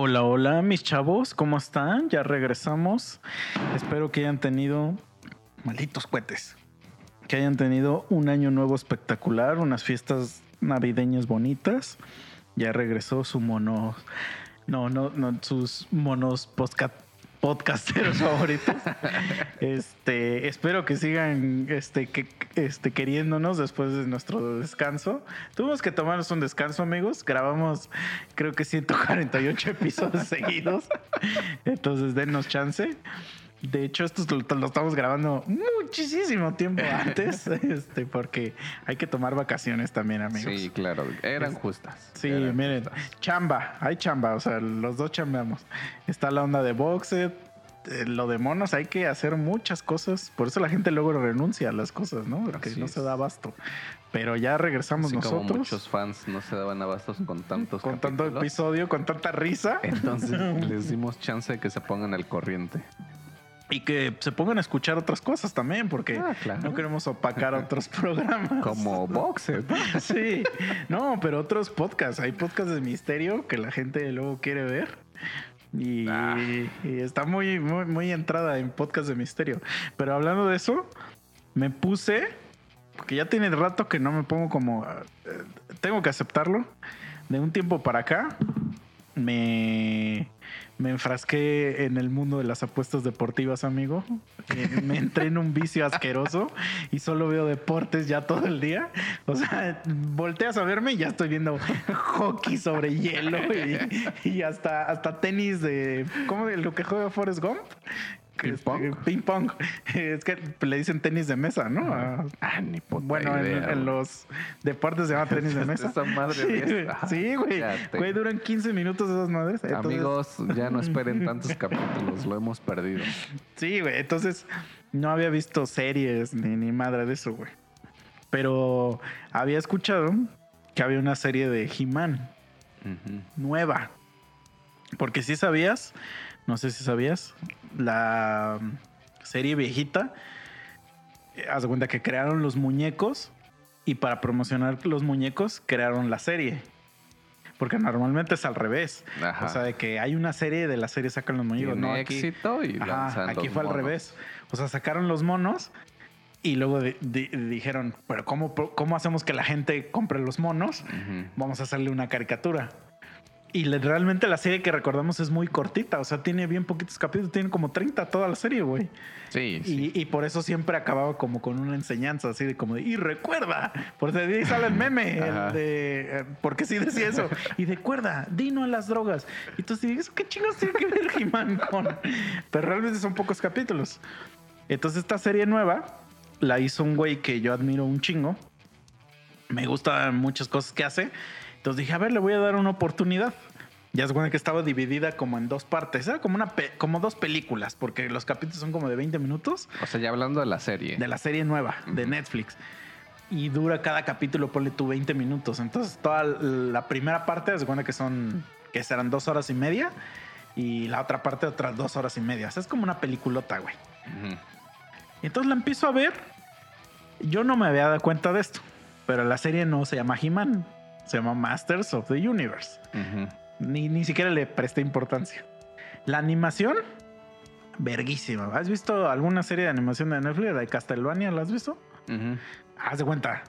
Hola, hola, mis chavos, ¿cómo están? Ya regresamos. Espero que hayan tenido malditos cohetes. Que hayan tenido un año nuevo espectacular, unas fiestas navideñas bonitas. Ya regresó su mono. No, no, no, sus monos podcast podcasteros favoritos. Este, espero que sigan este, que, este, queriéndonos después de nuestro descanso. Tuvimos que tomarnos un descanso, amigos. Grabamos, creo que 148 episodios seguidos. Entonces, denos chance. De hecho, esto lo, estamos grabando muchísimo tiempo antes, este, porque hay que tomar vacaciones también, amigos. Sí, claro, eran justas. Sí, miren, chamba, hay chamba, o sea, los dos chambeamos. Está la onda de boxe, eh, lo de monos, hay que hacer muchas cosas, por eso la gente luego renuncia a las cosas, ¿no? Porque no se da abasto. Pero ya regresamos nosotros. Como muchos fans no se daban abastos con tantos Con tanto episodio, con tanta risa. Entonces les dimos chance de que se pongan al corriente. Y que se pongan a escuchar otras cosas también, porque ah, no queremos opacar otros programas. Como Boxer. sí, no, pero otros podcasts. Hay podcasts de misterio que la gente luego quiere ver. Y, ah. está muy, muy, muy entrada en podcast de misterio. Pero hablando de eso, me puse, porque ya tiene rato que no me pongo como, eh, tengo que aceptarlo, de un tiempo para acá, me me enfrasqué en el mundo de las apuestas deportivas, amigo. Eh, me entré en un vicio asqueroso y solo veo deportes ya todo el día. O sea, volteas a verme y ya estoy viendo hockey sobre hielo y, hasta, hasta tenis de. ¿Cómo de lo que juega Forrest Gump? Ping pong. Ping pong. Es que le dicen tenis de mesa, ¿no? Ah, ah ni Bueno, en, los deportes se llama tenis de mesa. Esa madre sí, güey. Güey, duran 15 minutos esas madres. Amigos, ya no esperen tantos capítulos, lo hemos perdido. Sí, güey. Entonces, no había visto series ni, ni madre de eso, güey. Pero había escuchado que había una serie de He-Man nueva. Porque si sabías, no sé si sabías, la serie viejita, eh, haz de cuenta que crearon los muñecos y para promocionar los muñecos crearon la serie. Porque normalmente es al revés. O sea, de que hay una serie, de la serie sacan los muñecos. no, aquí, éxito y Aquí fue al revés. O sea, sacaron los monos y luego dijeron, pero cómo, ¿cómo hacemos que la gente compre los monos? Vamos a hacerle una caricatura. Y realmente la serie que recordamos es muy cortita, o sea, tiene bien poquitos capítulos, tiene como 30 toda la serie, güey. Sí, sí. Y, por eso siempre acababa como con una enseñanza así de como de, y recuerda, porque ahí sale el meme, el de, eh, porque sí decía eso, y recuerda, dino a las drogas. Y tú dices, ¿qué chingos tiene que ver He-Man con? Pero realmente son pocos capítulos. Entonces esta serie nueva la hizo un güey que yo admiro un chingo. Me gustan muchas cosas que hace. Entonces dije, a ver, le voy a dar una oportunidad. Ya se cuenta que estaba dividida como en dos partes. Era como, una como dos películas, porque los capítulos son como de 20 minutos. O sea, ya hablando de la serie. De la serie nueva, de Netflix. Y dura cada capítulo, ponle tú 20 minutos. Entonces, toda la primera parte, se cuenta que son, que serán dos horas y media. Y la otra parte, otras dos horas y media. O sea, es como una peliculota, güey. Y entonces la empiezo a ver. Yo no me había dado cuenta de esto. Pero la serie no se llama He-Man se llama Masters of the Universe. Ni, ni siquiera le presté importancia. La animación, verguísima. ¿Has visto alguna serie de animación de Netflix? de Castlevania, ¿la has visto? Haz de cuenta.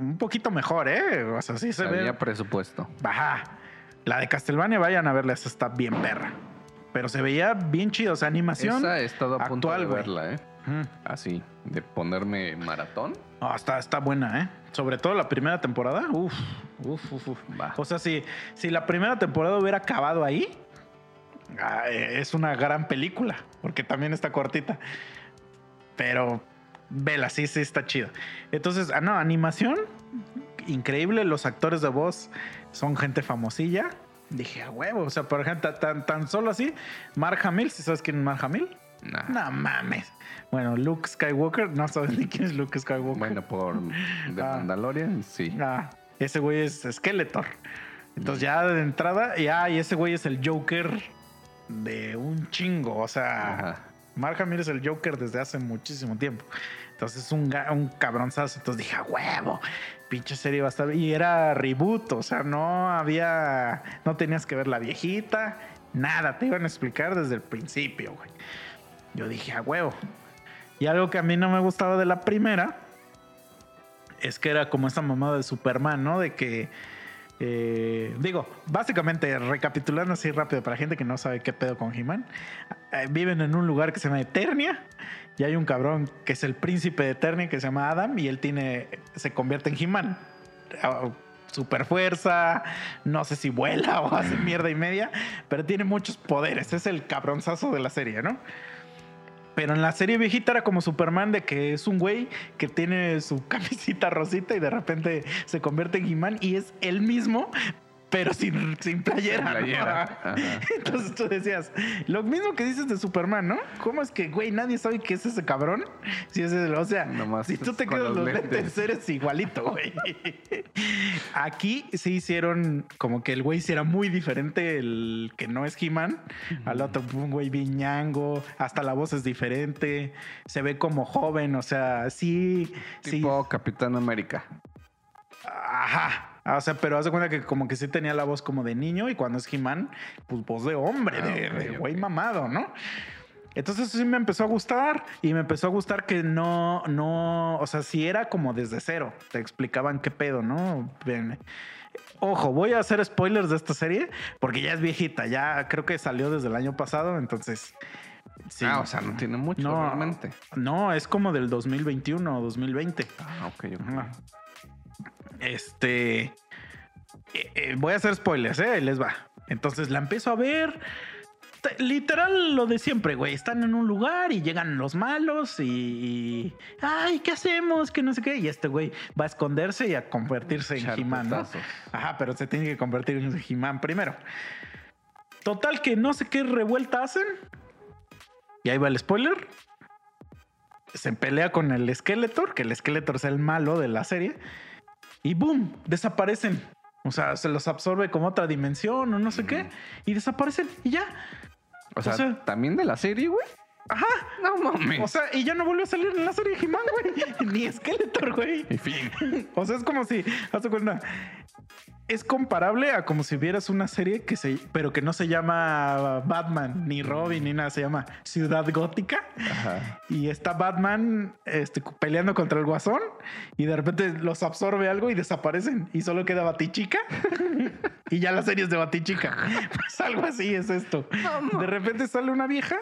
Un poquito mejor, ¿eh? O sea, sí se Había presupuesto. Baja. La de Castlevania, vayan a verla, esa está bien perra. Pero se veía bien chido, o sea, animación. Esa he estado a punto de verla, ¿eh? Así, de ponerme maratón. Ah, está, está buena, ¿eh? Sobre todo la primera temporada. Uf, uf, uf, uf. O sea, si, si la primera temporada hubiera acabado ahí, ah, es una gran película, porque también está cortita. Pero, vela, sí, sí, está chido. Entonces, ah, no, animación, increíble. Los actores de voz son gente famosilla. Dije, a huevo, o sea, por ejemplo, tan, tan solo así, Mark Hamill, si sabes quién es Mark Hamill. No mames. Bueno, Luke Skywalker, no sabes ni quién es Luke Skywalker. Bueno, por The ah. Mandalorian, sí. Ah, ese güey es Skeletor. Entonces ya de entrada, ya, y ese güey es el Joker de un chingo. O sea, Mark Hamill es el Joker desde hace muchísimo tiempo. Entonces un, un cabronzazo. Entonces dije, huevo, pinche serie va a estar. Y era reboot, o sea, no había, no tenías que ver la viejita, nada, te iban a explicar desde el principio, güey. Yo dije, a huevo. Y algo que a mí no me gustaba de la primera es que era como esa mamada de Superman, ¿no? De que eh, digo, básicamente, recapitulando así rápido para gente que no sabe qué pedo con He-Man, eh, viven en un lugar que se llama Eternia y hay un cabrón que es el príncipe de Eternia que se llama Adam y él tiene, se convierte en He-Man. Ah, super fuerza, no sé si vuela o hace mierda y media, pero tiene muchos poderes. Es el cabronzazo de la serie, ¿no? Pero en la serie viejita era como Superman de que es un güey que tiene su camisita rosita y de repente se convierte en He-Man y es él mismo, pero sin, sin playera. Entonces tú decías, lo mismo que dices de Superman, ¿no? ¿Cómo es que, güey, nadie sabe qué es ese cabrón? Si es o sea, si tú te quedas los lentes. eres igualito, güey. Aquí se hicieron como que el güey sí era muy diferente, el que no es He-Man, al otro, un güey viñango, hasta la voz es diferente, se ve como joven, o sea, sí. Tipo Capitán América. Ajá, o sea, pero hace cuenta que como que sí tenía la voz como de niño y cuando es He-Man, pues voz de hombre, ah, de, güey mamado, ¿no? Entonces eso sí me empezó a gustar y me empezó a gustar que no, no, o sea, si era como desde cero, te explicaban qué pedo, ¿no? Ojo, voy a hacer spoilers de esta serie porque ya es viejita, ya creo que salió desde el año pasado, entonces... Sí. Ah, o sea, no tiene mucho no, realmente. No, es como del 2021 o 2020. Ah, ok, ok. Este. Eh, eh, voy a hacer spoilers, ¿eh? Les va. Entonces la empiezo a ver. Literal lo de siempre, güey. Están en un lugar y llegan los malos y, Ay, ¿qué hacemos? Que no sé qué. Y este güey va a esconderse y a convertirse en He-Man, ¿no? Ajá, pero se tiene que convertir en He-Man primero. Total que no sé qué revuelta hacen. Y ahí va el spoiler. Se pelea con el Skeletor, que el Skeletor es el malo de la serie y boom, desaparecen. O sea, se los absorbe como otra dimensión o no sé qué y desaparecen y ya. O sea, también de la serie, güey. Ajá. No mames. O sea, y ya no vuelve a salir en la serie He-Man, güey. Ni Skeletor, güey. En fin. O sea, es como si, hazte cuenta, es comparable a como si vieras una serie que se, pero que no se llama Batman, ni Robin, ni nada, se llama Ciudad Gótica. Y está Batman este, peleando contra el guasón y de repente los absorbe algo y desaparecen y solo queda Batichica. y ya la serie es de Batichica. Pues algo así es esto. De repente sale una vieja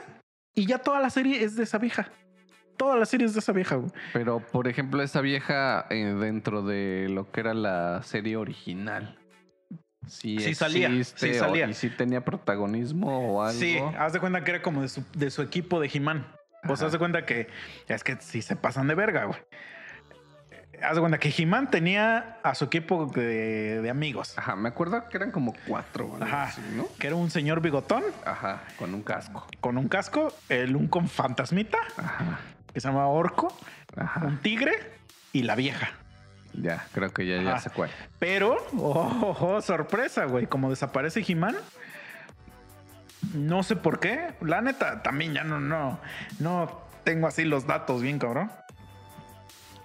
y ya toda la serie es de esa vieja todas las series de esa vieja, güey. Pero, por ejemplo, esa vieja eh, dentro de lo que era la serie original. Sí, sí salía. Sí salía. ¿Y sí tenía protagonismo o algo? Sí, haz de cuenta que era como de su, de su equipo de He-Man. Pues haz de cuenta que es que sí se pasan de verga, güey. Haz de cuenta que He-Man tenía a su equipo de, amigos. Ajá, me acuerdo que eran como cuatro, Ajá. ¿no? Que era un señor bigotón. Ajá, con un casco. Con un casco, el un con fantasmita. Ajá que se llama Orco, un tigre y la vieja. Ya, creo que ya, ya sé cuál. Pero, oh, sorpresa, güey, como desaparece He-Man. No sé por qué. La neta, también ya no, no, no tengo así los datos bien, cabrón.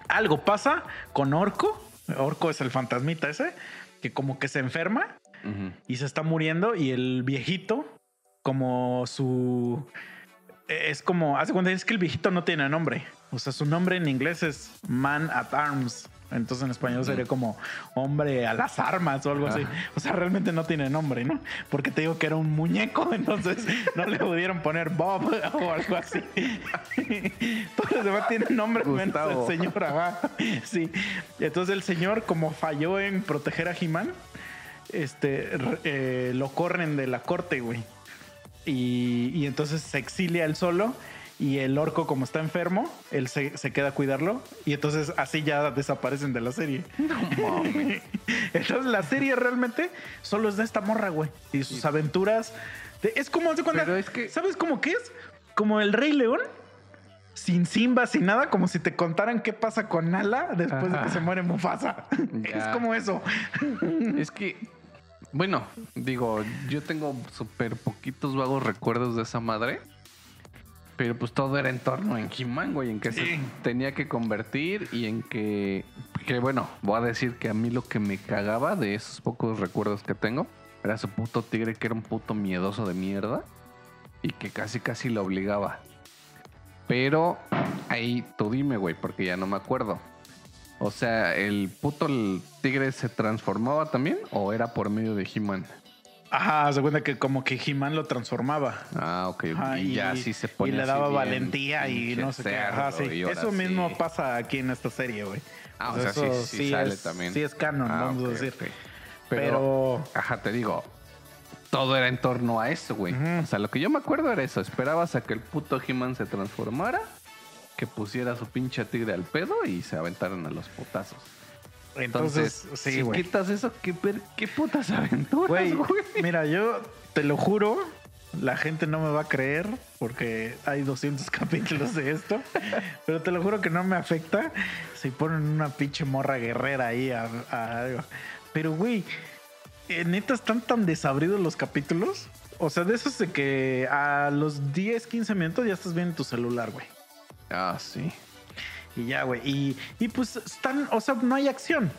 Algo pasa con Orco. Orco es el fantasmita ese, que como que se enferma y se está muriendo y el viejito, como su es como, hace cuenta es que el viejito no tiene nombre. O sea, su nombre en inglés es Man at Arms. Entonces en español sería como hombre a las armas o algo así. O sea, realmente no tiene nombre, ¿no? Porque te digo que era un muñeco, entonces no le pudieron poner Bob o algo así. Todos los demás tienen nombre menos el señor. Ajá. Sí. Entonces el señor, como falló en proteger a He-Man, este, eh, lo corren de la corte, güey y, entonces se exilia él solo y el orco como está enfermo, él se, queda a cuidarlo y entonces así ya desaparecen de la serie. entonces la serie realmente solo es de esta morra, güey. Y sus aventuras. es como hace cuando... Es que... ¿Sabes cómo que es? Como el Rey León. Sin Simba, sin nada, como si te contaran qué pasa con Nala después de que se muere Mufasa. Es como eso. Es que bueno, digo, yo tengo súper poquitos vagos recuerdos de esa madre. Pero pues todo era en torno en He-Man, güey, en que se tenía que convertir y en que, que, bueno, voy a decir que a mí lo que me cagaba de esos pocos recuerdos que tengo era su puto tigre que era un puto miedoso de mierda y que casi casi lo obligaba. Pero ahí tú dime, güey, porque ya no me acuerdo. O sea, ¿el puto el tigre se transformaba también o era por medio de He-Man? Ajá, se cuenta que como que He-Man lo transformaba. Ah, ok. Ajá, y, ya sí se ponía Y le así daba valentía y no sé qué. Ajá, sí. Eso mismo sí. pasa aquí en esta serie, güey. Ah, o Pues sea, eso sí, sí, sale es, también. Sí es canon, Ah, vamos a decir. Pero, Ajá, te digo, todo era en torno a eso, güey. O sea, lo que yo me acuerdo era eso. Esperabas a que el puto He-Man se transformara, que pusiera su pinche tigre al pedo y se aventaran a los putazos. entonces, Entonces, sí, si quitas eso, ¿qué, qué putas aventuras, Güey, güey? mira, yo te lo juro, la gente no me va a creer porque hay 200 capítulos de esto, pero te lo juro que no me afecta si ponen una pinche morra guerrera ahí a, a algo. Pero, güey, eh, neta están tan desabridos los capítulos. O sea, de esos de que a los 10, 15 minutos ya estás viendo tu celular, güey. Ah, sí. Y ya, güey. Y, y pues están, o sea, no hay acción.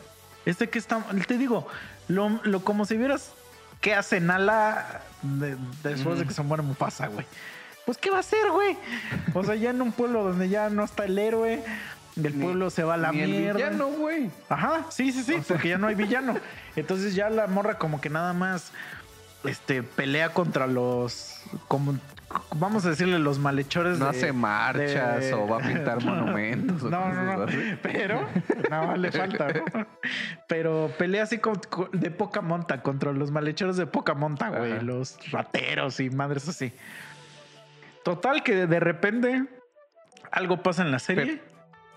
Este que está, te digo, lo, lo como si vieras qué hace Nala de- después de que se muere Mufasa, güey. Pues, ¿qué va a hacer, güey? O sea, ya en un pueblo donde ya no está el héroe, el Ni- pueblo se va a la Ni el mierda. villano, güey. Ajá, sí, sí, sí, O sea- porque ya no hay villano. Entonces ya la morra como que nada más este pelea contra los como vamos a decirle los malhechores No de- hace marchas de- o va a pintar monumentos. o No, no, no, pero nada más le falta, ¿no? Pero pelea así con- de poca monta contra los malhechores de poca monta, güey, Ajá. los rateros y madres así. Total que de repente algo pasa en la serie.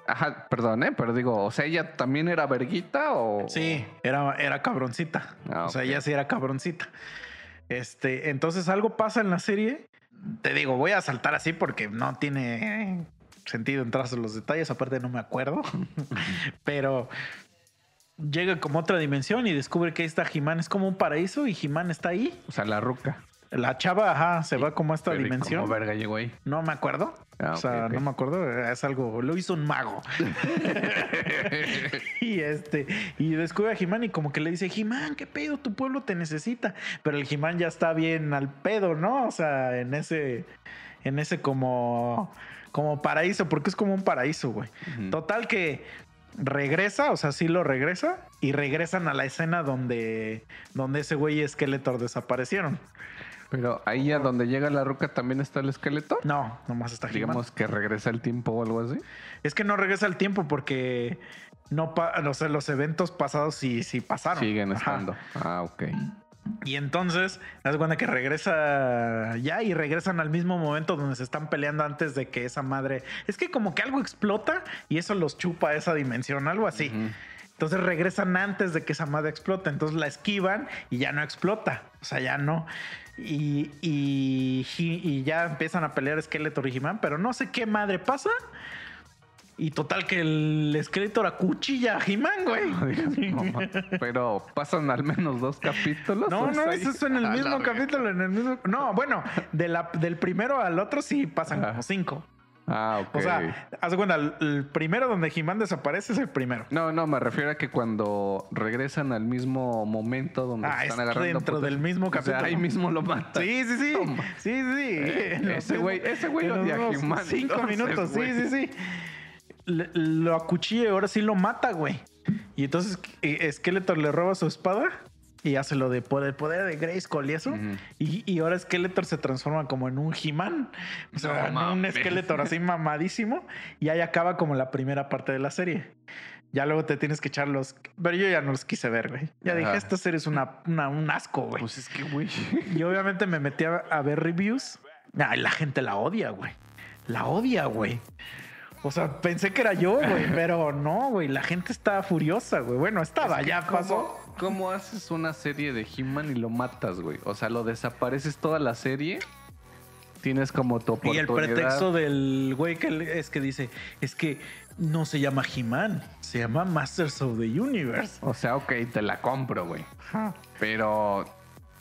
Ajá, perdón, ¿eh? Pero digo, o sea, ¿ella también era verguita o...? Sí, era, era cabroncita. Ah, o sea, ella sí era cabroncita. Este, entonces algo pasa en la serie. Te digo, voy a saltar así porque no tiene sentido entrar en los detalles. Aparte, no me acuerdo. Pero llega como otra dimensión y descubre que ahí está Jimán. Es como un paraíso y Jimán está ahí. O sea, la ruca. La chava, ajá, se va como a esta Pero, ¿y dimensión. ¿Cómo verga llegó ahí? No me acuerdo. Ah, o sea, no me acuerdo. Es algo, lo hizo un mago. y este, y descubre a Jimán y como que le dice, Jimán, ¿qué pedo? Tu pueblo te necesita. Pero el Jimán ya está bien al pedo, ¿no? O sea, en ese, en ese como, como paraíso, porque es como un paraíso, güey. Total que regresa, o sea, sí lo regresa y regresan a la escena donde, donde ese güey y Skeletor desaparecieron. Pero ahí a donde llega la ruca también está el esqueleto. No, nomás está. Digamos que regresa el tiempo o algo así. Es que no regresa el tiempo porque no pa- o sea, los eventos pasados sí, sí pasaron. Siguen Ajá. estando. Ah, ok. Y entonces, de cuenta que regresa ya y regresan al mismo momento donde se están peleando antes de que esa madre. Es que como que algo explota y eso los chupa a esa dimensión, algo así. Entonces regresan antes de que esa madre explote. Entonces la esquivan y ya no explota. O sea, ya no. Y, y, y ya empiezan a pelear Skeletor y He-Man, pero no sé qué madre pasa. Y total que el Skeletor acuchilla a He-Man, güey. No, Pero pasan al menos dos capítulos. No, ¿o no, es eso en el mismo capítulo, en el mismo. No, bueno, de la- del primero al otro sí pasan Ajá. como cinco. Ah, ok. O sea, haz cuenta, el, el primero donde He-Man desaparece es el primero. No, no, me refiero a que cuando regresan al mismo momento donde Ah, se es están agarrando. dentro putas- del mismo O sea, capítulo. ahí mismo lo mata. Sí, sí, sí. Toma. Sí, sí, sí. Eh, ese güey- ese güey odia a He-Man, Cinco entonces, minutos, sí, sí, sí. Le- lo acuchilla y ahora sí lo mata, güey. Y entonces Skeletor le roba su espada y hace lo de poder, poder de Grayskull y eso. Y, y ahora Skeletor se transforma como en un He-Man. O sea, No en un. Skeletor así mamadísimo. Y ahí acaba como la primera parte de la serie. Ya luego te tienes que echar los... Pero yo ya no los quise ver, güey. Ya dije, esta serie es una, una- un asco, güey. Pues es que, güey. Y obviamente me metí a, a ver reviews. Ay, la gente la odia, güey. La odia, güey. O sea, pensé que era yo, güey, pero no, güey. La gente está furiosa, güey. Bueno, estaba, Es que ya ¿cómo- pasó. ¿Cómo haces una serie de He-Man y lo matas, güey? O sea, lo desapareces toda la serie. Tienes como tu Y el pretexto del güey que es que dice, es que no se llama He-Man, se llama Masters of the Universe. O sea, ok, te la compro, güey. Pero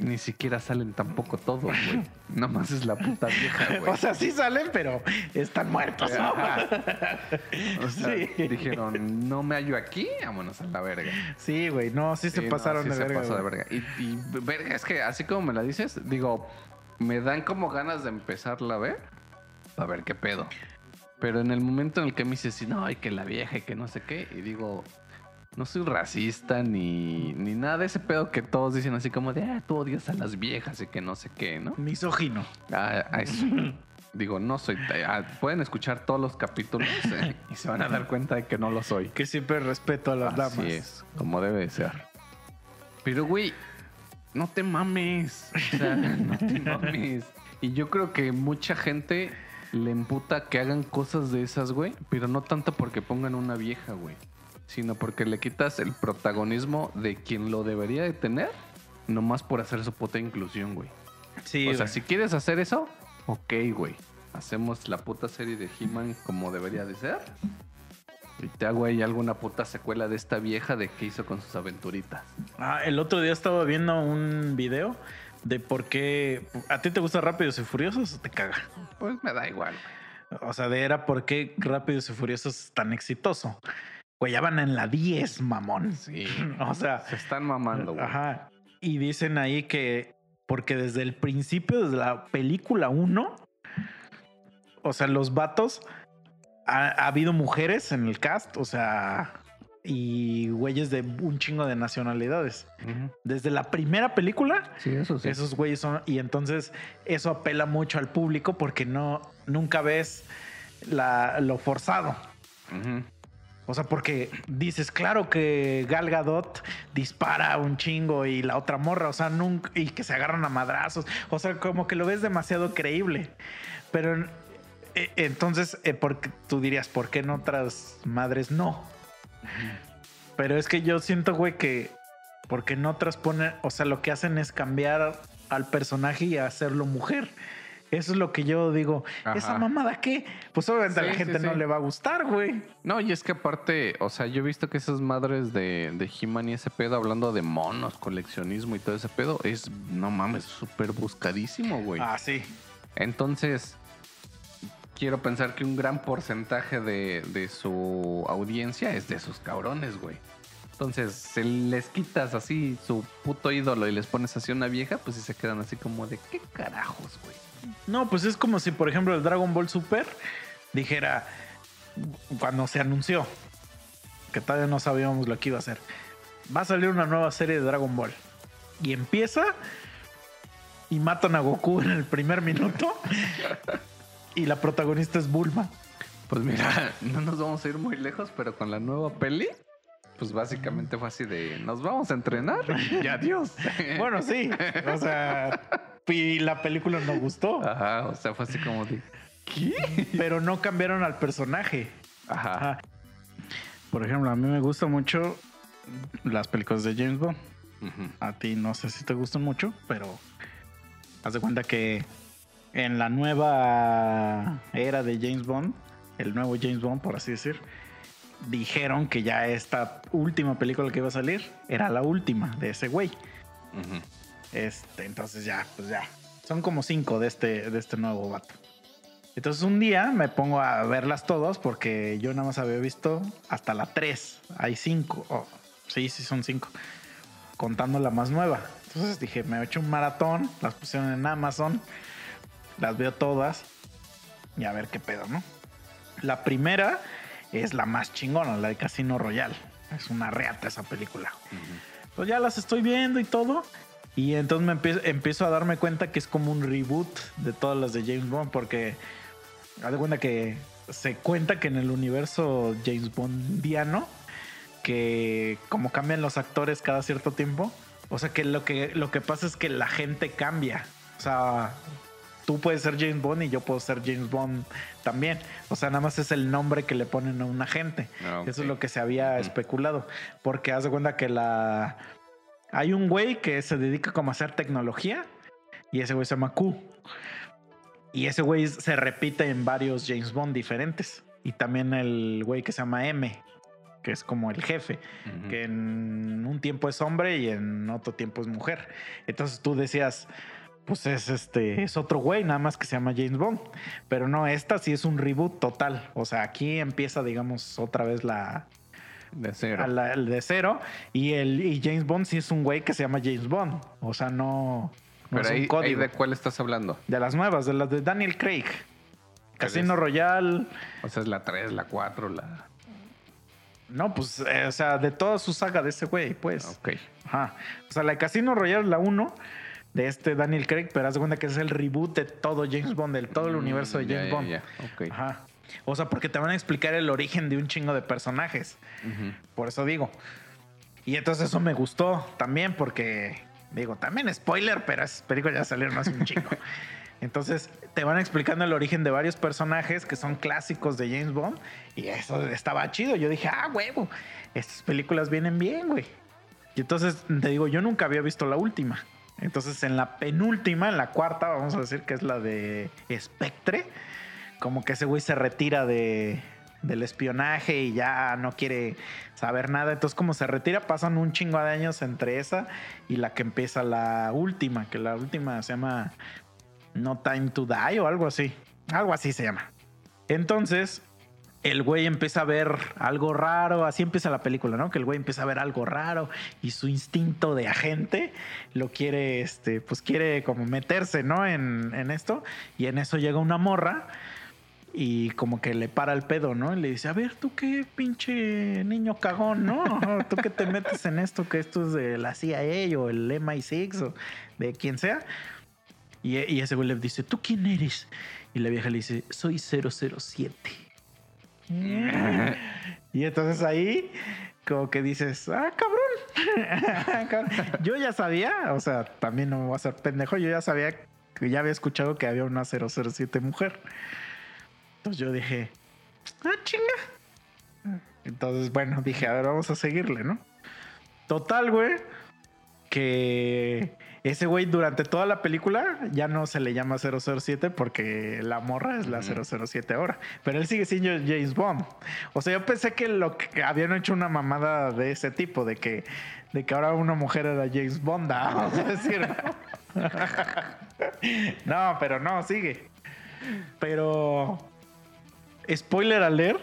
ni siquiera salen tampoco todos, güey. Nomás es la puta vieja, güey. O sea, sí salen, pero están muertos. ¿no? O sea, Sí. dijeron, no me hallo aquí, vámonos a la verga. Sí, güey. No, sí se Sí, no, pasaron sí de se verga. pasó de verga. Y, y, verga, es que así como me la dices, digo, me dan como ganas de empezarla a ver. A ver qué pedo. Pero en el momento en el que me dices, sí, no, y que la vieja y que no sé qué, y digo, no soy racista ni, ni nada de ese pedo que todos dicen así como de, ah, tú odias a las viejas y que no sé qué, ¿no? Misógino. Ah, a eso. Digo, no soy. ah, pueden escuchar todos los capítulos eh, y se van a dar cuenta de que no lo soy. Que siempre respeto a las Así damas. es, como debe de ser. Pero, güey, no te mames. O sea, no te mames. Y yo creo que mucha gente le emputa que hagan cosas de esas, güey. Pero no tanto porque pongan una vieja, güey. Sino porque le quitas el protagonismo de quien lo debería de tener. Nomás por hacer su puta inclusión, güey. Sí, O sea, si quieres hacer eso, ok, güey. Hacemos la puta serie de He-Man como debería de ser. Y te hago ahí alguna puta secuela de esta vieja de qué hizo con sus aventuritas. Ah, el otro día estaba viendo un video de por qué. ¿A ti te gusta Rápidos y Furiosos o te caga? Pues me da igual. O sea, de era por qué Rápidos y Furiosos es tan exitoso. Güey, ya van en la 10, mamón. Sí. O sea, Se están mamando, güey. ajá. Y dicen ahí que porque desde el principio, desde la película 1, o sea, los vatos, ha, ha habido mujeres en el cast, o sea, y güeyes de un chingo de nacionalidades. Desde la primera película, Sí, eso sí. esos güeyes son. Y entonces eso apela mucho al público porque no nunca ves la, lo forzado. Ujú. O sea, porque dices, claro que Gal Gadot dispara un chingo y la otra morra, o sea, nunca, y que se agarran a madrazos. O sea, como que lo ves demasiado creíble. Pero eh, entonces, eh, porque tú dirías, ¿por qué en otras madres no? Pero es que yo siento, güey, que porque en otras ponen, o sea, lo que hacen es cambiar al personaje y hacerlo mujer. Eso es lo que yo digo. Ajá. ¿Esa mamada qué? Pues obviamente a la gente sí, no le va a gustar, güey. No, y es que aparte, o sea, yo he visto que esas madres de, de He-Man y ese pedo, hablando de monos, coleccionismo y todo ese pedo, es, no mames, súper buscadísimo, güey. Ah, sí. Entonces, quiero pensar que un gran porcentaje de, de su audiencia es de esos cabrones, güey. Entonces, si les quitas así su puto ídolo y les pones así una vieja, pues sí se quedan así como de qué carajos, güey. No, pues es como si, por ejemplo, el Dragon Ball Super dijera cuando se anunció que todavía no sabíamos lo que iba a hacer. Va a salir una nueva serie de Dragon Ball. Y empieza y matan a Goku en el primer minuto. y la protagonista es Bulma. Pues mira, no nos vamos a ir muy lejos, pero con la nueva peli, pues básicamente fue así de nos vamos a entrenar y adiós. Bueno, sí. O sea, y la película no gustó. Ajá, o sea, fue así como de ¿qué? Pero no cambiaron al personaje. Ajá. Ajá. Por ejemplo, a mí me gustan mucho las películas de James Bond. A ti no sé si te gustan mucho, pero haz de cuenta que en la nueva era de James Bond, el nuevo James Bond, por así decir, dijeron que ya esta última película que iba a salir era la última de ese güey. Ujú. Este, entonces ya, pues ya. Son como cinco de este, de este nuevo vato. Entonces un día me pongo a verlas todas porque yo nada más había visto hasta la 3. Hay cinco. Oh, sí, sí, son cinco. Contando la más nueva. Entonces dije, me he hecho un maratón. Las pusieron en Amazon. Las veo todas. Y a ver qué pedo, ¿no? La primera es la más chingona, la de Casino Royale. Es una reata esa película. Pues ya las estoy viendo y todo. Y entonces me empiezo, empiezo a darme cuenta que es como un reboot de todas las de James Bond. Porque haz de cuenta que se cuenta que en el universo James Bondiano, que como cambian los actores cada cierto tiempo, o sea que lo que, lo que pasa es que la gente cambia. O sea, tú puedes ser James Bond y yo puedo ser James Bond también. O sea, nada más es el nombre que le ponen a una gente. Ah, Eso es lo que se había especulado. Porque haz de cuenta que la. Hay un güey que se dedica como a hacer tecnología y ese güey se llama Q. Y ese güey se repite en varios James Bond diferentes. Y también el güey que se llama M. que es como el jefe, que en un tiempo es hombre y en otro tiempo es mujer. Entonces tú decías, pues es este, es otro güey, nada más que se llama James Bond. Pero no, esta sí es un reboot total. O sea, aquí empieza, digamos, otra vez la, De cero. a la- de cero. Y el y James Bond sí es un güey que se llama James Bond. O sea, no, no Pero es ahí, un ahí código. de cuál estás hablando. De las nuevas, de las de Daniel Craig. Casino es? Royale. O sea, es la 3, la 4, la. No, pues, eh, o sea, de toda su saga de ese güey, pues. Ok. Ajá. O sea, la de Casino Royale, la 1 de este Daniel Craig, pero haz de cuenta que es el reboot de todo James Bond, de todo el universo de Mm, James Bond. ya. Ok. Ajá. O sea, porque te van a explicar el origen de un chingo de personajes. Ujú. Por eso digo. Y entonces eso me gustó también porque, digo, también spoiler, pero esas películas ya salieron hace un chingo. Entonces te van explicando el origen de varios personajes que son clásicos de James Bond y eso estaba chido. Yo dije, ah, huevo, estas películas vienen bien, güey. Y entonces te digo, yo nunca había visto la última. Entonces en la penúltima, en la cuarta, vamos a decir que es la de Spectre, como que ese güey se retira de, del espionaje y ya no quiere saber nada. Entonces, como se retira, pasan un chingo de años entre esa y la que empieza la última, que la última se llama No Time to Die o algo así. Algo así se llama. Entonces, el güey empieza a ver algo raro, así empieza la película, ¿no? Que el güey empieza a ver algo raro y su instinto de agente lo quiere, este, pues quiere como meterse, ¿no? En, en esto. Y en eso llega una morra y como que le para el pedo, ¿no? Y le dice, a ver, tú qué pinche niño cagón, ¿no? Tú que te metes en esto, que esto es de la CIA o el MI6 o de quien sea. Y, y ese güey le dice, ¿tú quién eres? Y la vieja le dice, soy 007. y entonces ahí como que dices, ah, cabrón. Cabrón. Yo ya sabía, o sea, también no me voy a hacer pendejo, yo ya sabía que ya había escuchado que había una 007 mujer. Entonces yo dije, ah, chinga. Entonces, bueno, dije, a ver, vamos a seguirle, ¿no? Total, güey, que ese güey durante toda la película ya no se le llama 007 porque la morra es la Ujú. 007 ahora. Pero él sigue siendo James Bond. O sea, yo pensé que lo que habían hecho una mamada de ese tipo, de que, de que ahora una mujer era James Bond. Vamos a decir. no, pero no, sigue. Pero. Spoiler alert.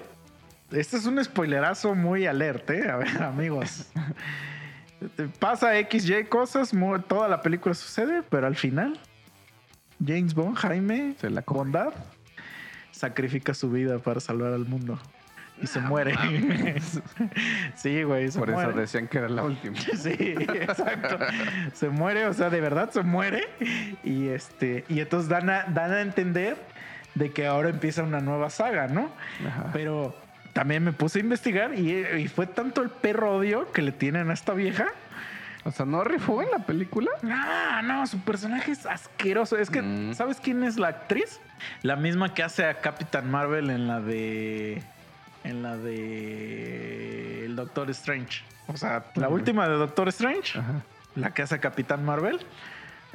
Este es un spoilerazo muy alert, ¿eh? A ver, amigos. Pasa XY cosas, toda la película sucede, pero al final, James Bond, Jaime, Se la bondad, sacrifica su vida para salvar al mundo. Y se muere. sí, güey, se Por muere. eso decían que era la última. Sí, exacto. Se muere, o sea, de verdad se muere. Y este, y entonces dan a, dan a entender de que ahora empieza una nueva saga, ¿no? Ajá. Pero también me puse a investigar y, y fue tanto el perro odio que le tienen a esta vieja. O sea, ¿no rifó en la película? Ah, no, su personaje es asqueroso. Es que, Mm. ¿sabes quién es la actriz? La misma que hace a Capitán Marvel en la de. En la de. El Doctor Strange. O sea, la última de Doctor Strange, Ajá. la que hace a Capitán Marvel.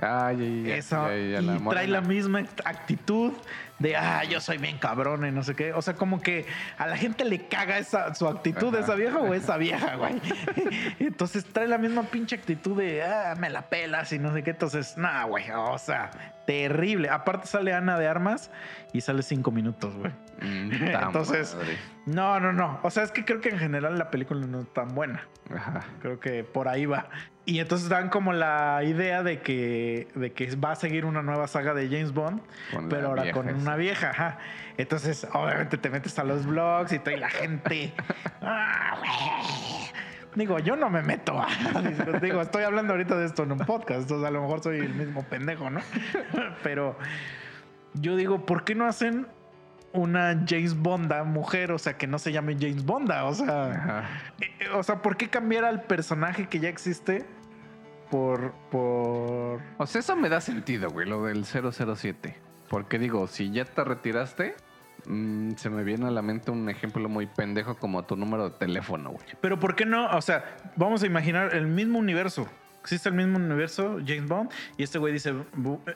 Ah, ya, ya, Eso. ya, y la trae la misma actitud de, ah, yo soy bien cabrón y no sé qué. O sea, como que a la gente le caga esa, su actitud de esa vieja o esa vieja, güey. Entonces trae la misma pinche actitud de, ah, me la pelas y no sé qué. Entonces, nada, güey. O sea, terrible. Aparte sale Ana de Armas y sale cinco minutos, güey. Mm, Entonces- madre. No, no, no. O sea, es que creo que en general la película no es tan buena. Ajá. Creo que por ahí va. Y entonces dan como la idea de que, de que va a seguir una nueva saga de James Bond, Con pero ahora vieja con una vieja. Ajá. Entonces, obviamente te metes a los blogs y toda la gente. "Ah, güey". Digo, yo no me meto. a- Digo, estoy hablando ahorita de esto en un podcast, entonces a lo mejor soy el mismo pendejo, ¿no? Pero yo digo, ¿por qué no hacen una James Bonda mujer? O sea, que no se llame James Bonda, o sea. Ajá. Eh, O sea, ¿por qué cambiar al personaje que ya existe por. por. O sea, eso me da sentido, güey, lo del 007. Porque digo, si ya te retiraste, mm, se me viene a la mente un ejemplo muy pendejo como tu número de teléfono, güey. Pero ¿por qué no? O sea, vamos a imaginar el mismo universo. Existe el mismo universo, James Bond, y este güey dice,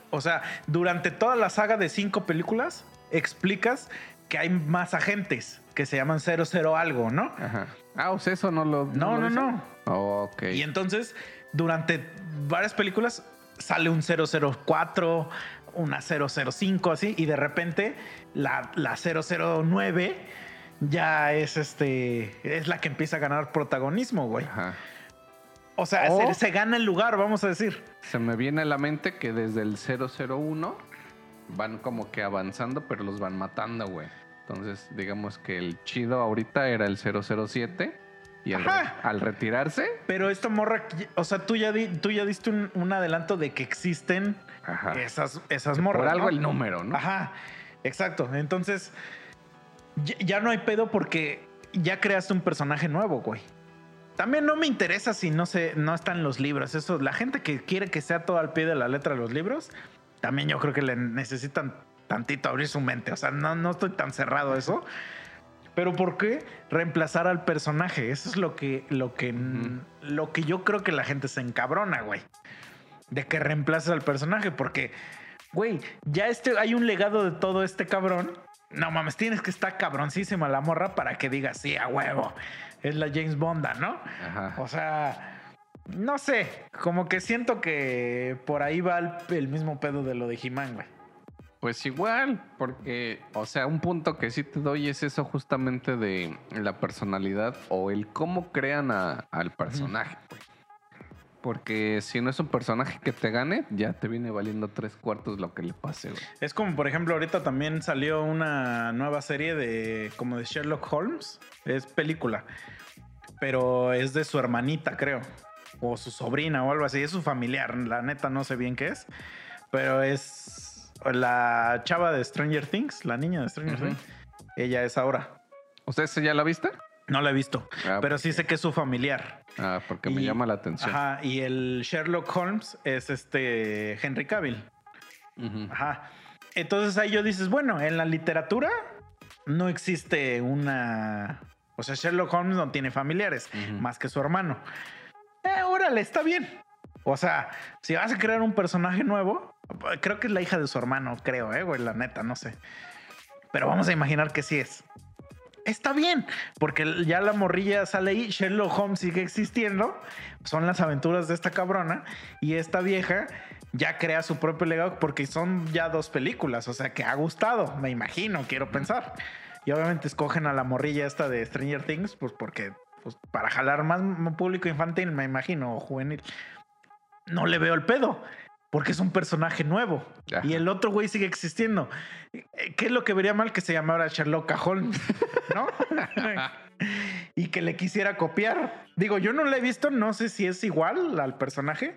o sea, durante toda la saga de cinco películas, explicas que hay más agentes, que se llaman 00 algo, ¿no? Ajá. Ah, o sea, eso no lo. No, no, dicen? no. Oh, ok. Y entonces, durante varias películas sale un 004, una 005, así, y de repente la, la 009 ya es este. Es la que empieza a ganar protagonismo, güey. Ajá. O sea, se, se gana el lugar, vamos a decir. Se me viene a la mente que desde el 001 van como que avanzando, pero los van matando, güey. Entonces, digamos que el chido ahorita era el 007 y al, al retirarse, Pero esta morra, o sea, tú ya, di- tú ya diste un, un adelanto de que existen ajá. esas, esas morras. por algo ¿no? el número, ¿no? Ajá, exacto. Entonces, ya, ya no hay pedo porque ya creaste un personaje nuevo, güey. También no me interesa si no se, no están los libros. Eso, la gente que quiere que sea todo al pie de la letra de los libros, también yo creo que le necesitan tantito abrir su mente. O sea, no, no estoy tan cerrado a eso. Pero ¿por qué reemplazar al personaje? Eso es lo que, lo que, lo que yo creo que la gente se encabrona, güey. De que reemplaces al personaje, porque, güey, ya este, hay un legado de todo este cabrón. No mames, tienes que estar cabroncísima la morra para que digas, sí, a huevo. Es la James Bonda, ¿no? Ajá. O sea, no sé, como que siento que por ahí va el, el mismo pedo de lo de He-Man, güey. Pues igual, porque, o sea, un punto que sí te doy es eso justamente de la personalidad o el cómo crean a- al personaje, güey. Porque si no es un personaje que te gane, ya te viene valiendo tres cuartos lo que le pase, güey. Es como, por ejemplo, ahorita también salió una nueva serie de como de Sherlock Holmes. Es película. Pero es de su hermanita, creo. O su sobrina o algo así. Es su familiar. La neta no sé bien qué es. Pero es la chava de Stranger Things, la niña de Stranger. Things. Ella es ahora. ¿Ustedes ya la viste? No la he visto. Ah, pero sí sé que es su familiar. Ah, porque me Y- llama la atención. Ajá. Y el Sherlock Holmes es este Henry Cavill. Ajá. Entonces ahí yo dices, bueno, en la literatura no existe una... O sea, Sherlock Holmes no tiene familiares, más que su hermano. Está bien. O sea, si vas a crear un personaje nuevo, creo que es la hija de su hermano, creo, eh, güey, la neta, no sé. Pero vamos a imaginar que sí es. Está bien, porque ya la morrilla sale ahí, Sherlock Holmes sigue existiendo, son las aventuras de esta cabrona y esta vieja ya crea su propio legado porque son ya dos películas, o sea que ha gustado, me imagino, quiero pensar. Y obviamente escogen a la morrilla esta de Stranger Things, pues porque pues, para jalar más público infantil, me imagino, o juvenil. No le veo el pedo. Porque es un personaje nuevo. Ajá. Y el otro güey sigue existiendo. ¿Qué es lo que vería mal que se llamara Sherlock Holmes? ¿No? y que le quisiera copiar. Digo, yo no le he visto, no sé si es igual al personaje,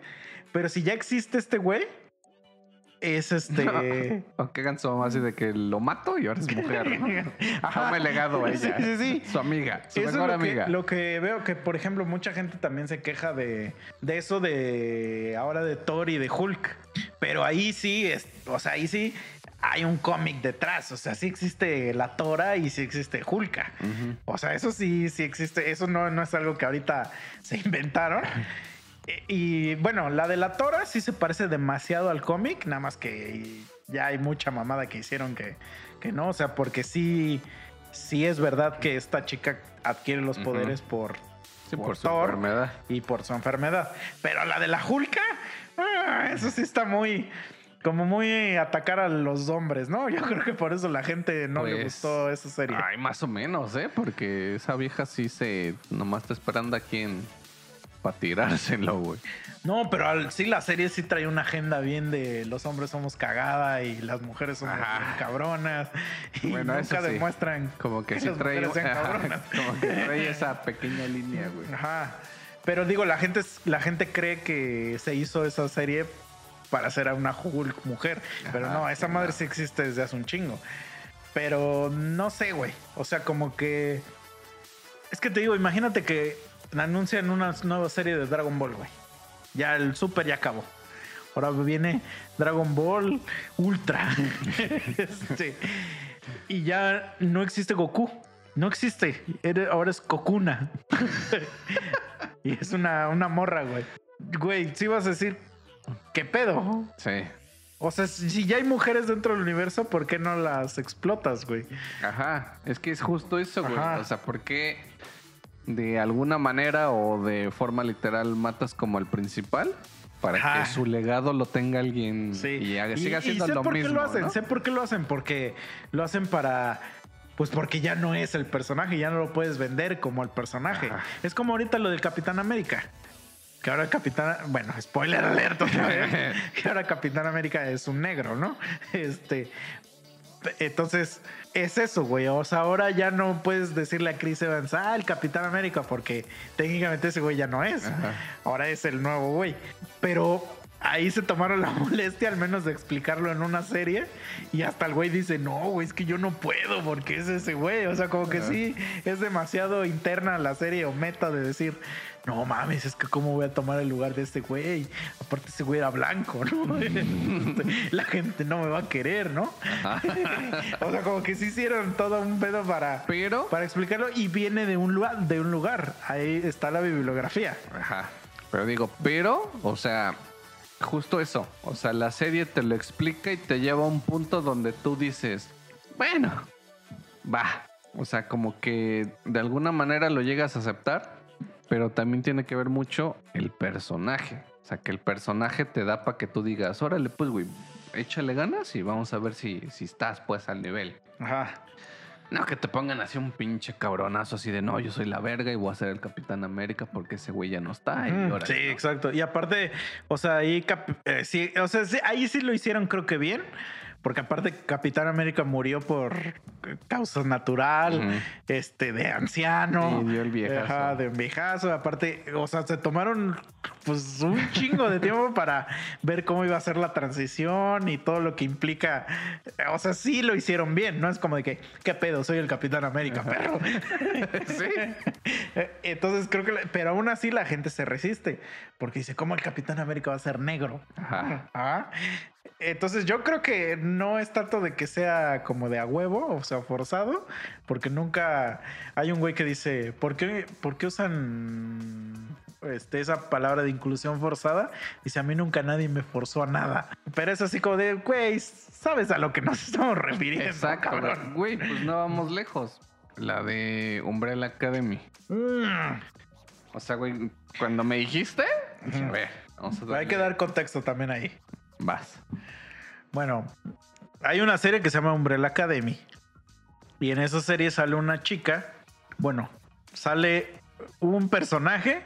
pero si ya existe este güey, es este. O que hagan su mamá así de que lo mato y ahora es mujer, ¿no? Ajá. Tome legado a ella. Sí, sí, sí. Su amiga, su Eso mejor lo que, amiga. lo que veo que, por ejemplo, mucha gente también se queja de, de eso de ahora de Thor y de Hulk. Pero ahí sí, es, o sea, ahí sí hay un cómic detrás. O sea, sí existe la Tora y sí existe Hulka. O sea, eso sí, sí existe. Eso no, no es algo que ahorita se inventaron. Y, bueno, la de la Tora sí se parece demasiado al cómic, nada más que ya hay mucha mamada que hicieron que, que no. O sea, porque sí, sí es verdad que esta chica adquiere los poderes por, Sí, por por su Thor. enfermedad. y por su enfermedad. Pero la de la Hulka, ah, eso sí está muy. Como muy atacar a los hombres, ¿no? Yo creo que por eso la gente no le Pues, gustó esa serie. Ay, más o menos, ¿eh? Porque esa vieja sí se... Nomás está esperando a quien... Para tirárselo, güey. No, pero al- sí, la serie sí trae una agenda bien de los hombres somos cagada y las mujeres somos bien cabronas. Y Bueno, eso nunca sí. demuestran Como que que sí las trae... cabronas. Como que trae esa pequeña línea, güey. Ajá. Pero digo, la gente, la gente cree que se hizo esa serie para hacer a una Hulk mujer. Pero no, esa madre sí existe desde hace un chingo. Pero no sé, güey. O sea, como que. Es que te digo, imagínate que anuncian una nueva serie de Dragon Ball, güey. Ya el Super ya acabó. Ahora viene Dragon Ball Ultra. Este, y ya no existe Goku. No existe. Ahora es Kokuna. y es una, una morra, güey. Güey, si vas a decir, ¿qué pedo? Sí. O sea, si ya hay mujeres dentro del universo, ¿por qué no las explotas, güey? Ajá, es que es justo eso, güey. Ajá. O sea, ¿por qué de alguna manera o de forma literal matas como al principal? Para Ajá. que su legado lo tenga alguien Sí. y haga- siga haciendo sé lo por mismo. qué lo hacen, ¿no? sé por qué lo hacen, porque lo hacen para. Pues porque ya no es el personaje, ya no lo puedes vender como el personaje. Ajá. Es como ahorita lo del Capitán América. Que ahora el Capitán. Bueno, spoiler alert otra vez. que ahora Capitán América es un negro, ¿no? Este. Entonces, es eso, güey. O sea, ahora ya no puedes decirle a Chris Evans, ah, el Capitán América, porque técnicamente ese güey ya no es. Ajá. Ahora es el nuevo güey. Pero ahí se tomaron la molestia al menos de explicarlo en una serie. Y hasta el güey dice, no, güey, es que yo no puedo porque es ese güey. O sea, como que sí, es demasiado interna la serie o meta de decir, no mames, es que cómo voy a tomar el lugar de este güey. Aparte ese güey era blanco, ¿no? la gente no me va a querer, ¿no? o sea, como que sí hicieron todo un pedo para... Pero, Para explicarlo y viene de un lugar, de un lugar. Ahí está la bibliografía. ajá. Pero digo, pero, o sea, justo eso. O sea, la serie te lo explica y te lleva a un punto donde tú dices, bueno, va. O sea, como que de alguna manera lo llegas a aceptar, pero también tiene que ver mucho el personaje. O sea, que el personaje te da para que tú digas, órale, pues, güey, échale ganas y vamos a ver si, si estás, pues, al nivel. Ajá. No, que te pongan así un pinche cabronazo así de no, yo soy la verga y voy a ser el Capitán América porque ese güey ya no está. y Mm, sí, ¿no? exacto. Y aparte, o sea, ahí, eh, sí, o sea, sí, ahí sí lo hicieron creo que bien. Porque aparte Capitán América murió por causas natural, Ujú. este, de anciano. Sí, dio el viejazo. Ajá, de viejazo. Aparte, o sea, se tomaron pues un chingo de tiempo para ver cómo iba a ser la transición y todo lo que implica. O sea, sí lo hicieron bien, ¿no? Es como de que, ¿qué pedo? Soy el Capitán América, perro. Sí. Entonces creo que, pero aún así la gente se resiste porque dice, ¿cómo el Capitán América va a ser negro? Ajá. Ah. Entonces yo creo que no es tanto de que sea como de a huevo, o sea, forzado, porque nunca hay un güey que dice, ¿por qué, por qué usan este, esa palabra de inclusión forzada? Dice, a mí nunca nadie me forzó a nada. Pero es así como de, güey, sabes a lo que nos estamos refiriendo. Exacto. cabrón. Güey, pues no vamos lejos. La de Umbrella Academy. Mm. O sea, güey, cuando me dijiste, dije, a ver, vamos a Hay darle. que dar contexto también ahí. Vas. Bueno, hay una serie que se llama Umbrella Academy. Y en esa serie sale una chica. Bueno, sale un personaje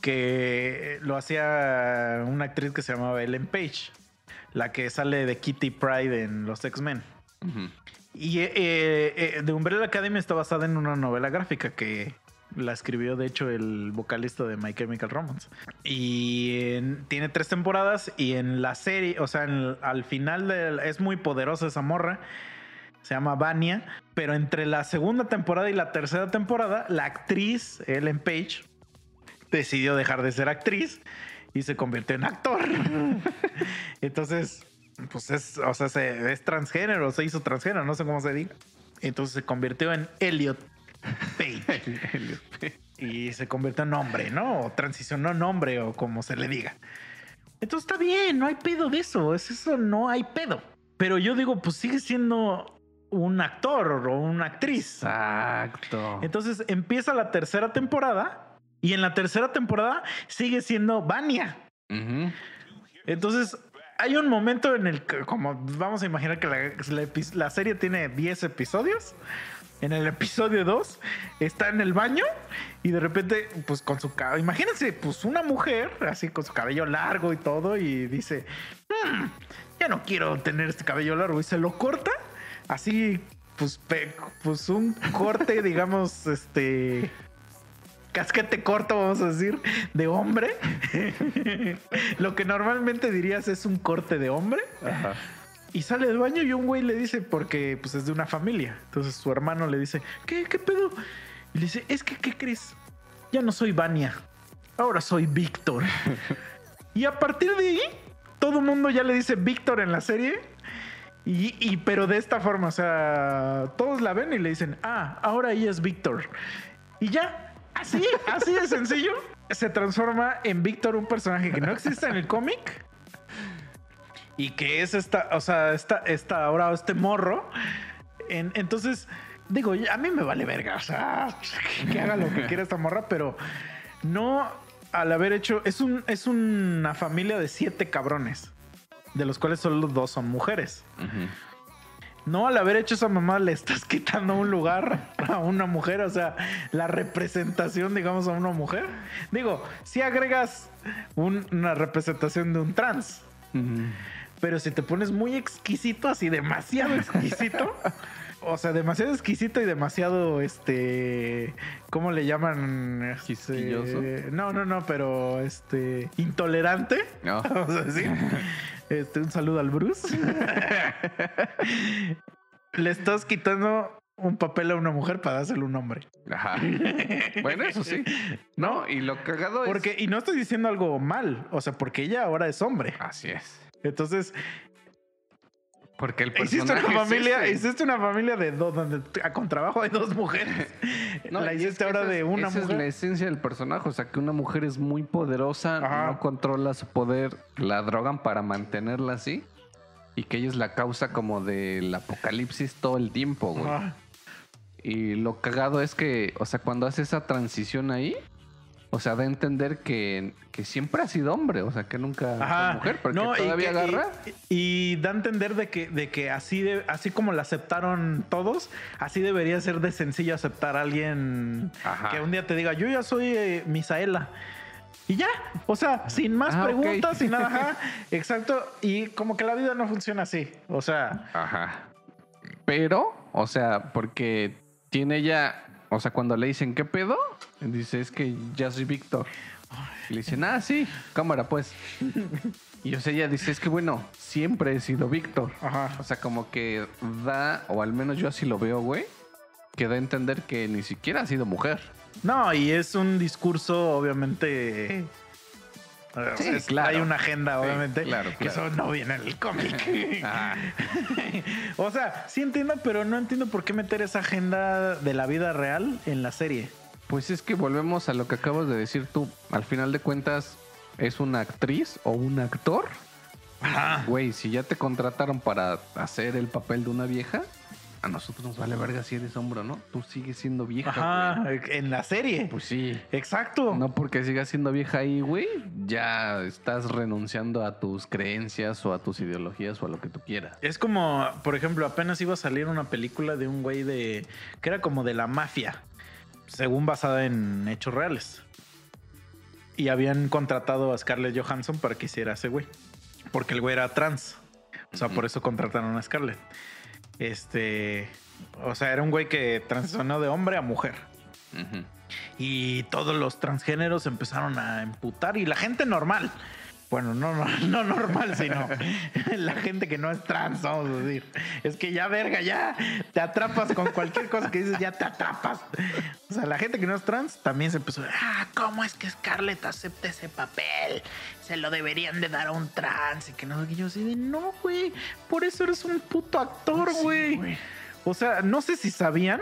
que lo hacía una actriz que se llamaba Ellen Page. La que sale de Kitty Pride en los X-Men. Y eh, eh, The Umbrella Academy está basada en una novela gráfica que la escribió, de hecho, el vocalista de My Chemical Romance. Y en- tiene tres temporadas y en la serie, o sea, al final es muy poderosa esa morra. Se llama Vania, pero entre la segunda temporada y la tercera temporada, la actriz Ellen Page decidió dejar de ser actriz y se convirtió en actor. Entonces, pues es, o sea, se- es transgénero, se hizo transgénero, no sé cómo se diga. Entonces se convirtió en Elliot Page y se convirtió en hombre, ¿no? O transicionó en hombre o como se le diga. Entonces está bien, no hay pedo de eso, es eso, no hay pedo. Pero yo digo, pues sigue siendo un actor o una actriz. Exacto. Entonces empieza la tercera temporada y en la tercera temporada sigue siendo Vania. Entonces, hay un momento en el que, como vamos a imaginar que la, la epi- la serie tiene 10 episodios. En el episodio 2 está en el baño y de repente, pues con su cabello, imagínense, pues una mujer así con su cabello largo y todo y dice, "Mm, ya no quiero tener este cabello largo y se lo corta, así, pues, pues un corte, digamos, este, casquete corto, vamos a decir, de hombre. Lo que normalmente dirías es un corte de hombre. Ajá. Y sale del baño y un güey le dice, porque pues es de una familia. Entonces su hermano le dice, ¿qué, qué pedo? Y le dice, es que, ¿qué crees? Ya no soy Vania. Ahora soy Víctor. y a partir de ahí, todo el mundo ya le dice Víctor en la serie. Y, y- pero de esta forma, o sea, todos la ven y le dicen, ah, ahora ella es Víctor. Y ya, así, así de sencillo, se transforma en Víctor, un personaje que no existe en el cómic. Y que es esta, o sea, esta, esta ahora este morro. En- entonces, digo, a mí me vale verga, o sea, que haga lo que quiera esta morra, pero no al haber hecho, es, un, es una familia de siete cabrones, de los cuales solo dos son mujeres. No, al haber hecho esa mamá le estás quitando un lugar a una mujer, o sea, la representación, digamos, a una mujer. Digo, si agregas un- una representación de un trans, Ujú. Pero si te pones muy exquisito, así demasiado exquisito, o sea, demasiado exquisito y demasiado, este, ¿cómo le llaman? Este, Quisquilloso. no, no, no, pero este, intolerante. No. Vamos a decir. Este, un saludo al Bruce. Le estás quitando un papel a una mujer para dárselo a un hombre. Ajá. Bueno, eso sí. No, y lo cagado es. Porque, y no estoy diciendo algo mal, o sea, porque ella ahora es hombre. Así es. Entonces, Porque el hiciste personaje. una es familia, ese. hiciste una familia de dos, donde con trabajo hay dos mujeres. No, la es hiciste que ahora esa de es- una esa mujer. es la esencia del personaje. O sea, que una mujer es muy poderosa, Ajá. no controla su poder, la drogan para mantenerla así. Y que ella es la causa como del apocalipsis todo el tiempo, güey. Ajá. Y lo cagado es que, o sea, cuando hace esa transición ahí, o sea, da a entender que, que siempre ha sido hombre, o sea, que nunca Ajá. mujer, porque No, todavía que- agarra. Y, y da a entender de que, de que así, de, así como la aceptaron todos, así debería ser de sencillo aceptar a alguien Ajá. que un día te diga, yo ya soy eh, Misaela. Y ya, o sea, sin más Ah, preguntas, sin nada, ajá, exacto. Y como que la vida no funciona así. O sea, Ajá. Pero, o sea, porque tiene ya, o sea, cuando le dicen, ¿qué pedo? Dice, es que ya soy Víctor. Y le dicen, ah, sí, cámara, pues. Y o sea, ella dice, es que bueno, siempre he sido Víctor. ajá. O sea, como que da, o al menos yo así lo veo, güey, que da a entender que ni siquiera ha sido mujer. No, y es un discurso, obviamente. eh, Sí, es- claro. Hay una agenda, Sí, obviamente, claro, que claro. eso no viene en el cómic. Ajá. o sea, sí entiendo, pero no entiendo por qué meter esa agenda de la vida real en la serie. Pues es que volvemos a lo que acabas de decir tú. Al final de cuentas, ¿es una actriz o un actor? Ajá. Güey, si ya te contrataron para hacer el papel de una vieja, a nosotros nos vale verga si eres hombre o no. Tú sigues siendo vieja, Ajá, güey. en la serie. Pues sí. Exacto. No porque sigas siendo vieja ahí, güey, ya estás renunciando a tus creencias o a tus ideologías o a lo que tú quieras. Es como, por ejemplo, apenas iba a salir una película de un güey de. que era como de la mafia, según basada en hechos reales. Y habían contratado a Scarlett Johansson para que hiciera ese güey. Porque el güey era trans. O sea, por eso contrataron a Scarlett. Este. O sea, era un güey que transicionó de hombre a mujer. Y todos los transgéneros empezaron a emputar y la gente normal. Bueno, no, no, no normal, sino la gente que no es trans, vamos a decir. Es que ya, verga, ya te atrapas con cualquier cosa que dices, ya te atrapas. O sea, la gente que no es trans también se empezó, ah, ¿cómo es que Scarlett acepta ese papel? Se lo deberían de dar a un trans y que no, y yo así de, no, güey, por eso eres un puto actor, güey. o sea, no sé si sabían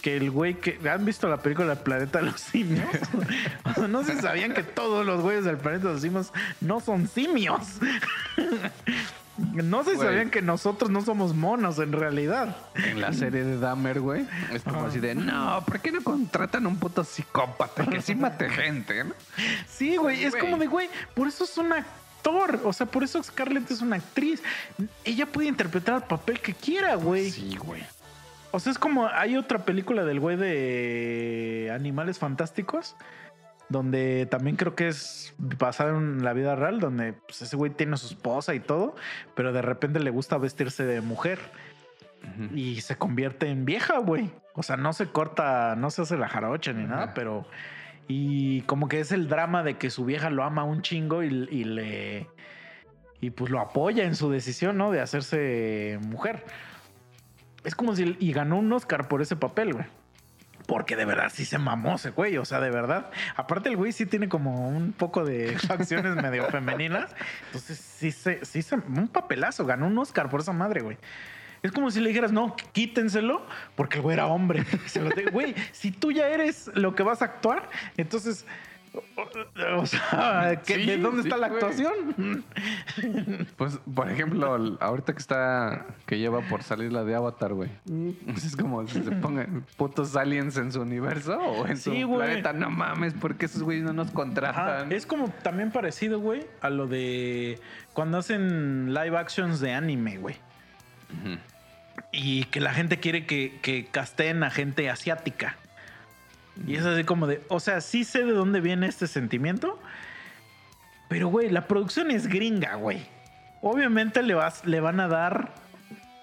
que el güey que han visto la película El planeta de los simios. No se sabían que todos los güeyes del planeta de los simios no son simios. No se Güey. sabían que nosotros no somos monos en realidad. En la serie de Dahmer, güey, es como así de, no, ¿por qué no contratan a un puto psicópata que sí mate gente? ¿no? Sí, güey, es Güey. como de güey, por eso es un actor, o sea, por eso Scarlett es una actriz. Ella puede interpretar el papel que quiera, güey. Sí, güey. O sea, es como hay otra película del güey de Animales Fantásticos, donde también creo que es basada en la vida real, donde pues, ese güey tiene a su esposa y todo, pero de repente le gusta vestirse de mujer y se convierte en vieja, güey. O sea, no se corta, no se hace la jarocha ni nada, pero... Y como que es el drama de que su vieja lo ama un chingo y, y le... Y pues lo apoya en su decisión, ¿no? De hacerse mujer. Es como si... Y ganó un Oscar por ese papel, güey. Porque de verdad sí se mamó ese güey, o sea, de verdad. Aparte el güey sí tiene como un poco de facciones medio femeninas. Entonces sí se, sí se, un papelazo, ganó un Oscar por esa madre, güey. Es como si le dijeras, no, quítenselo, porque el güey era hombre. Se lo de- Güey, si tú ya eres lo que vas a actuar, entonces, O sea, ¿qué- Sí, ¿de dónde sí, está la güey. actuación? Pues, por ejemplo, ahorita que está, que lleva por salir la de Avatar, güey. Es como si se pongan putos aliens en su universo o en Sí, su güey. planeta. No mames, ¿por qué esos güeyes no nos Ajá, contratan? Es como también parecido, güey, a lo de cuando hacen live actions de anime, güey. Y que la gente quiere que, que casteen a gente asiática. Y es así como de, o sea, sí sé de dónde viene este sentimiento. Pero, güey, la producción es gringa, güey. Obviamente le, vas, le van a dar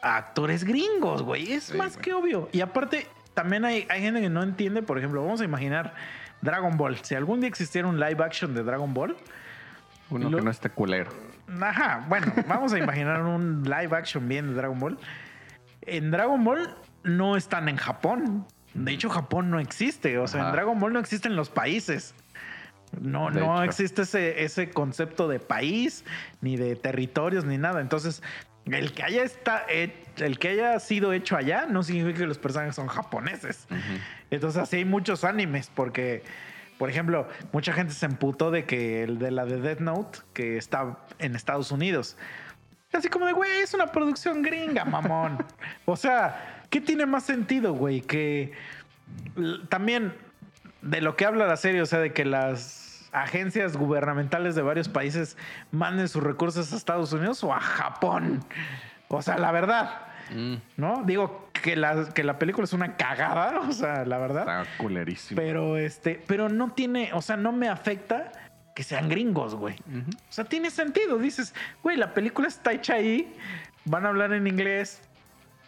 a actores gringos, güey. Es Sí, más güey. que obvio. Y aparte, también hay, hay gente que no entiende, por ejemplo, vamos a imaginar Dragon Ball. Si algún día existiera un live action de Dragon Ball, Uno Lo- que no esté culero. Ajá, bueno, vamos a imaginar un live action bien de Dragon Ball. En Dragon Ball no están en Japón. De hecho, Japón no existe. O sea, en. Dragon Ball no existen los países. No, De no hecho. existe ese, ese concepto de país, ni de territorios, ni nada. Entonces, el que haya está, el que haya sido hecho allá no significa que los personajes son japoneses. Entonces así hay muchos animes porque, por ejemplo, mucha gente se emputó de que el de la de Death Note, que está en Estados Unidos. Así como de, güey, es una producción gringa, mamón. o sea, ¿qué tiene más sentido, güey? Que también de lo que habla la serie, o sea, de que las agencias gubernamentales de varios países manden sus recursos a Estados Unidos o a Japón. O sea, la verdad. Mm, ¿no? Digo que la, que la película es una cagada, o sea, la verdad. está culerísimo. Pero este, pero no tiene, o sea, no me afecta que sean gringos, güey. O sea, tiene sentido. Dices, güey, la película está hecha ahí, van a hablar en inglés.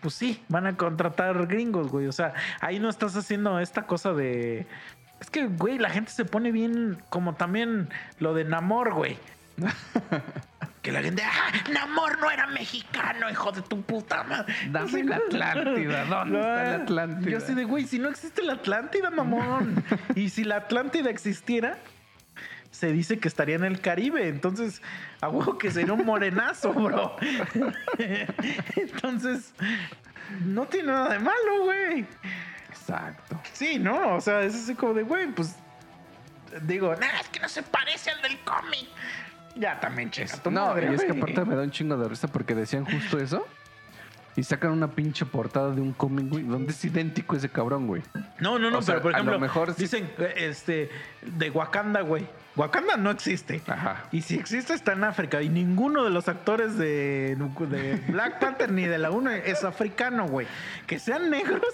Pues sí, van a contratar gringos, güey. O sea, ahí no estás haciendo esta cosa de. Es que, güey, la gente se pone bien, como también lo de Namor, güey. que la gente, ah, Namor no era mexicano, hijo de tu puta madre. Dame la Atlántida, ¿dónde está la Atlántida? Yo así de, güey, si no existe la Atlántida, mamón. y si la Atlántida existiera, se dice que estaría en el Caribe. Entonces, a huevo que sería un morenazo, bro. Entonces, no tiene nada de malo, güey. Exacto. Sí, ¿no? O sea, es así como de, güey, pues. Digo, nah, es que no se parece al del cómic. Ya también, checa tu No, madre, y es que aparte me da un chingo de risa porque decían justo eso. Y sacan una pinche portada de un cómic, güey, donde es idéntico ese cabrón, güey. No, no, no, O sea, pero por a lo ejemplo, mejor dicen eh, este de Wakanda, güey. Wakanda no existe. Ajá. Y si existe está en África y ninguno de los actores de, de Black Panther ni de la 1 es africano, güey. Que sean negros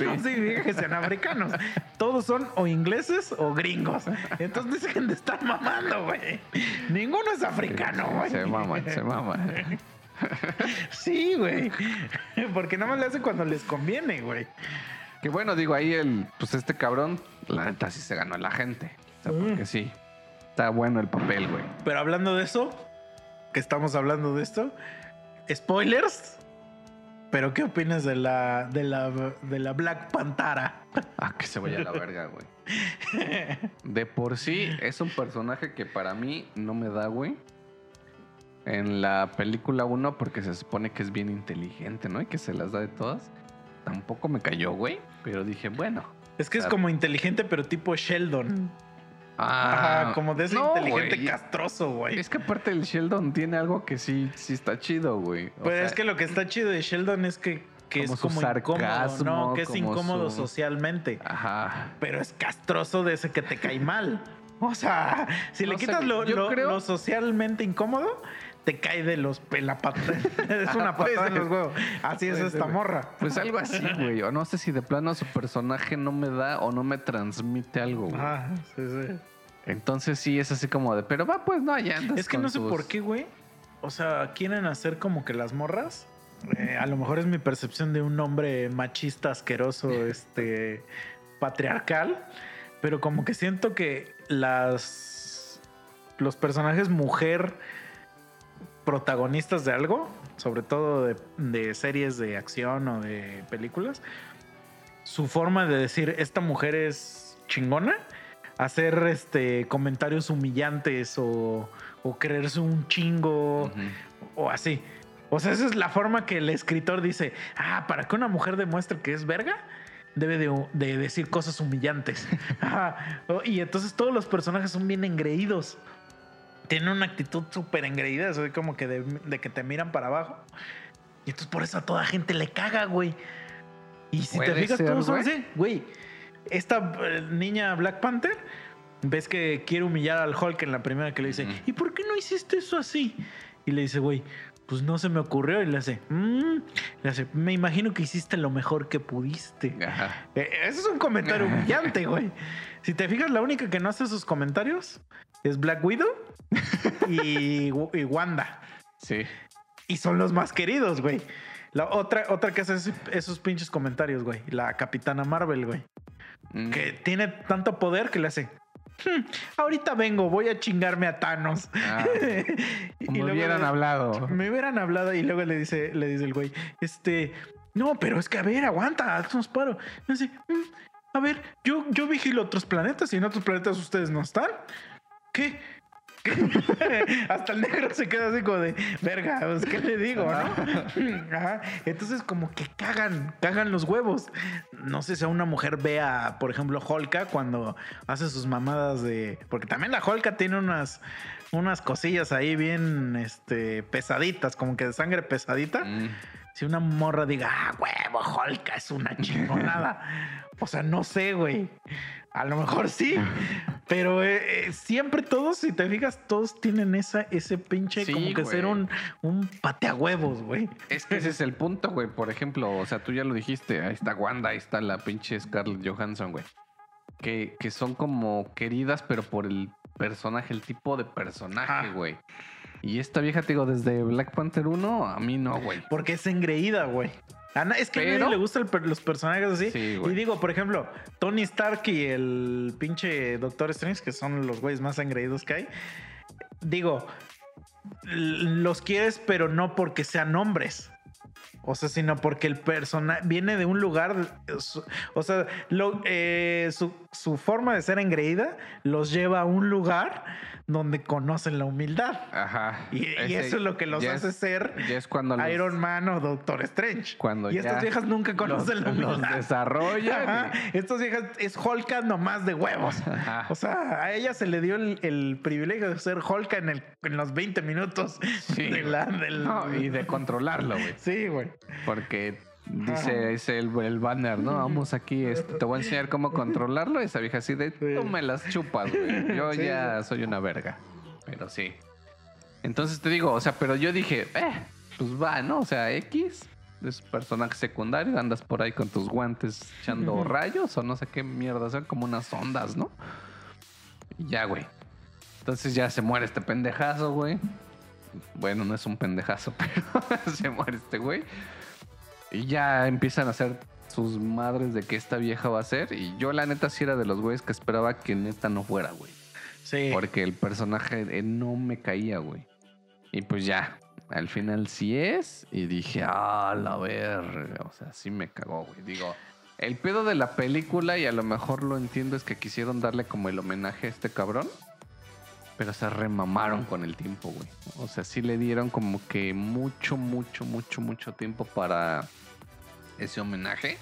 no significa que sean africanos. Todos son o ingleses o gringos. Entonces dejen de estar mamando, güey. Ninguno es africano, güey. Se maman, se maman. Sí, güey. Porque nada más le hacen cuando les conviene, güey. Que bueno, digo, ahí el, pues este cabrón, la neta sí se ganó a la gente. O sea, porque sí. Está bueno el papel, güey. Pero hablando de eso, que estamos hablando de esto, spoilers. Pero ¿qué opinas de la de la de la Black Pantara? Ah, que se vaya a la verga, güey. De por sí, es un personaje que para mí no me da, güey. En la película 1, porque se supone que es bien inteligente, ¿no? Y que se las da de todas. Tampoco me cayó, güey. Pero dije, bueno. Es que es como inteligente, pero tipo Sheldon. Ah, Ajá, como de ese no, inteligente castroso, güey. Es que aparte el Sheldon tiene algo que sí, sí está chido, güey. Pero sea, es que lo que está chido de Sheldon es que, que Como es como incómodo, sarcasmo, ¿no? Que es incómodo su- socialmente. Ajá. Pero es castroso de ese que te cae mal. O sea, si le sé, quitas lo, lo- creo- lo socialmente incómodo, te cae de los pe- la pata. es una patada en los huevos. Así es esta morra. Pues algo así, güey. O no sé si de plano su personaje no me da o no me transmite algo, güey. Ajá, sí, sí. Entonces sí es así como de, pero va, pues no, ya andas Es que no sé tus- por qué, güey. O sea, quieren hacer como que las morras. eh, a lo mejor es mi percepción de un hombre machista, asqueroso, este, patriarcal. Pero como que siento que las. Los personajes mujer protagonistas de algo, sobre todo de, de series de acción o de películas, su forma de decir esta mujer es chingona, hacer este comentarios humillantes o, o creerse un chingo o así. O sea, esa es la forma que el escritor dice, ah, para que una mujer demuestre que es verga, debe de, de decir cosas humillantes. Y entonces todos los personajes son bien engreídos. Tienen una actitud súper engreída, así como que de, de que te miran para abajo. Y entonces por eso a toda gente le caga, güey. Y si te fijas, todos son así, güey. Esta eh, niña Black Panther, ves que quiere humillar al Hulk en la primera que le dice. ¿y por qué no hiciste eso así? Y le dice, güey, pues no se me ocurrió. Y le hace, "Mm". le hace, me imagino que hiciste lo mejor que pudiste. Ajá. Eh, Ese es un comentario humillante, güey. Si te fijas, la única que no hace esos comentarios es Black Widow y, y Wanda. Sí. Y son los más queridos, güey. La otra, otra que hace esos pinches comentarios, güey. La Capitana Marvel, güey. Mm. Que tiene tanto poder que le hace. "Hmm, ahorita vengo, voy a chingarme a Thanos. Ah, Y luego hubieran le- hablado. Me hubieran hablado y luego le dice, le dice el güey, este, no, pero es que a ver, aguanta, haznos paro. Y así, "Mm, a ver, yo, yo vigilo otros planetas y en otros planetas ustedes no están. ¿Qué? Hasta el negro se queda así como de, verga, pues, ¿qué le digo, no? Ajá. Entonces, como que cagan, cagan los huevos. No sé si a una mujer vea, por ejemplo, Holka cuando hace sus mamadas de. Porque también la Holka tiene unas, unas cosillas ahí bien este, pesaditas, como que de sangre pesadita. Mm. Si una morra diga, ah, huevo, Holka es una chingonada. o sea, no sé, güey. A lo mejor sí. Pero eh, eh, siempre todos, si te fijas, todos tienen esa, ese pinche Sí, como que güey. ser un, un pateahuevos, güey. Es que ese es el punto, güey. Por ejemplo, o sea, tú ya lo dijiste. Ahí está Wanda, ahí está la pinche Scarlett Johansson, güey. Que, que son como queridas, pero por el personaje, el tipo de personaje, Ajá. güey. Y esta vieja, te digo, desde Black Panther 1, a mí no, güey. Porque es engreída, güey. A na- Es que a Pero- nadie le gustan los personajes así. Sí, y digo, por ejemplo, Tony Stark y el pinche Doctor Strange, que son los güeyes más engreídos que hay. Digo, los quieres, pero no porque sean hombres. O sea, sino porque el personaje viene de un lugar. su- O sea, lo- eh, su, su forma de ser engreída los lleva a un lugar donde conocen la humildad. Ajá. Y, eso es lo que los hace es- ser Ya es cuando los, Iron Man o Doctor Strange. Cuando y estas viejas nunca conocen los, la los humildad. desarrollan. Ajá. Estas viejas es Holka nomás de huevos. Ajá. O sea, a ella se le dio el, el privilegio de ser Holka en, el, en los 20 minutos Sí, de la- del- No, y de controlarlo, güey. Sí, güey. Porque dice el, el banner, ¿no? Vamos aquí, este, te voy a enseñar cómo controlarlo. Esa vieja así de, tú me las chupas, güey. Yo Sí, ya soy una verga. Pero sí. Entonces te digo, o sea, pero yo dije, eh, pues va, ¿no? O sea, X es personaje secundario, andas por ahí con tus guantes echando rayos o no sé qué mierda, son como unas ondas, ¿no? Y ya, güey. Entonces ya se muere este pendejazo, güey. Bueno, no es un pendejazo, pero se muere este güey. Y ya empiezan a hacer sus madres de que esta vieja va a ser. Y yo, la neta, sí era de los güeyes que esperaba que neta no fuera, güey. Sí. Porque el personaje eh, no me caía, güey. Y pues ya, al final sí es. Y dije, ah, la verga. O sea, sí me cagó, güey. Digo, el pedo de la película, y a lo mejor lo entiendo, es que quisieron darle como el homenaje a este cabrón. Pero se remamaron con el tiempo, güey. O sea, sí le dieron como que mucho, mucho, mucho, mucho tiempo para ese homenaje.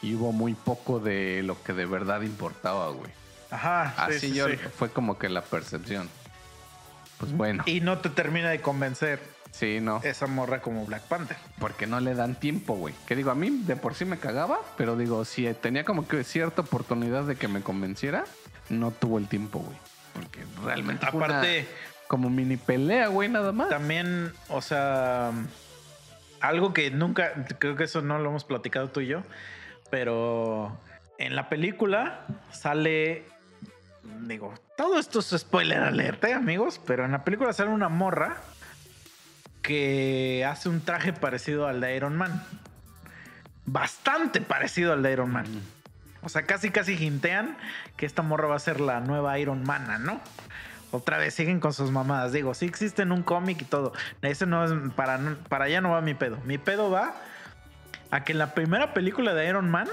Y hubo muy poco de lo que de verdad importaba, güey. Ajá. sí, Así sí, yo sí. fue como que la percepción. Pues bueno, Y no te termina de convencer sí, no. esa morra como Black Panther. Porque no le dan tiempo, güey. Que digo, a mí de por sí me cagaba, pero digo, si tenía como que cierta oportunidad de que me convenciera, no tuvo el tiempo, güey. Porque realmente fue una Aparte, como mini pelea, güey, nada más. también, o sea, algo que nunca, creo que eso no lo hemos platicado tú y yo, pero en la película sale, digo, todo esto es spoiler alert, ¿eh, amigos, pero en la película sale una morra que hace un traje parecido al de Iron Man. Bastante parecido al de Iron Man. O sea, casi casi hintean esta morra va a ser la nueva Iron Man, ¿no? Otra vez siguen con sus mamadas. Digo, sí existe en un cómic y todo. Ese no es para, para allá no va mi pedo. Mi pedo va a que en la primera película de Iron Man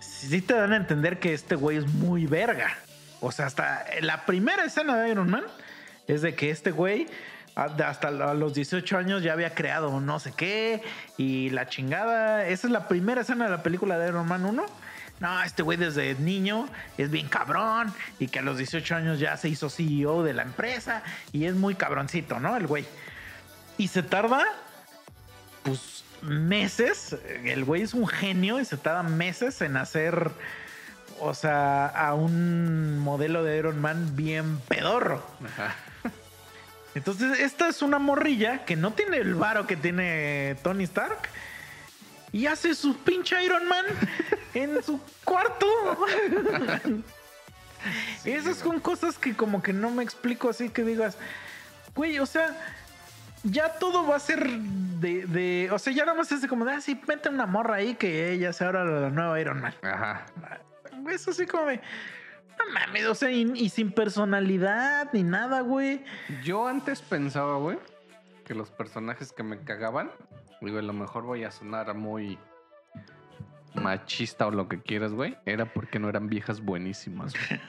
sí te dan a entender que este güey es muy verga. O sea, hasta la primera escena de Iron Man es de que este güey hasta los 18 años ya había creado no sé qué y la chingada. Esa es la primera escena de la película de Iron Man 1. No, este güey desde niño es bien cabrón y que a los 18 años ya se hizo CEO de la empresa y es muy cabroncito, ¿no? El güey. Y se tarda, pues, meses. El güey es un genio y se tarda meses en hacer, o sea, a un modelo de Iron Man bien pedorro. Ajá. Entonces, esta es una morrilla que no tiene el varo que tiene Tony Stark. Y hace su pinche Iron Man en su cuarto. Esas son cosas que como que no me explico así que digas, güey, o sea, ya todo va a ser de, de- o sea, ya nada más es de como de, ah, sí, mete una morra ahí que ella sea ahora la nueva Iron Man. Ajá. Eso así como de, no mames, o sea, y, y sin personalidad ni nada, güey. Yo antes pensaba, güey, que los personajes que me cagaban, digo, a lo mejor voy a sonar muy machista o lo que quieras, güey, era porque no eran viejas buenísimas, güey.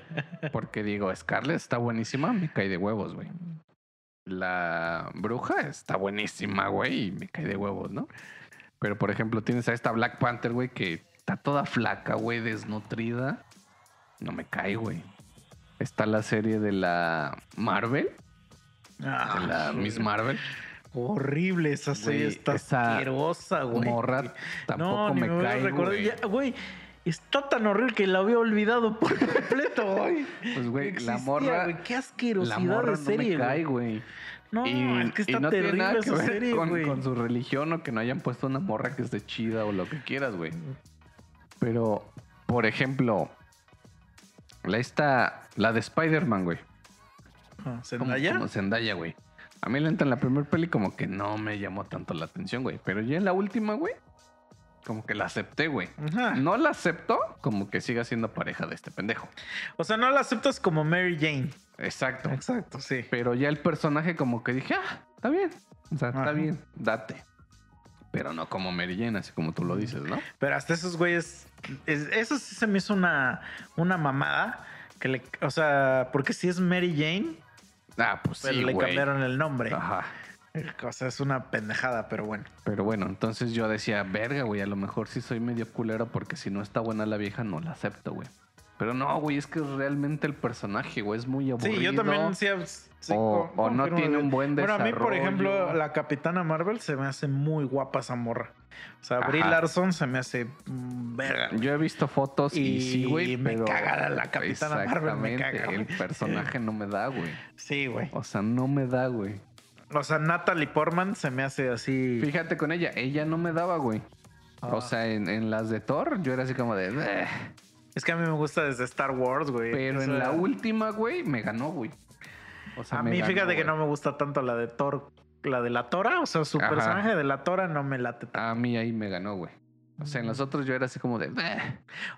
Porque digo, Scarlett está buenísima, me cae de huevos, güey. La bruja está buenísima, güey, y me cae de huevos, ¿no? Pero, por ejemplo, tienes a esta Black Panther, güey, que está toda flaca, güey, desnutrida. No me cae, güey. Está la serie de la Marvel, de la Ah, Miss Marvel. Horrible esa serie, está asquerosa, güey. Morra tampoco no, me, a cae, güey. Güey, está tan horrible que la había olvidado por completo, güey. Pues, güey, la morra... güey, Qué La asquerosidad morra de serie, no me cae, güey. No, y, es que y está no tiene terrible nada que esa ver serie, con, güey. con su religión o que no hayan puesto una morra que esté chida o lo que quieras, güey. Pero, por ejemplo, la esta, la de Spider-Man, güey. Ah, Como, ¿Zendaya? como Zendaya, güey. A mí la neta en la primera peli como que no me llamó tanto la atención, güey. Pero ya en la última, güey, como que la acepté, güey. Ajá. No la acepto como que siga siendo pareja de este pendejo. O sea, no la aceptas como Mary Jane. Exacto. Exacto, sí. Pero ya el personaje como que dije, ah, está bien. O sea, Ajá. está bien, date. Pero no como Mary Jane, así como tú lo dices, ¿no? Pero hasta esos güeyes. es- eso sí se me hizo una, una mamada. Que le, o sea, porque si es Mary Jane, Ah, pues pero sí, le güey. cambiaron el nombre. Ajá. O sea, es una pendejada, pero bueno. Pero bueno, entonces yo decía, verga, güey, a lo mejor sí soy medio culero porque si no está buena la vieja no la acepto, güey. Pero no, güey, es que realmente el personaje, güey, es muy aburrido. Sí, yo también sí, sí, O- con- o no tiene un buen Bueno, a mí, por desarrollo. ejemplo, la Capitana Marvel se me hace muy guapa esa morra. O sea, Brie. Larson se me hace mm, verga. Yo he visto fotos y, Y sí, güey, me pero... caga la Capitana Marvel, me caga, el güey. personaje no me da, güey. Sí, güey. O sea, no me da, güey. O sea, Natalie Portman se me hace así. Fíjate con ella, ella no me daba, güey. Ah. O sea, en, en las de Thor, yo era así como de... Es que a mí me gusta desde Star Wars, güey. Pero en la última, güey, me ganó, güey. O sea, A mí, ganó, fíjate que no me gusta tanto la de Thor, la de la Tora. O sea, su Ajá. personaje de la Tora no me late tanto. A mí ahí me ganó, güey. O sea, en los otros yo era así como de...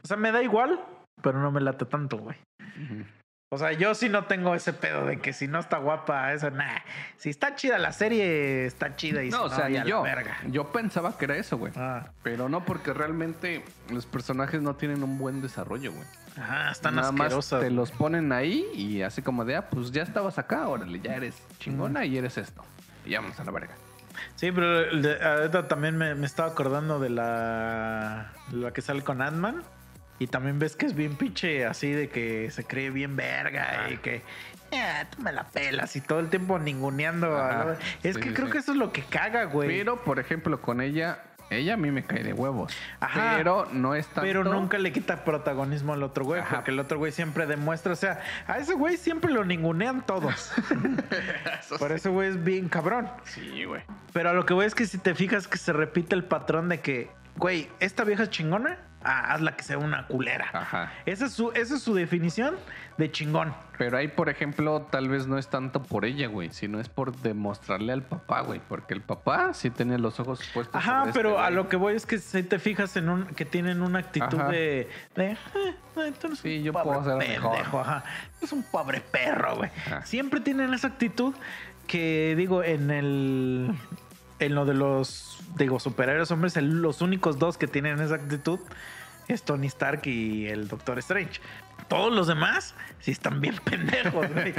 O sea, me da igual, pero no me late tanto, güey. Ujú. O sea, yo sí no tengo ese pedo de que si no está guapa, eso, nah. Si está chida la serie, está chida y No, si o sea, yo. verga. Yo pensaba que era eso, güey. Ah, Pero no porque realmente los personajes no tienen un buen desarrollo, güey. ajá, están Nada más te los ponen ahí y así como de, ah, pues ya estabas acá, órale, ya eres chingona y eres esto. Y ya vamos a la verga. Sí, pero de- ahorita también me, me estaba acordando de la, la que sale con Ant-Man. Y también ves que es bien pinche así de que se cree bien verga y que "Ah, tú me la pelas y todo el tiempo ninguneando. Ajá, Es sí, que sí, creo que eso es lo que caga, güey. Pero, por ejemplo, con ella, ella a mí me cae de huevos. Ajá. Pero no es tanto... Pero nunca le quita protagonismo al otro güey, Ajá. porque el otro güey siempre demuestra, o sea, a ese güey siempre lo ningunean todos. Eso Por sí. eso güey es bien cabrón. Sí, güey. Pero a lo que voy es que si te fijas que se repite el patrón de que, güey, esta vieja es chingona, ah, hazla que sea una culera. Ajá. Esa es su, esa es su definición de chingón. Pero ahí, por ejemplo, tal vez no es tanto por ella, güey, sino es por demostrarle al papá, güey. Porque el papá sí tenía los ojos puestos. Ajá, sobre este pero a lo que voy es que si te fijas en un que tienen una actitud Ajá. de, de "Eh, tú eres Sí, un yo pobre puedo mejor". pendejo, ajá. Es un pobre perro, güey. Siempre tienen esa actitud que digo en el en lo de los digo superhéroes hombres, el- los únicos dos que tienen esa actitud es Tony Stark y el Doctor Strange. Todos los demás sí están bien pendejos, güey.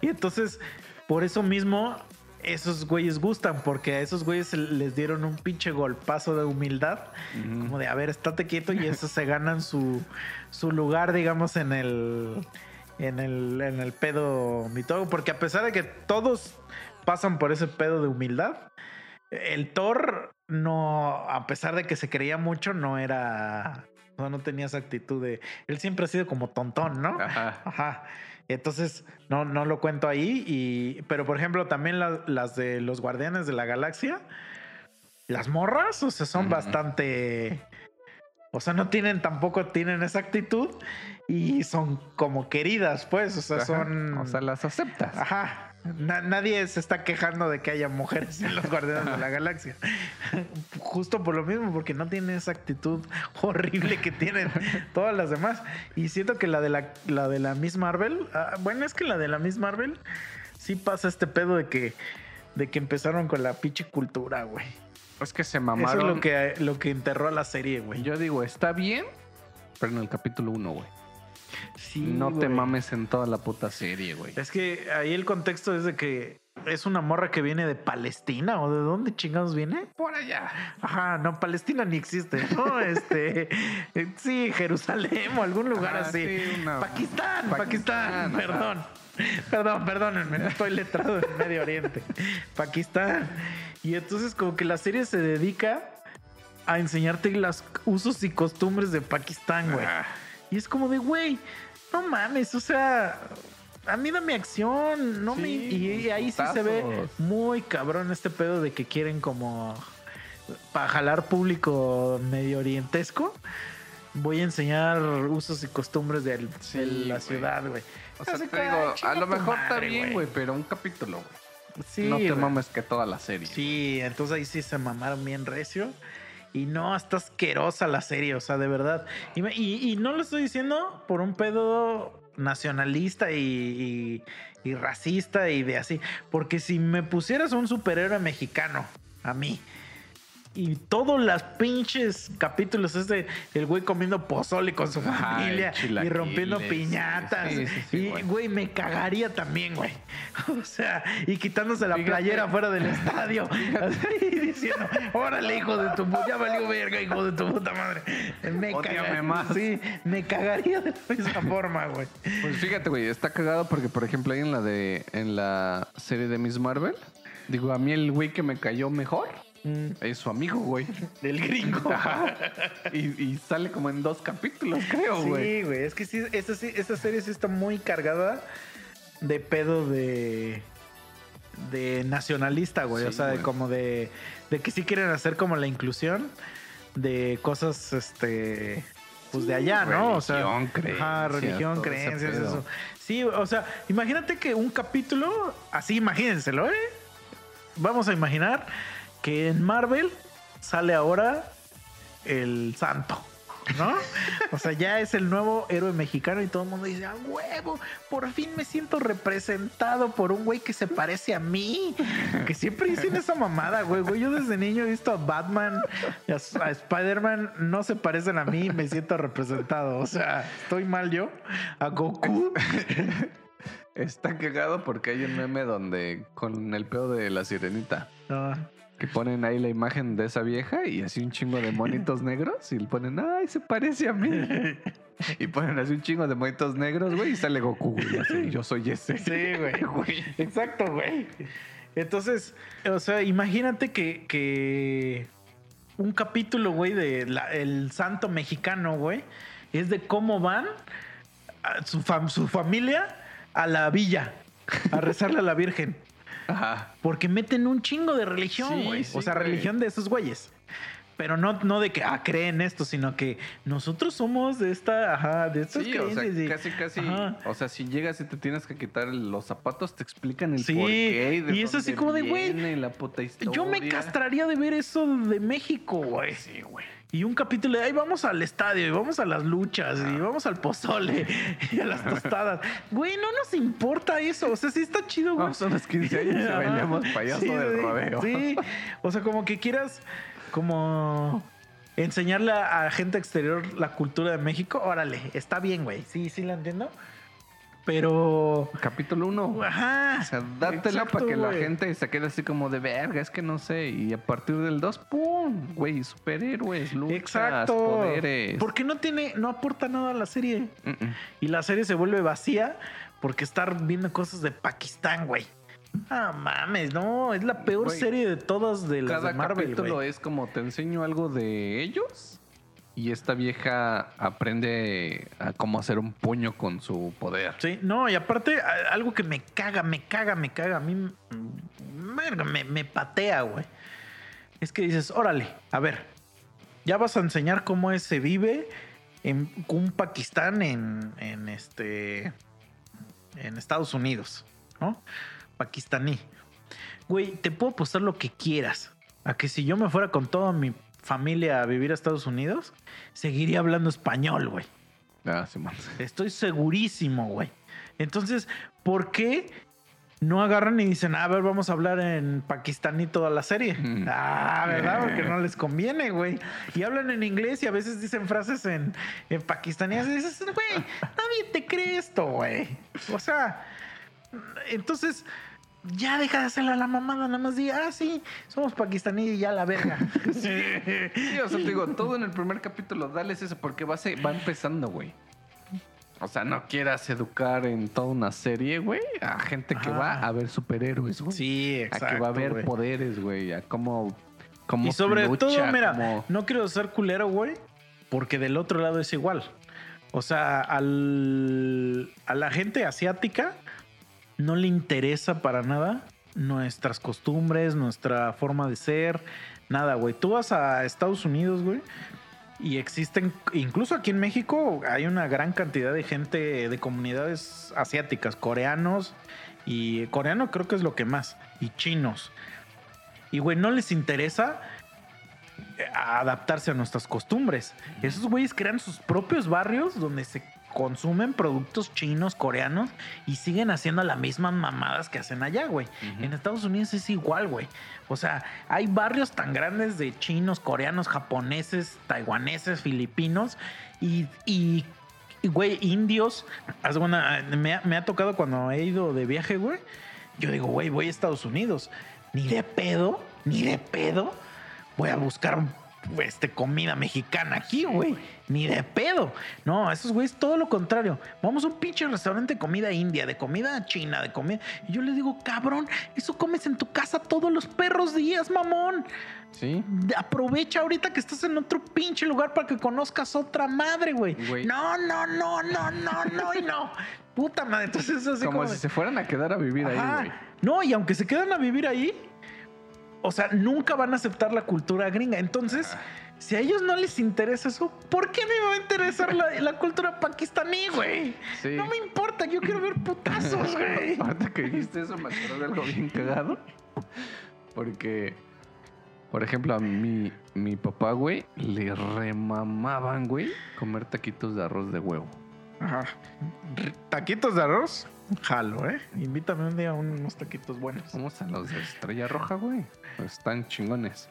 Y entonces por eso mismo esos güeyes gustan, porque a esos güeyes les dieron un pinche golpazo de humildad, como de, a ver, estate quieto y eso se ganan su, su lugar, digamos, en el, en el, en el pedo mito, porque a pesar de que todos pasan por ese pedo de humildad, el Thor no, a pesar de que se creía mucho, no era, no, no tenía esa actitud de, él siempre ha sido como tontón, ¿no? Ajá. Ajá. Entonces, no, no lo cuento ahí. Y, pero, por ejemplo, también las de los Guardianes de la Galaxia, las morras, o sea, son bastante. O sea, no tienen tampoco tienen esa actitud y son como queridas, pues. O sea, son. O sea, las aceptas. Ajá nadie se está quejando de que haya mujeres en los Guardianes de la Galaxia. Justo por lo mismo, porque no tiene esa actitud horrible que tienen todas las demás. Y siento que la de la, la de la Miss Marvel, ah, bueno, es que la de la Miss Marvel sí pasa este pedo de que, de que empezaron con la pinche cultura, güey. Es que se mamaron. Eso es lo que, lo que enterró a la serie, güey. Yo digo, está bien, pero en el capítulo 1, güey no te mames en toda la puta serie, güey. Es que ahí el contexto es de que es una morra que viene de Palestina o de dónde chingados viene? Por allá. Ajá, no, Palestina ni existe, ¿no? este, sí, Jerusalén o algún lugar así. Pakistán, Pakistán, perdón. Perdón, perdónenme, estoy letrado en Medio Oriente. Pakistán. Y entonces como que la serie se dedica a enseñarte los usos y costumbres de Pakistán, güey. Y es como de, güey, no mames, o sea, a mí dame acción, no me. Y ahí sí se ve muy cabrón este pedo de que quieren como para jalar público medio orientesco. Voy a enseñar usos y costumbres de, la ciudad, güey. O sea, te digo, a lo mejor está bien, güey, pero un capítulo, güey. Sí, no te mames que toda la serie. Sí, entonces ahí sí se mamaron bien recio. Y no, está asquerosa la serie, o sea, de verdad. Y, no lo estoy diciendo por un pedo nacionalista y, y, racista y de así. Porque si me pusieras un superhéroe mexicano a mí y todos los pinches capítulos es de el güey comiendo pozole con su familia y rompiendo piñatas. y güey, me cagaría también, güey. O sea, y quitándose la playera fuera del estadio. y diciendo, órale, hijo de tu puta, ya valió verga, hijo de tu puta madre. Me cagaría más. Sí, me cagaría de misma forma, güey. Pues fíjate, güey, está cagado porque, por ejemplo, ahí en la de en la serie de Miss Marvel, digo, a mí el güey que me cayó mejor Mm. Es su amigo, güey. Del gringo. Y, sale como en dos capítulos, creo, güey. Sí, güey. Es que sí, esta, serie sí está muy cargada de pedo de. de nacionalista, güey. o sea, de como de. de que sí quieren hacer como la inclusión de cosas, este. Pues de allá, ¿no? O sea, creencias, religión, creencias, eso. Sí, o sea, imagínate que un capítulo, así imagínenselo, ¿eh? Vamos a imaginar que en Marvel sale ahora el santo. ¿No? O sea, ya es el nuevo héroe mexicano y todo el mundo dice, ¡ah, huevo! Por fin me siento representado por un güey que se parece a mí. Que siempre dicen esa mamada, güey. Yo desde niño he visto a Batman y a, a Spider-Man, no se parecen a mí me siento representado. O sea, estoy mal yo. A Goku. Está cagado porque hay un meme donde con el pedo de la sirenita. Ah. Que ponen ahí la imagen de esa vieja y así un chingo de monitos negros y le ponen, ay, se parece a mí. y ponen así un chingo de monitos negros, güey, y sale Goku, güey. Así, yo soy ese. Sí, güey. Exacto, güey. Entonces, o sea, imagínate que, que un capítulo, güey, de El Santo Mexicano, güey, es de cómo van su, su familia a la villa a rezarle a la Virgen. Ajá. Porque meten un chingo de religión, güey. o sea, religión de esos güeyes. Pero no, no de que ah, creen esto, sino que nosotros somos de esta, ajá, de estas sí, O sea, casi, casi. O sea, si llegas y te tienes que quitar los zapatos, te explican el por qué. Y, y es así como de, güey. Yo me castraría de ver eso de México, güey. Sí, güey. Y un capítulo de ahí vamos al estadio y vamos a las luchas y vamos al pozole y a las tostadas. Güey, no nos importa eso. O sea, sí está chido, güey. son los 15 años y bailamos payaso sí, de rodeo. Sí. O sea, como que quieras como enseñarle a, gente exterior la cultura de México. Órale, está bien, güey. Sí, sí la entiendo. Pero. Capítulo 1. Ajá. O sea, dátela Exacto, para que la gente se quede así como de verga, es que no sé. Y a partir del 2, ¡pum! Güey, superhéroes, luchas, Exacto. poderes. Porque no tiene, no aporta nada a la serie. Y la serie se vuelve vacía porque estar viendo cosas de Pakistán, güey. Ah, mames, no, es la peor serie de todas de las Cada de Marvel, capítulo es como te enseño algo de ellos. Y esta vieja aprende a cómo hacer un puño con su poder. Sí, no, y aparte, algo que me caga, me caga, me caga, a mí me, me patea, güey. Es que dices, órale, a ver, ya vas a enseñar cómo es, se vive en un Pakistán en, en este en Estados Unidos, ¿no? Pakistaní. Güey, te puedo apostar lo que quieras. A que si yo me fuera con toda mi familia a vivir a Estados Unidos, seguiría hablando español, güey. Ah, sí, man. Estoy segurísimo, güey. Entonces, ¿por qué no agarran y dicen, a ver, vamos a hablar en pakistaní toda la serie? Mm. Ah, ¿verdad? Porque no les conviene, güey. Y hablan en inglés y a veces dicen frases en, en pakistaní. Y dices, güey, nadie te cree esto, güey. O sea, entonces... Ya deja de hacerle a la mamada, nada más di, ah, sí, somos pakistaní y ya la verga. Sí, o sea, te digo, todo en el primer capítulo, dales eso, porque va, a ser- va empezando, güey. O sea, no quieras educar en toda una serie, güey, a gente que va a ver superhéroes, güey. Sí, a exacto. que va a ver poderes, güey, a cómo, cómo Y sobre lucha, todo, mira, cómo- no quiero ser culero, güey, porque del otro lado es igual. O sea, al, a la gente asiática no le interesa para nada nuestras costumbres, nuestra forma de ser, nada, güey. Tú vas a Estados Unidos, güey, y existen, incluso aquí en México, hay una gran cantidad de gente de comunidades asiáticas, coreanos, y coreano creo que es lo que más, y chinos. Y, güey, no les interesa eh, adaptarse a nuestras costumbres. Esos güeyes crean sus propios barrios donde se consumen productos chinos, coreanos y siguen haciendo las mismas mamadas que hacen allá, güey. En Estados Unidos es igual, güey. O sea, hay barrios tan grandes de chinos, coreanos, japoneses, taiwaneses, filipinos y, güey, indios. Ha, me ha tocado cuando he ido de viaje, güey. Yo digo, güey, voy a Estados Unidos. Ni de pedo, ni de pedo. Voy a buscar este, comida mexicana aquí, güey. Ni de pedo. No, esos güeyes todo lo contrario. Vamos a un pinche restaurante de comida india, de comida china, de comida. Y yo les digo, cabrón, eso comes en tu casa todos los perros días, mamón. Sí. Aprovecha ahorita que estás en otro pinche lugar para que conozcas otra madre, güey. No, no, no, no, no, no y no. Puta madre. Entonces es así como, como. si de- se fueran a quedar a vivir Ajá. ahí, güey. No, y aunque se quedan a vivir ahí, o sea, nunca van a aceptar la cultura gringa. Entonces, si a ellos no les interesa eso, ¿por qué me va a interesar la, la cultura pakistaní, güey? Sí. No me importa, yo quiero ver putazos, güey. Ahorita que dijiste eso, me acordé de algo bien cagado. Porque, por ejemplo, a mi, mi papá, güey, le remamaban, güey, comer taquitos de arroz de huevo. Ajá. Taquitos de arroz, jalo, ¿eh? Invítame un día a unos taquitos buenos. Vamos a los de Estrella Roja, güey. Están chingones.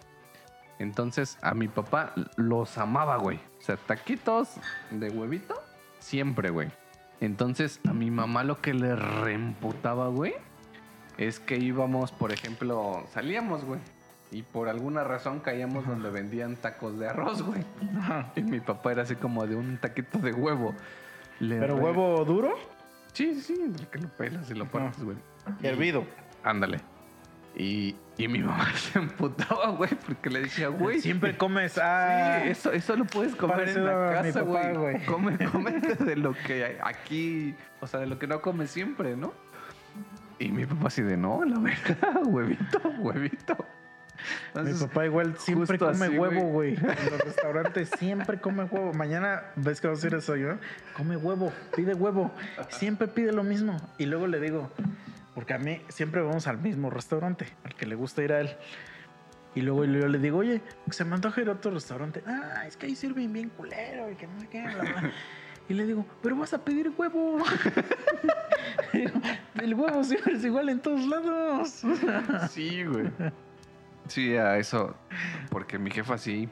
Entonces, a mi papá los amaba, güey. O sea, taquitos de huevito, siempre, güey. Entonces, a mi mamá lo que le reemputaba, güey, es que íbamos, por ejemplo, salíamos, güey. Y por alguna razón caíamos donde vendían tacos de arroz, güey. Ajá. Y mi papá era así como de un taquito de huevo. Le ¿Pero re- huevo duro? Sí, sí, sí, el que lo pelas y lo partes, güey. Hervido. Ándale. Y, y mi mamá se emputaba, güey, porque le decía, güey. Siempre comes. Ah, Sí, eso, eso lo puedes comer en la casa, papá, güey. güey. Come, cómete de lo que hay aquí, o sea, de lo que no comes siempre, ¿no? Y mi papá así de, no, la verdad, huevito, huevito. Mi Entonces, papá igual siempre come así, huevo, güey. En los restaurantes siempre come huevo. Mañana ves que vamos a ir a desayunar. Come huevo, pide huevo. Siempre pide lo mismo. Y luego le digo, porque a mí siempre vamos al mismo restaurante, al que le gusta ir a él. Y luego yo le digo, oye, se me antoja ir a otro restaurante. Ah, es que ahí sirven bien culero y que no sé qué. bla, bla". Y le digo, pero vas a pedir huevo. Digo, El huevo siempre es igual en todos lados. sí, güey. Sí, a eso, porque mi jefa sí,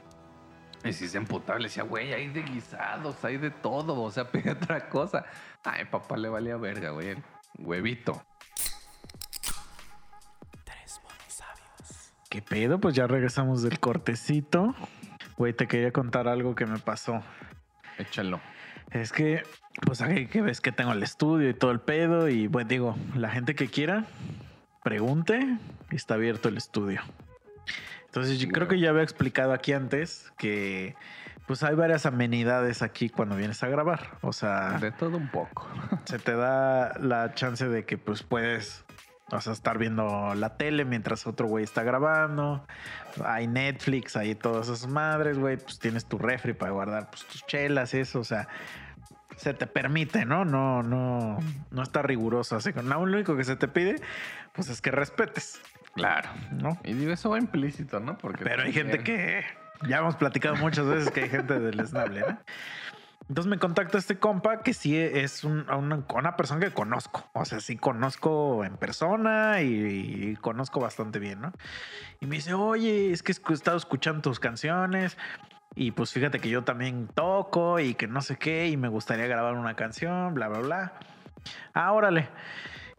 Y si se emputaba, le decía, güey, hay de guisados, hay de todo, o sea, pide otra cosa. Ay, papá le valía verga, güey, el huevito. ¿Qué pedo? Pues ya regresamos del cortecito. Güey, te quería contar algo que me pasó. Échalo. Es que, pues aquí que ves que tengo el estudio y todo el pedo. Y bueno, digo, la gente que quiera, pregunte. Está abierto el estudio. Entonces, yo creo que ya había explicado aquí antes que pues hay varias amenidades aquí cuando vienes a grabar. O sea, De todo un poco. se te da la chance de que pues puedes o sea, estar viendo la tele mientras otro güey está grabando. Hay Netflix, hay todas esas madres, güey. Pues tienes tu refri para guardar pues, tus chelas, eso. O sea, se te permite, ¿no? No, no, no está riguroso. Así que lo único que se te pide, pues es que respetes, Claro. ¿no? Y digo, eso va implícito, ¿no? Porque Pero hay gente que ya hemos platicado muchas veces que hay gente deleznable, ¿no? Entonces me contacta este compa que sí es un- una, una persona que conozco. O sea, sí conozco en persona y, y conozco bastante bien, ¿no? Y me dice, oye, es que he estado escuchando tus canciones y pues fíjate que yo también toco y que no sé qué y me gustaría grabar una canción, bla, bla, bla. Ah, órale.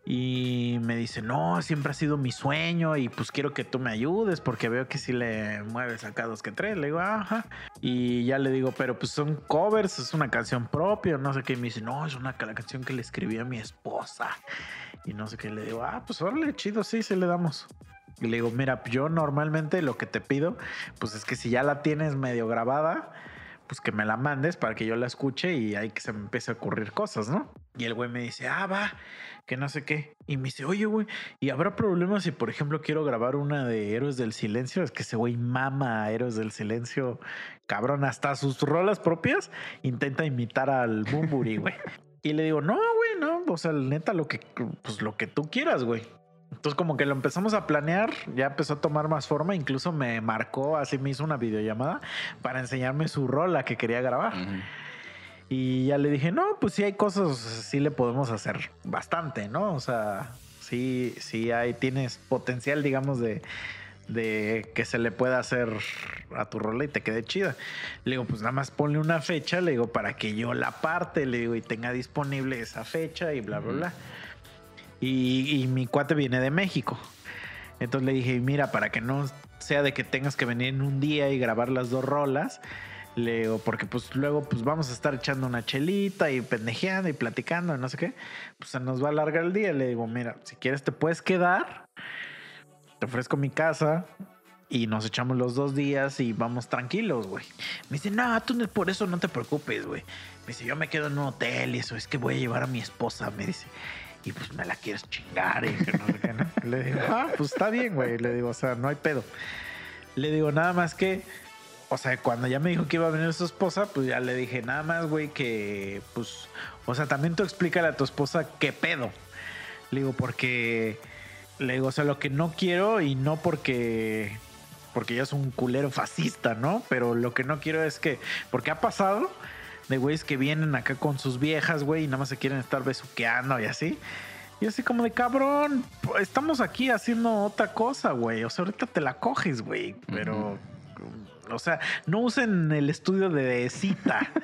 Y me dice, no, siempre ha sido mi sueño y pues quiero que tú me ayudes porque veo que si le mueves acá dos que tres. Le digo, ajá. Y ya le digo, pero pues son covers, es una canción propia, no sé qué. Y me dice, no, es una canción que le escribí a mi esposa. Y no sé qué. Le digo, ah, pues órale, chido, sí, sí le damos. Y le digo, mira, yo normalmente lo que te pido, pues es que si ya la tienes medio grabada, pues que me la mandes para que yo la escuche y ahí que se me empiece a ocurrir cosas, ¿no? Y el güey me dice, ah, va, que no sé qué. Y me dice, oye, güey, ¿y habrá problemas si, por ejemplo, quiero grabar una de Héroes del Silencio? Es que ese güey mama a Héroes del Silencio, cabrón, hasta sus rolas propias intenta imitar al Bumburi, güey. Y le digo, no, güey, no, o sea, neta, lo que, pues lo que tú quieras, güey. Entonces como que lo empezamos a planear, ya empezó a tomar más forma, incluso me marcó, así me hizo una videollamada para enseñarme su rola que quería grabar. Y ya le dije, no, pues sí hay cosas, sí le podemos hacer bastante, ¿no? O sea, sí, sí hay, tienes potencial, digamos, de, de que se le pueda hacer a tu rola y te quede chida. Le digo, pues nada más ponle una fecha, le digo, para que yo la parte, le digo, y tenga disponible esa fecha y bla, bla, bla. Y, y mi cuate viene de México. Entonces le dije, mira, para que no sea de que tengas que venir en un día y grabar las dos rolas, le digo, porque pues luego pues vamos a estar echando una chelita y pendejeando y platicando y no sé qué, pues se nos va a alargar el día. Le digo, mira, si quieres te puedes quedar, te ofrezco mi casa y nos echamos los dos días y vamos tranquilos, güey. Me dice, no, tú no- por eso no te preocupes, güey. Me dice, yo me quedo en un hotel y eso, es que voy a llevar a mi esposa, me dice. Y pues me la quieres chingar y que no qué, ¿no? Le digo, ah, pues está bien, güey. Le digo, o sea, no hay pedo. Le digo, nada más que, o sea, cuando ya me dijo que iba a venir su esposa, pues ya le dije, nada más, güey, que, pues, o sea, también tú explícale a tu esposa qué pedo. Le digo, porque, le digo, o sea, lo que no quiero y no porque, porque ella es un culero fascista, ¿no? Pero lo que no quiero es que, porque ha pasado de güeyes que vienen acá con sus viejas, güey, y nada más se quieren estar besuqueando y así. Y así como de cabrón, estamos aquí haciendo otra cosa, güey. O sea, ahorita te la coges, güey. Pero, o sea, no usen el estudio de cita.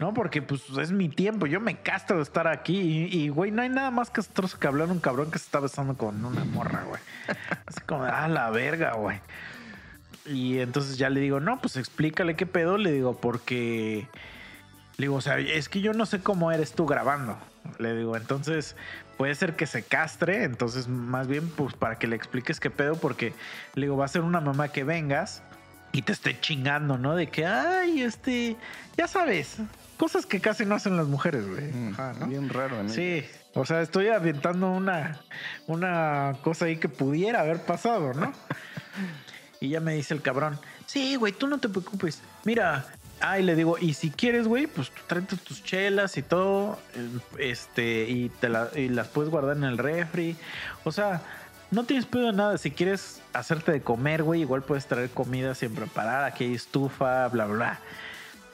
¿No? Porque pues es mi tiempo. Yo me castro de estar aquí. Y, güey, no hay nada más castroso que hablar un cabrón que se está besando con una morra, güey. Así como, ah, la verga, güey. Y entonces ya le digo, no, pues explícale qué pedo. Le digo, porque. Le digo, o sea, es que yo no sé cómo eres tú grabando. Le digo, entonces puede ser que se castre. Entonces, más bien, pues para que le expliques qué pedo, porque le digo, va a ser una mamá que vengas y te esté chingando, ¿no? De que, ay, este, ya sabes, cosas que casi no hacen las mujeres, güey. Mm, Ajá, ¿no? Bien raro, ¿no? Sí, o sea, estoy avientando una, una cosa ahí que pudiera haber pasado, ¿no? y ya me dice el cabrón, sí, güey, tú no te preocupes. Mira, ah, y le digo, y si quieres, güey, pues tráete tus chelas y todo, este, y, te la- y las puedes guardar en el refri. O sea, no tienes pedo de nada. Si quieres hacerte de comer, güey, igual puedes traer comida sin preparar. Aquí hay estufa, bla, bla, bla.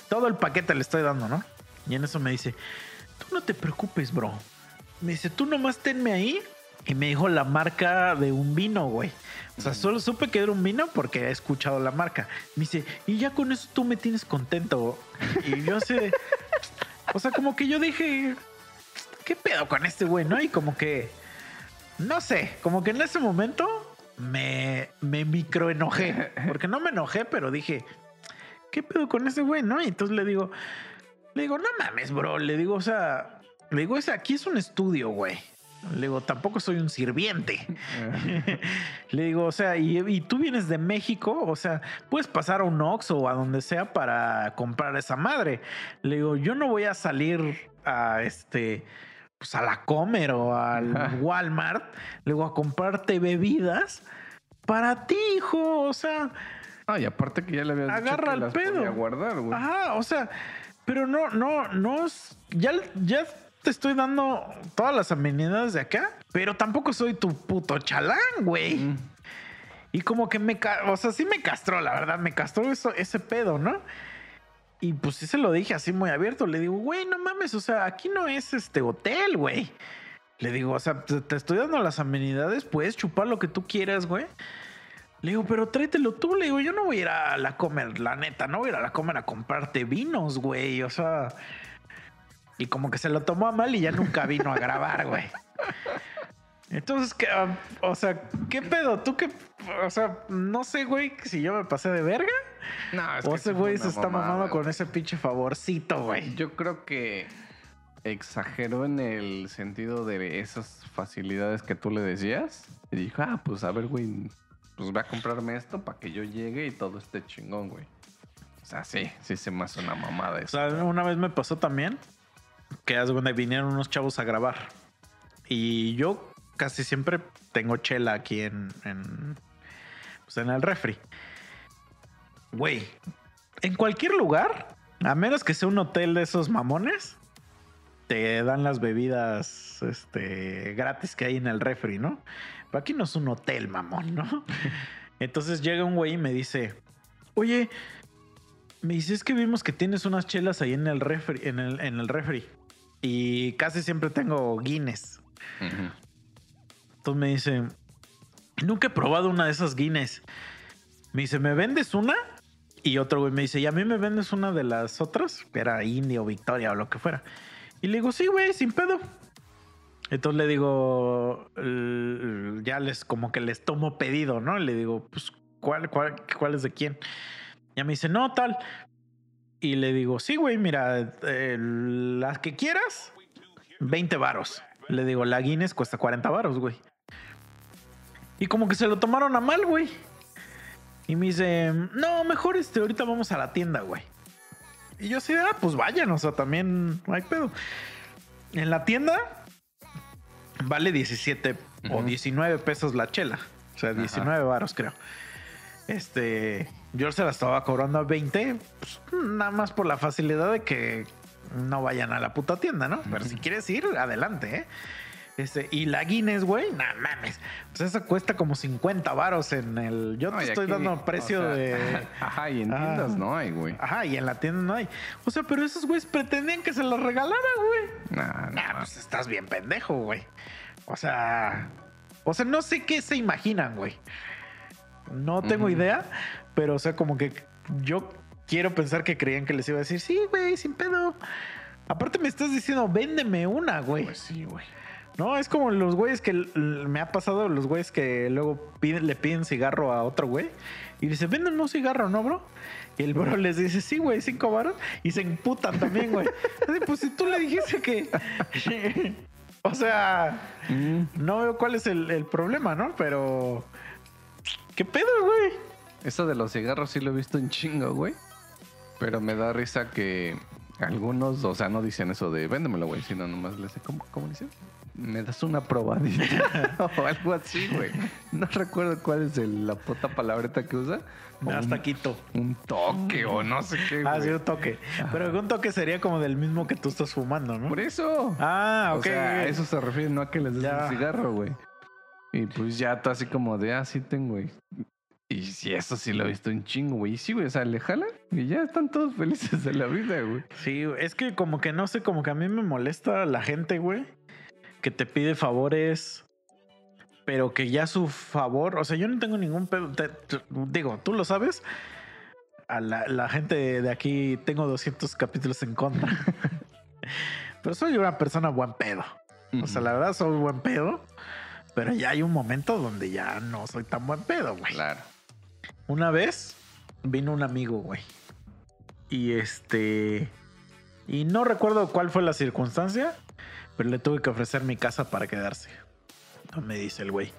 Todo el paquete le estoy dando, ¿no? Y en eso me dice, tú no te preocupes, bro. Me dice, tú nomás tenme ahí Y me dijo la marca de un vino, güey. O sea, solo supe que era un vino porque he escuchado la marca. Me dice, y ya con eso tú me tienes contento. Y yo sé, o sea, como que yo dije, ¿qué pedo con este güey, no? Y como que, no sé, como que en ese momento me, me microenojé. Porque no me enojé, pero dije, ¿qué pedo con ese güey, no? Y entonces le digo, le digo, no mames, bro. Le digo, o sea, le digo, ese aquí es un estudio, güey. Le digo, tampoco soy un sirviente. le digo, o sea, y, tú vienes de México, o sea, puedes pasar a un Ox o a donde sea para comprar esa madre. Le digo, yo no voy a salir a este, pues a la Comer o al Walmart, le digo, a comprarte bebidas para ti, hijo. O sea. Ay, aparte que ya le habías agarra dicho que el pedo. guardar, güey. Ajá, o sea, pero no, no, no, ya, ya te estoy dando todas las amenidades de acá, pero tampoco soy tu puto chalán, güey. Y como que me, o sea, sí me castró, la verdad, me castró eso, ese pedo, ¿no? Y pues sí se lo dije así muy abierto. Le digo, güey, no mames, o sea, aquí no es este hotel, güey. Le digo, o sea, te, estoy dando las amenidades, puedes chupar lo que tú quieras, güey. Le digo, pero tráetelo tú. Le digo, yo no voy a ir a la comer, la neta, no voy a ir a la comer a comprarte vinos, güey. O sea, y como que se lo tomó a mal y ya nunca vino a grabar, güey. Entonces, ¿qué, um, o sea, ¿qué pedo? ¿Tú qué? O sea, no sé, güey, si yo me pasé de verga. No, es o ese güey se está mamando con ese pinche favorcito, güey. Yo creo que exageró en el sentido de esas facilidades que tú le decías. Y dijo, ah, pues a ver, güey, pues va a comprarme esto para que yo llegue y todo esté chingón, güey. O sea, sí, sí se me hace una mamada eso. O sea, una vez me pasó también que es donde vinieron unos chavos a grabar. Y yo casi siempre tengo chela aquí en, en, pues en el refri. Güey, en cualquier lugar, a menos que sea un hotel de esos mamones, te dan las bebidas este, gratis que hay en el refri, ¿no? Pero aquí no es un hotel, mamón, ¿no? Entonces llega un güey y me dice, oye, me dices que vimos que tienes unas chelas ahí en el refri, en el, en el refri. Y casi siempre tengo Guinness. Me dice, nunca he probado una de esas Guinness. Me dice, ¿me vendes una? Y otro güey me dice, ¿y a mí me vendes una de las otras? Que era India o Victoria o lo que fuera. Y le digo, sí, güey, sin pedo. Entonces le digo, ya les como que les tomo pedido, ¿no? Le digo, pues, ¿cuál, cuál, cuál es de quién? Ya me dice, no, tal. Y le digo, sí, güey, mira, las que quieras, 20 varos. Le digo, la Guinness cuesta 40 varos, güey. Y como que se lo tomaron a mal, güey. Y me dice, no, mejor este, ahorita vamos a la tienda, güey. Y yo así, ah, pues vayan, o sea, también no hay pedo. En la tienda vale 17 o 19 pesos la chela. O sea, 19 varos, creo. Este, yo se la estaba cobrando a 20, pues, nada más por la facilidad de que no vayan a la puta tienda, ¿no? Pero si quieres ir, adelante, ¿eh? Este, y la Guinness, güey, no mames. Pues esa cuesta como 50 varos en el. Yo te estoy dando precio de. Ajá, y en tiendas no hay, güey. Ajá, y en la tienda no hay. O sea, pero esos güeyes pretendían que se la regalara, güey. Nah, nah, pues estás bien pendejo, güey. O sea. O sea, no sé qué se imaginan, güey. No tengo idea, pero, o sea, como que yo quiero pensar que creían que les iba a decir, sí, güey, sin pedo. Aparte me estás diciendo, véndeme una, güey. Pues sí, güey. No, es como los güeyes que me ha pasado, los güeyes que luego le piden cigarro a otro güey y dice, véndeme un cigarro, ¿no, bro? Y el bro les dice, sí, güey, cinco baros y se emputan también, güey. pues si tú le dijiste que. o sea, no veo cuál es el, el problema, ¿no? Pero. ¿Qué pedo, güey? Eso de los cigarros sí lo he visto en chingo, güey. Pero me da risa que algunos, o sea, no dicen eso de véndemelo, güey, sino nomás le dicen, ¿cómo, cómo dicen? Me das una probadita o algo así, güey. No recuerdo cuál es la puta palabreta que usa. Hasta quito. Un toque o no sé qué. Ah, sí, un toque. Pero un toque sería como del mismo que tú estás fumando, ¿no? Por eso. Ah, ok. O sea, a eso se refiere, no a que les des un cigarro, güey. Y pues ya tú así como de, ah, sí tengo, güey. Y si eso sí lo he visto un chingo, güey. Y sí, güey, o sea, le jalan y ya están todos felices de la vida, güey. Sí, es que como que no sé, como que a mí me molesta la gente, güey, que te pide favores pero que ya su favor, o sea, yo no tengo ningún pedo, te- te- digo, tú lo sabes, a la, la gente de aquí tengo 200 capítulos en contra, pero soy una persona buen pedo, o sea, la verdad soy buen pedo, pero ya hay un momento donde ya no soy tan buen pedo, güey. Claro. Una vez vino un amigo, güey. Y este. Y no recuerdo cuál fue la circunstancia, pero le tuve que ofrecer mi casa para quedarse. No me dice el güey.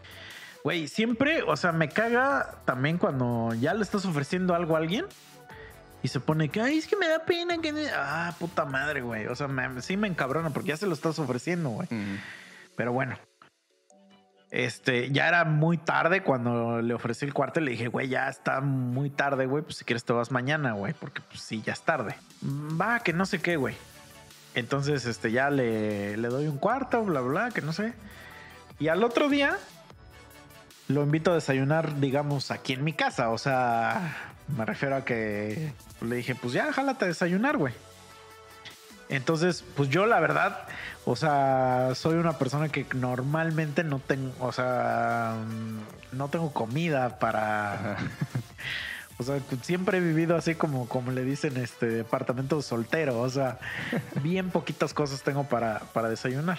Güey, siempre, o sea, me caga también cuando ya le estás ofreciendo algo a alguien y se pone que, ay, es que me da pena que. Ah, puta madre, güey. O sea, me- sí me encabrona porque ya se lo estás ofreciendo, güey. Pero bueno. Este, ya era muy tarde cuando le ofrecí el cuarto y le dije, güey, ya está muy tarde, güey. Pues si quieres te vas mañana, güey. Porque pues sí, ya es tarde. "Mm, Va, que no sé qué, güey. Entonces, este, ya le, le doy un cuarto, bla, bla, que no sé. Y al otro día lo invito a desayunar, digamos, aquí en mi casa. O sea, me refiero a que le dije, pues ya, jálate a desayunar, güey. Entonces, pues yo la verdad, o sea, soy una persona que normalmente no tengo, o sea, mm, no tengo comida para... O sea, siempre he vivido así como, como le dicen, este departamento soltero. O sea, bien poquitas cosas tengo para, para desayunar.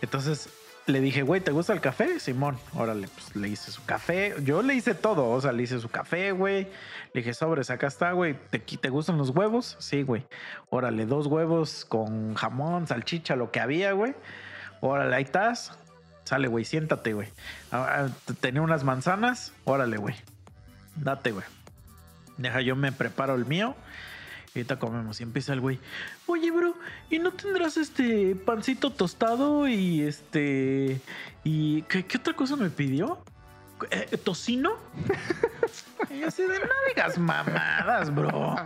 Entonces le dije, güey, ¿te gusta el café? Simón, órale, pues le hice su café. Yo le hice todo, o sea, le hice su café, güey. Le dije, sobres, acá está, güey. ¿Te, ¿Te gustan los huevos? Sí, güey. Órale, dos huevos con jamón, salchicha, lo que había, güey. Órale, ahí estás. Sale, güey, siéntate, güey. Ah, ah, Tenía unas manzanas. Órale, güey. Date, güey. Deja, yo me preparo el mío. Y ahorita comemos. Y empieza el güey. Oye, bro, ¿y no tendrás este pancito tostado y este. y qué, qué otra cosa me pidió? Eh, ¿Tocino? y así de no digas mamadas, bro.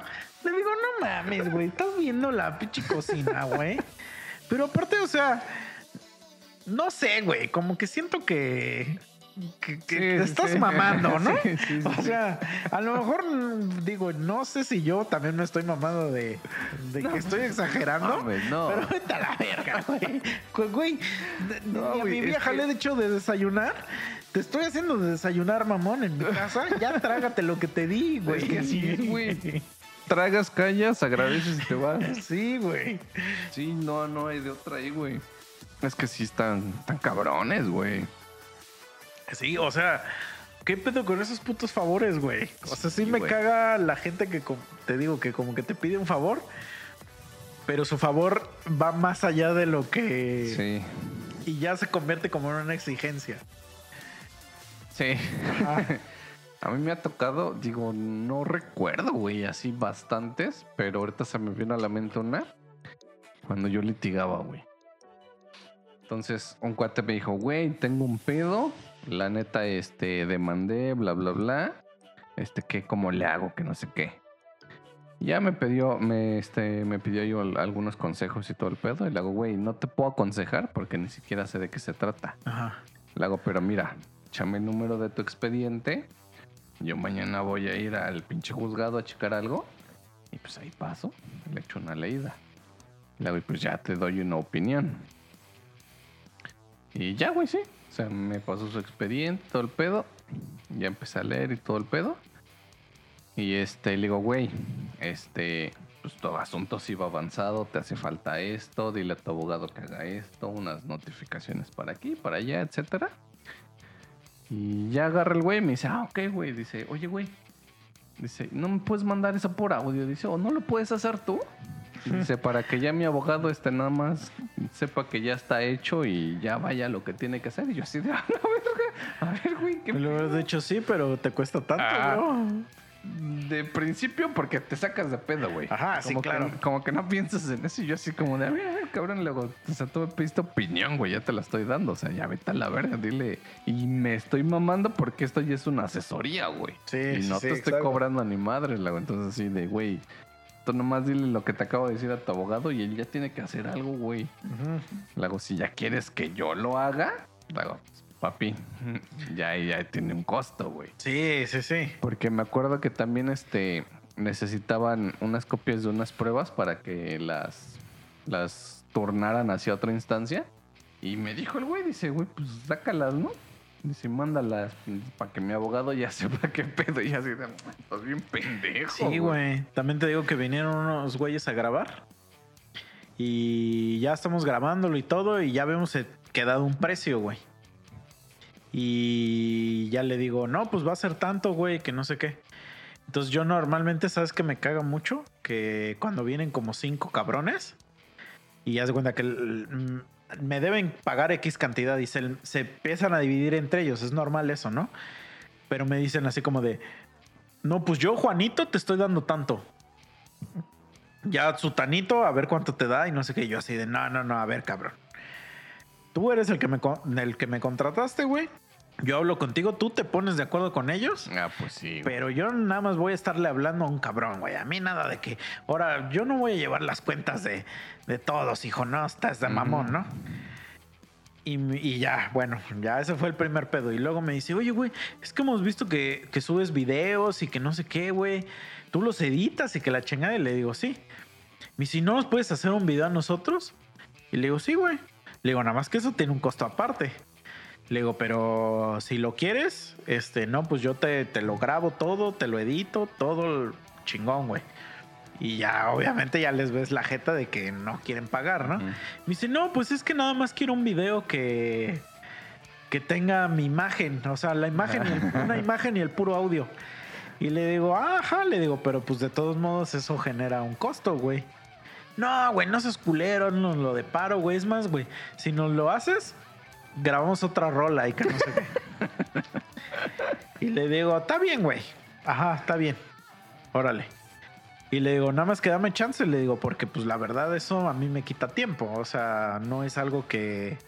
Le digo, no mames, güey. Estás viendo la pinche cocina, güey. Pero aparte, o sea, no sé, güey. Como que siento que. Que, que Sí, te estás sí. mamando, ¿no? Sí, sí, sí, o sea, a lo mejor digo, no sé si yo también me estoy mamando de, de que estoy exagerando. Mames, no. Pero vete a la verga, güey. Güey, No, a mi vieja le he dicho de desayunar. Te estoy haciendo de desayunar, mamón, en mi casa. Ya trágate lo que te di, güey. Es que así güey. Tragas, callas, agradeces y te vas. Sí, güey. Sí, no, no hay de otra ahí, güey. Es que sí están tan cabrones, güey. Sí, o sea, ¿qué pedo con esos putos favores, güey? O sea, sí, Sí, me güey. caga la gente que te digo que como que te pide un favor, pero su favor va más allá de lo que Sí. y ya se convierte como en una exigencia. Sí. Ah, A mí me ha tocado, digo, no recuerdo, güey, así bastantes, pero ahorita se me viene a la mente una cuando yo litigaba, güey. Entonces, un cuate me dijo, güey, tengo un pedo, la neta, este, demandé, bla, bla, bla, este, que cómo le hago, que no sé qué. Ya me pidió, me, este, me pidió yo al- algunos consejos y todo el pedo, y le hago, güey, no te puedo aconsejar porque ni siquiera sé de qué se trata. Ajá. Le hago, pero mira, échame el número de tu expediente. Yo mañana voy a ir al pinche juzgado a checar algo. Y pues ahí paso, le echo una leída. Le hago, y pues ya te doy una opinión. Y ya, güey, sí. O sea, me pasó su expediente, todo el pedo. Ya empecé a leer y todo el pedo. Y este, le digo, güey, este, pues todo asunto sí va avanzado, te hace falta esto, dile a tu abogado que haga esto, unas notificaciones para aquí, para allá, etcétera. Y ya agarra el güey y me dice, ah, ok, güey. Dice, oye, güey. Dice, ¿no me puedes mandar eso por audio? Dice, ¿o no lo puedes hacer tú? Dice, para que ya mi abogado este nada más sepa que ya está hecho y ya vaya lo que tiene que hacer. Y yo así de, a la verga. A ver, güey, ¿qué Me lo hubieras dicho sí, pero te cuesta tanto, Ah. bro. de principio porque te sacas de pedo, güey. Ajá, sí, Como que- claro. como que no piensas en eso y yo así como de, a ver, a ver, cabrón, luego, o sea, tú me pediste opinión, güey, ya te la estoy dando, o sea, ya vete a la verga, dile. Y me estoy mamando porque esto ya es una asesoría, güey. Sí, y sí, no sí, te estoy cobrando ni madre, luego, entonces así de, güey, tú nomás dile lo que te acabo de decir a tu abogado y él ya tiene que hacer algo, güey. Ujú. Luego, si ya quieres que yo lo haga, pues, papi, ya, ya tiene un costo, güey. Sí, sí, sí. Porque me acuerdo que también este necesitaban unas copias de unas pruebas para que las las turnaran hacia otra instancia. Y me dijo el güey, dice, güey, pues sácalas, ¿no? Dice, mándalas para que mi abogado ya sepa qué pedo. Y así de, estás bien pendejo. Sí, güey. También te digo que vinieron unos güeyes a grabar. Y ya estamos grabándolo y todo. Y ya vemos quedado un precio, güey. Y ya le digo, no, pues va a ser tanto, güey, que no sé qué. Entonces yo normalmente, ¿sabes que me caga mucho? Que cuando vienen como cinco cabrones y ya se cuenta que me deben pagar X cantidad y se, se empiezan a dividir entre ellos. Es normal eso, ¿no? Pero me dicen así como de, no, pues yo, Juanito, te estoy dando tanto. Ya Sutanito, a ver cuánto te da y no sé qué. Yo así de, no, no, no, a ver, cabrón. Tú eres el que me, el que me contrataste, güey. Yo hablo contigo, tú te pones de acuerdo con ellos. Ah, pues sí. Pero yo nada más voy a estarle hablando a un cabrón, güey. A mí nada de que. Ahora, yo no voy a llevar las cuentas de, de todos, hijo, no, estás de mamón, ¿no? Y, ya, bueno, ya ese fue el primer pedo. Y luego me dice, oye, güey, es que hemos visto que, que subes videos y que no sé qué, güey. Tú los editas y que la chingada. Y le digo, sí. Y si no nos puedes hacer un video a nosotros. Y le digo, sí, güey. Le digo, nada más que eso tiene un costo aparte. Le digo, pero si lo quieres, este, no, pues yo te, te lo grabo todo, te lo edito, todo chingón, güey. Y ya, obviamente, ya les ves la jeta de que no quieren pagar, ¿no? Me dice, no, pues es que nada más quiero un video que, que tenga mi imagen, o sea, la imagen, una imagen y el puro audio. Y le digo, ajá, le digo, pero pues de todos modos eso genera un costo, güey. No, güey, no seas culero, no lo de paro, güey. Es más, güey, si nos lo haces, grabamos otra rola y que no sé qué. y le digo, está bien, güey. Ajá, está bien. Órale. Y le digo, nada más que dame chance, le digo, porque pues la verdad eso a mí me quita tiempo. O sea, no es algo que,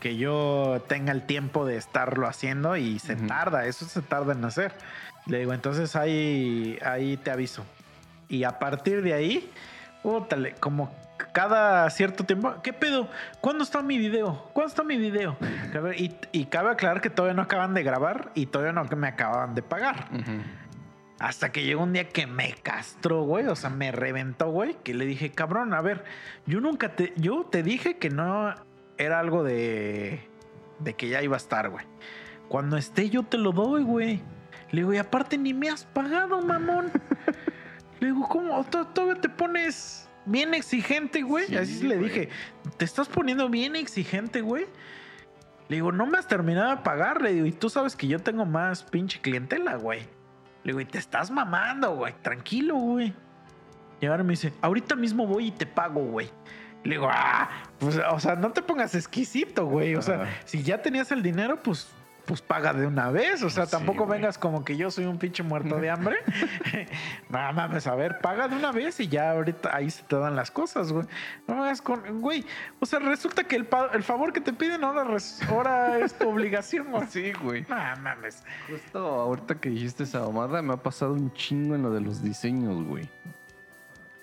que yo tenga el tiempo de estarlo haciendo y se tarda, eso se tarda en hacer. Le digo, entonces ahí, ahí te aviso. Y a partir de ahí, como cada cierto tiempo, ¿qué pedo? ¿Cuándo está mi video? ¿Cuándo está mi video? Y, cabe aclarar que todavía no acaban de grabar y todavía no me acaban de pagar. Hasta que llegó un día que me castró, güey. O sea, me reventó, güey. Que le dije, cabrón, a ver, yo nunca te. Yo te dije que no era algo de. de que ya iba a estar, güey. Cuando esté, yo te lo doy, güey. Le digo, y aparte ni me has pagado, mamón. le digo, ¿cómo? Todavía te pones bien exigente, güey. Así le dije, te estás poniendo bien exigente, güey. Le digo, no me has terminado de pagar. Le digo, y tú sabes que yo tengo más pinche clientela, güey. Le digo, y te estás mamando, güey. Tranquilo, güey. Y ahora me dice, ahorita mismo voy y te pago, güey. Le digo, ah, pues, o sea, no te pongas exquisito, güey. O sea, si ya tenías el dinero, pues pues paga de una vez. O sea, tampoco vengas como que yo soy un pinche muerto de hambre. no mames, a ver, paga de una vez y ya ahorita ahí se te dan las cosas, güey. No me hagas con. Güey, o sea, resulta que el, el favor que te piden ahora, ahora es tu obligación, güey. Sí, güey. No mames. Justo ahorita que dijiste esa mamada, me ha pasado un chingo en lo de los diseños, güey.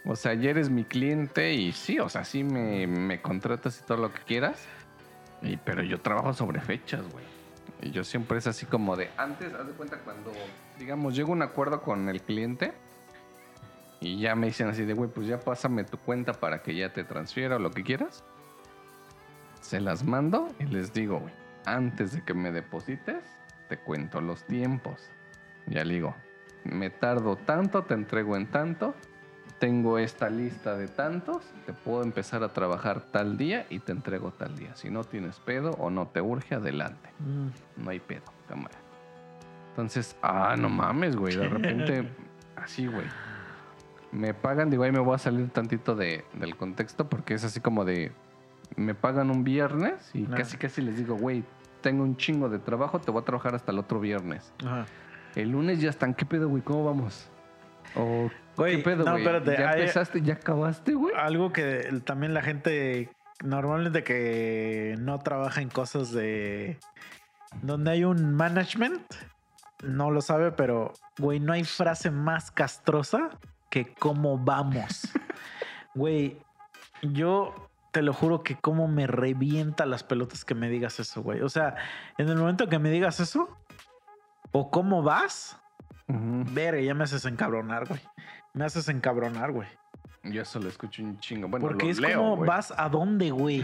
O sea, ayer eres mi cliente y sí, o sea, sí me, me contratas y todo lo que quieras. Y, pero yo trabajo sobre fechas, güey. Y yo siempre es así como de, antes, haz de cuenta cuando, digamos, llego a un acuerdo con el cliente y ya me dicen así de, güey, pues ya pásame tu cuenta para que ya te transfiera o lo que quieras. Se las mando y les digo, güey, antes de que me deposites, te cuento los tiempos. Ya le digo, me tardo tanto, te entrego en tanto tengo esta lista de tantos, te puedo empezar a trabajar tal día y te entrego tal día. Si no tienes pedo o no te urge, adelante. Mm. No hay pedo, cámara. Entonces, ah, no mames, güey. De repente, así, güey. Me pagan, digo, ahí me voy a salir tantito de, del contexto porque es así como de, me pagan un viernes y casi casi les digo, güey, tengo un chingo de trabajo, te voy a trabajar hasta el otro viernes. El lunes ya están, ¿qué pedo, güey? ¿Cómo vamos? ¿O Güey, ¿Qué pedo, no, espérate. ¿Ya empezaste? ¿Ya acabaste, güey? Algo que también la gente normalmente que no trabaja en cosas de... Donde hay un management, no lo sabe, pero, güey, no hay frase más castrosa que cómo vamos. Güey, yo te lo juro que cómo me revienta las pelotas que me digas eso, güey. O sea, en el momento que me digas eso, o cómo vas, ver, ya me haces encabronar, güey me haces encabronar, güey. Yo eso lo escucho un chingo. Bueno, Porque es como vas a dónde, güey.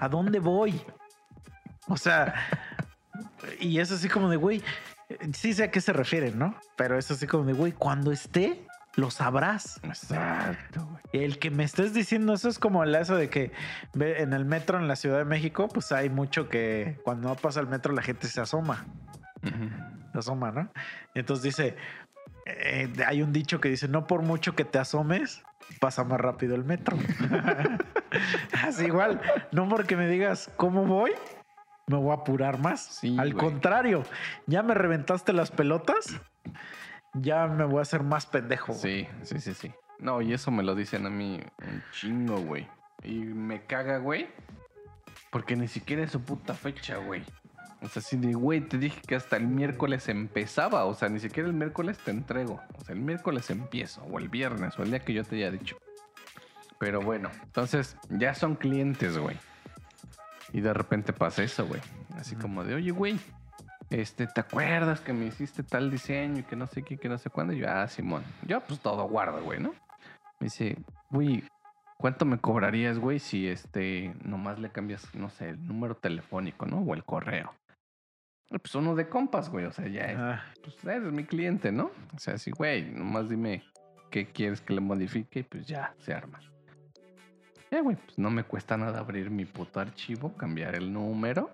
¿A dónde voy? O sea, Y es así como de, güey, sí sé a qué se refieren, ¿no? Pero es así como de, güey, cuando esté, lo sabrás. Exacto, güey. El que me estés diciendo eso es como el eso de que en el metro en la Ciudad de México, pues hay mucho que cuando no pasa el metro la gente se asoma, se asoma, ¿no? Entonces dice, eh, hay un dicho que dice, no por mucho que te asomes, pasa más rápido el metro. Así igual, no porque me digas cómo voy, me voy a apurar más. Sí, Al güey. contrario, ya me reventaste las pelotas, ya me voy a hacer más pendejo. Sí, sí, sí, sí. No, y eso me lo dicen a mí un chingo, güey. Y me caga, güey. Porque ni siquiera es su puta fecha, güey. O sea, si de, güey, te dije que hasta el miércoles empezaba. O sea, ni siquiera el miércoles te entrego. O sea, el miércoles empiezo. O el viernes. O el día que yo te haya dicho. Pero bueno, entonces ya son clientes, güey. Y de repente pasa eso, güey. Así como de, oye, güey, este, ¿te acuerdas que me hiciste tal diseño y que no sé qué, que no sé cuándo? Y yo, ah, Simón. Yo, pues todo guardo, güey, ¿no? Me dice, güey, ¿cuánto me cobrarías, güey, si este, nomás le cambias, no sé, el número telefónico, ¿no? O el correo. Y, Pues uno de compas, güey, o sea, ya es, Ah, pues eres mi cliente, ¿no? O sea, sí, güey, nomás dime qué quieres que le modifique y pues ya, se arma. Ya, güey, pues no me cuesta nada abrir mi puto archivo, cambiar el número.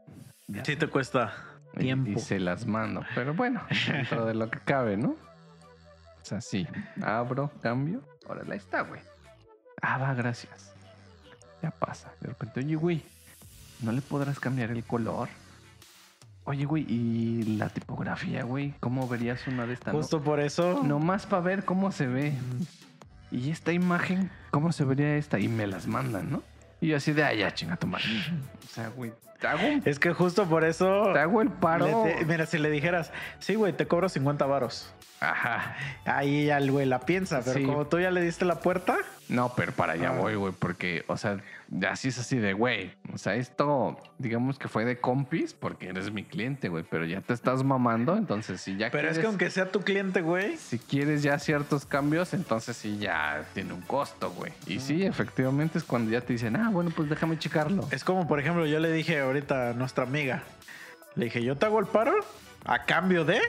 ya sí te cuesta y- tiempo. Y, se las mando. Pero bueno, dentro de lo que cabe, ¿no? O sea, sí. Abro, cambio. Órale, ahí está, güey. Ah, va, gracias. Ya pasa. De repente, oye, güey, ¿no le podrás cambiar el color? Oye, güey, ¿y la tipografía, güey? ¿Cómo verías una de estas? Justo por eso. No, nomás para ver cómo se ve. Y esta imagen, ¿cómo se vería esta? Y me las mandan, ¿no? Y yo así de, ah, ya, chinga tu madre. O sea, güey, te hago, un- Es que justo por eso. te hago el paro. te- mira, si le dijeras, sí, güey, te cobro 50 varos. Ajá. Ahí ya el güey la piensa, pero Sí. como tú ya le diste la puerta, No, pero para allá Ah. voy, güey, porque, o sea, así es así de, güey. O sea, esto, digamos que fue de compis porque eres mi cliente, güey, pero ya te estás mamando, entonces si ya pero es que aunque sea tu cliente, güey, si quieres ya ciertos cambios, entonces sí ya tiene un costo, güey. Y sí, efectivamente es cuando ya te dicen, ah, bueno, pues déjame checarlo. es como, por ejemplo, yo le dije ahorita a nuestra amiga, le dije, yo te hago el paro a cambio de,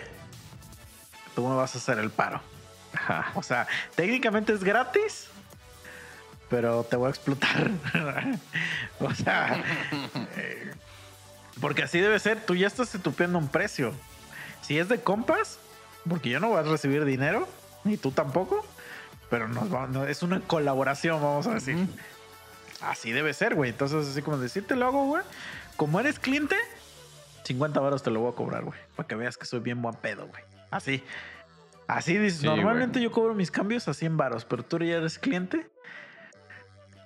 tú me vas a hacer el paro. Ajá. O sea, técnicamente es gratis, pero te voy a explotar. o sea, eh, porque así debe ser. Tú ya estás estupiendo un precio. Si es de compas, porque yo no voy a recibir dinero, ni tú tampoco, pero nos es una colaboración, vamos a decir. Así debe ser, güey. Entonces, así como decir, te lo hago, güey. Como eres cliente, 50 varos te lo voy a cobrar, güey. Para que veas que soy bien buen pedo, güey. Así. Así dices. Sí, Normalmente yo cobro mis cambios a 100 varos, pero tú ya eres cliente.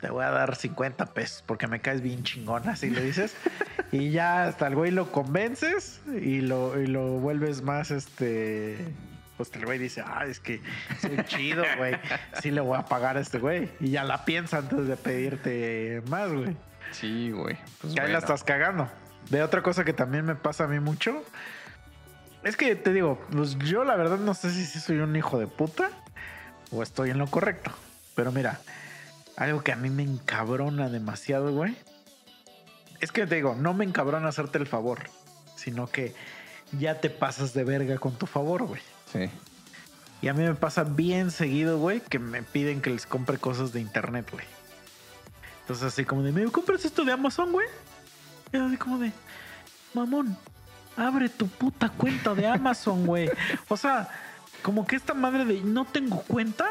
Te voy a dar 50 pesos porque me caes bien chingón, así le dices. y ya hasta el güey lo convences y lo, y lo vuelves más, este... Pues el güey dice, ah, es que soy chido, güey. Sí le voy a pagar a este güey. Y ya la piensa antes de pedirte más, güey. Sí, güey. Pues Que ahí la estás cagando. De otra cosa que también me pasa a mí mucho. Es que te digo, pues yo la verdad no sé si soy un hijo de puta o estoy en lo correcto. Pero mira, algo que a mí me encabrona demasiado, güey. Es que te digo, no me encabrona hacerte el favor, sino que ya te pasas de verga con tu favor, güey. Sí. Y a mí me pasa bien seguido, güey, que me piden que les compre cosas de internet, güey. Entonces así como de, ¿me compras esto de Amazon, güey? Y así como de, mamón, abre tu puta cuenta de Amazon, güey. O sea, como que esta madre de, no tengo cuenta,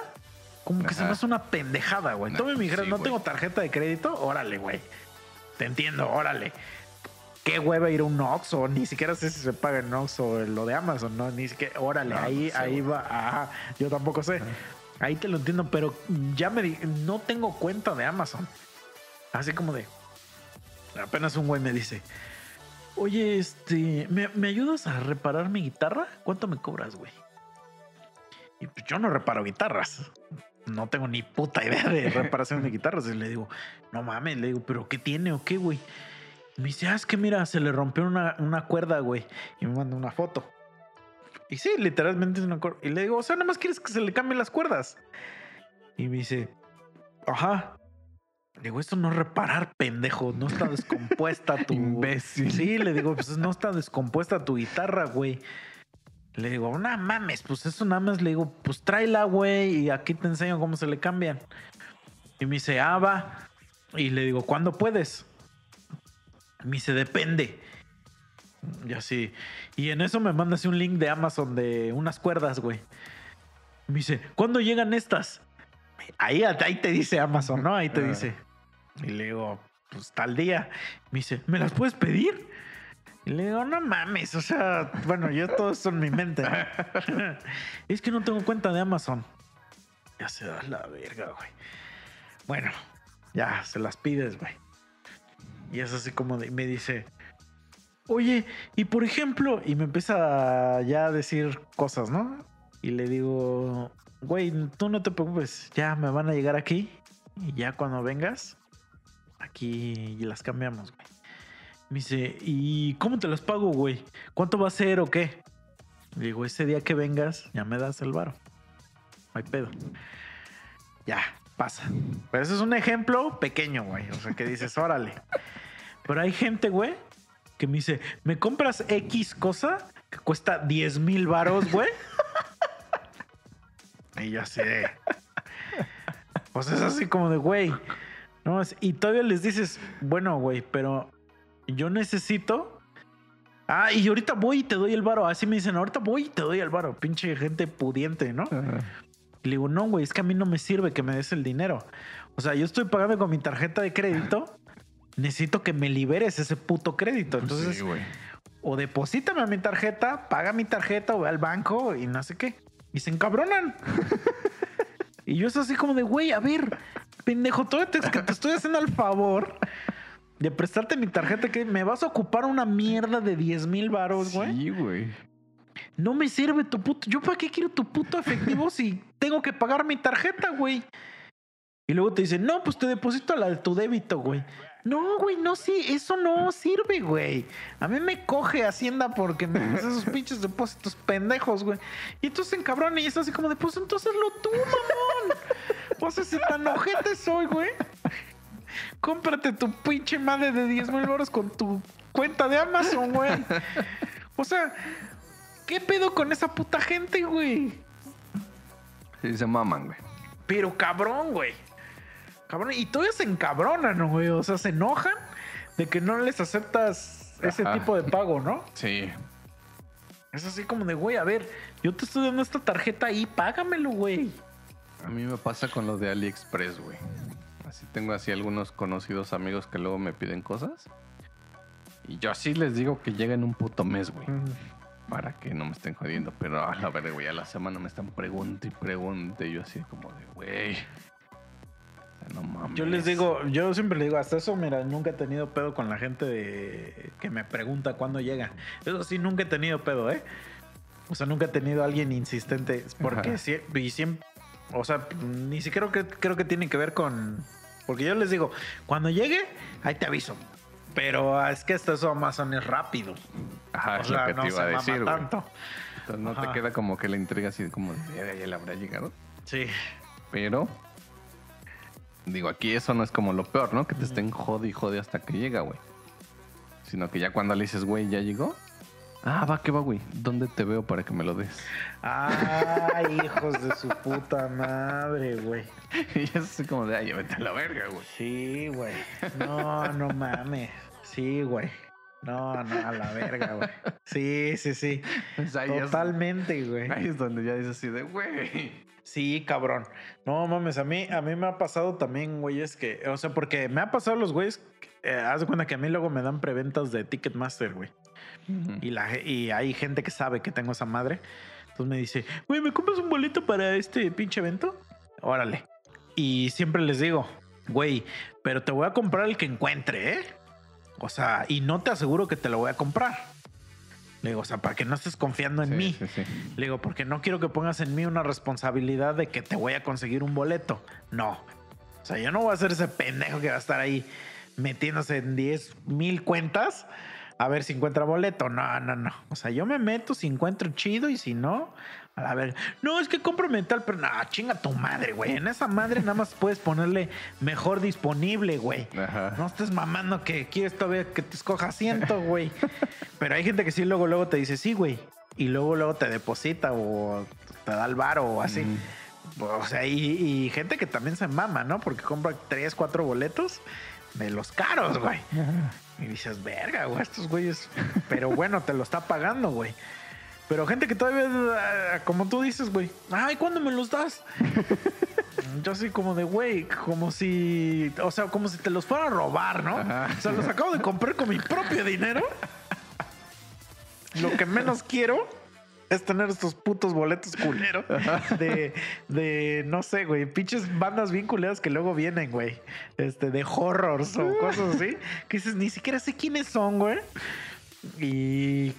como que se me hace una pendejada, güey. No, dijeras, sí, no güey. tengo tarjeta de crédito, órale, güey. Te entiendo, órale. Qué hueva ir a un Oxxo, ni siquiera sé si se paga en Oxxo lo de Amazon, ¿no? Ni siquiera, órale, No, no ahí, sé, ahí güey. va, ajá, yo tampoco sé. Ahí te lo entiendo, pero ya me di, no tengo cuenta de Amazon. Así como de, apenas un güey me dice, oye, este, ¿me, me ayudas a reparar mi guitarra? ¿Cuánto me cobras, güey? Y pues yo no reparo guitarras. No tengo ni puta idea de reparación de guitarras. Y le digo, no mames, le digo, ¿pero qué tiene o qué, güey? Me dice, ah, es que mira, se le rompió una, una cuerda, güey. Y me manda una foto. Y sí, literalmente es una cuerda. Y le digo, o sea, nada más quieres que se le cambien las cuerdas. Y me dice, ajá. Digo, esto no es reparar, pendejo. No está descompuesta tu. Imbécil. Sí, le digo, pues no está descompuesta tu guitarra, güey. Le digo, no mames, pues eso nada más le digo, pues tráela, güey, y aquí te enseño cómo se le cambian. Y me dice, ah, va. Y le digo, ¿cuándo puedes? Me dice, depende. Y así. Y en eso me manda así un link de Amazon de unas cuerdas, güey. Me dice, ¿cuándo llegan estas? Ahí, ahí te dice Amazon, ¿no? Ahí te Ah. dice. Y le digo, pues tal día. Me dice, ¿me las puedes pedir? Y le digo, no mames, o sea, bueno, yo todo esto en mi mente. ¿no? es que no tengo cuenta de Amazon. Ya se da la verga, güey. Bueno, ya se las pides, güey. Y es así como de, me dice, oye, y por ejemplo, y me empieza ya a decir cosas, ¿no? Y le digo, güey, tú no te preocupes, ya me van a llegar aquí y ya cuando vengas, aquí las cambiamos, güey. Me dice, ¿y cómo te las pago, güey? ¿Cuánto va a ser o qué? Le digo, ese día que vengas, ya me das el varo. No hay pedo. Ya, pasa. Pero ese es un ejemplo pequeño, güey. O sea, que dices, órale. Pero hay gente, güey, que me dice, ¿me compras X cosa que cuesta 10 mil varos, güey? y yo así de... Pues es así como de, güey. No, y todavía les dices, bueno, güey, pero yo necesito... Ah, y ahorita voy y te doy el varo. Así me dicen, ahorita voy y te doy el varo. Pinche gente pudiente, ¿no? Y le digo, no, güey, es que a mí no me sirve que me des el dinero. O sea, yo estoy pagando con mi tarjeta de crédito. Necesito que me liberes ese puto crédito. Entonces, sí, güey. o deposítame a mi tarjeta, paga mi tarjeta o ve al banco y no sé qué. Y se encabronan. y yo es así como de, güey, a ver, pendejo, todo te, es que te estoy haciendo el favor de prestarte mi tarjeta que me vas a ocupar una mierda de 10 mil varos, güey. Sí, güey. No me sirve tu puto. ¿Yo para qué quiero tu puto efectivo si tengo que pagar mi tarjeta, güey? Y luego te dicen, no, pues te deposito la de tu débito, güey. No, güey, no, sí, eso no sirve, güey. A mí me coge Hacienda porque me hace esos pinches depósitos pendejos, güey. Y entonces encabrona y es así como de, pues entonces lo tú, mamón. Sea, si tan ojete soy, güey. Cómprate tu pinche madre de 10 mil euros con tu cuenta de Amazon, güey. O sea, ¿qué pedo con esa puta gente, güey? Sí, se maman, güey. Pero cabrón, güey. Cabrón. Y todavía se encabronan, güey. O sea, se enojan de que no les aceptas ese Ajá. tipo de pago, ¿no? Sí. Es así como de, güey, a ver, yo te estoy dando esta tarjeta ahí, págamelo, güey. A mí me pasa con los de AliExpress, güey. Así tengo así algunos conocidos amigos que luego me piden cosas. Y yo así les digo que llega en un puto mes, güey. Para que no me estén jodiendo. Pero a la verga, güey, a la semana me están pregunte y pregunte. Y yo así como de, güey. No mames. Yo les digo, yo siempre le digo, hasta eso, mira, nunca he tenido pedo con la gente de que me pregunta cuándo llega. Eso sí, nunca he tenido pedo, ¿eh? O sea, nunca he tenido a alguien insistente. Porque siempre, y siempre, o sea, ni siquiera creo que, creo que tiene que ver con... Porque yo les digo, cuando llegue, ahí te aviso. Pero ah, es que eso Amazon es rápido. Ajá, O es sea, lo que no te iba a decir, tanto. Entonces no Ajá. te queda como que la intriga así como de, "Verga, ya le habrá llegado. Sí. Pero, digo, aquí eso no es como lo peor, ¿no? Que te estén jode y jode hasta que llega, güey. Sino que ya cuando le dices, güey, ¿ya llegó? Ah, va, que va, güey. ¿Dónde te veo para que me lo des? Ay, hijos de su puta madre, güey. y es así como de, ay, vete a la verga, güey. Sí, güey. No, no mames. Sí, güey. No, no, a la verga, güey. Sí, sí, sí. Pues es, Totalmente, güey. ahí es donde ya dices así de, güey. Sí, cabrón. No mames, a mí, a mí me ha pasado también, güeyes, que, o sea, porque me ha pasado los güeyes, eh, haz de cuenta que a mí luego me dan preventas de Ticketmaster, güey. Y, la, ge- y hay gente que sabe que tengo esa madre. Entonces me dice, güey, ¿me compras un boleto para este pinche evento? Órale. Y siempre les digo, güey, pero te voy a comprar el que encuentre, ¿eh? O sea, y no te aseguro que te lo voy a comprar. Le digo, o sea, para que no estés confiando en Sí, mí. sí, sí. Le digo, porque no quiero que pongas en mí una responsabilidad de que te voy a conseguir un boleto. No. O sea, yo no voy a ser ese pendejo que va a estar ahí metiéndose en 10 mil cuentas a ver si encuentra boleto. No, no, no. O sea, yo me meto si encuentro chido y si no, A verga. No, es que compro metal, pero no, chinga tu madre, güey. En esa madre nada más puedes ponerle mejor disponible, güey. Ajá. No estés mamando que quieres todavía que te escoja asiento, güey. Pero hay gente que sí luego, luego te dice sí, güey. Y luego, luego te deposita o te da el bar o así. O sea, y, y gente que también se mama, ¿no? Porque compra tres, cuatro boletos de los caros, güey. Y dices, verga, güey, estos güeyes. Pero bueno, te lo está pagando, güey. Pero gente que todavía, como tú dices, güey, ay, ¿cuándo me los das? Yo así como de, güey, como si, o sea, como si te los fuera a robar, ¿no? Ajá. O sea, los acabo de comprar con mi propio dinero. Lo que menos quiero es tener estos putos boletos culeros de, de, no sé, güey, pinches bandas bien culeras que luego vienen, güey. Este, de horrors o cosas así. Que dices, ni siquiera sé quiénes son, güey. Y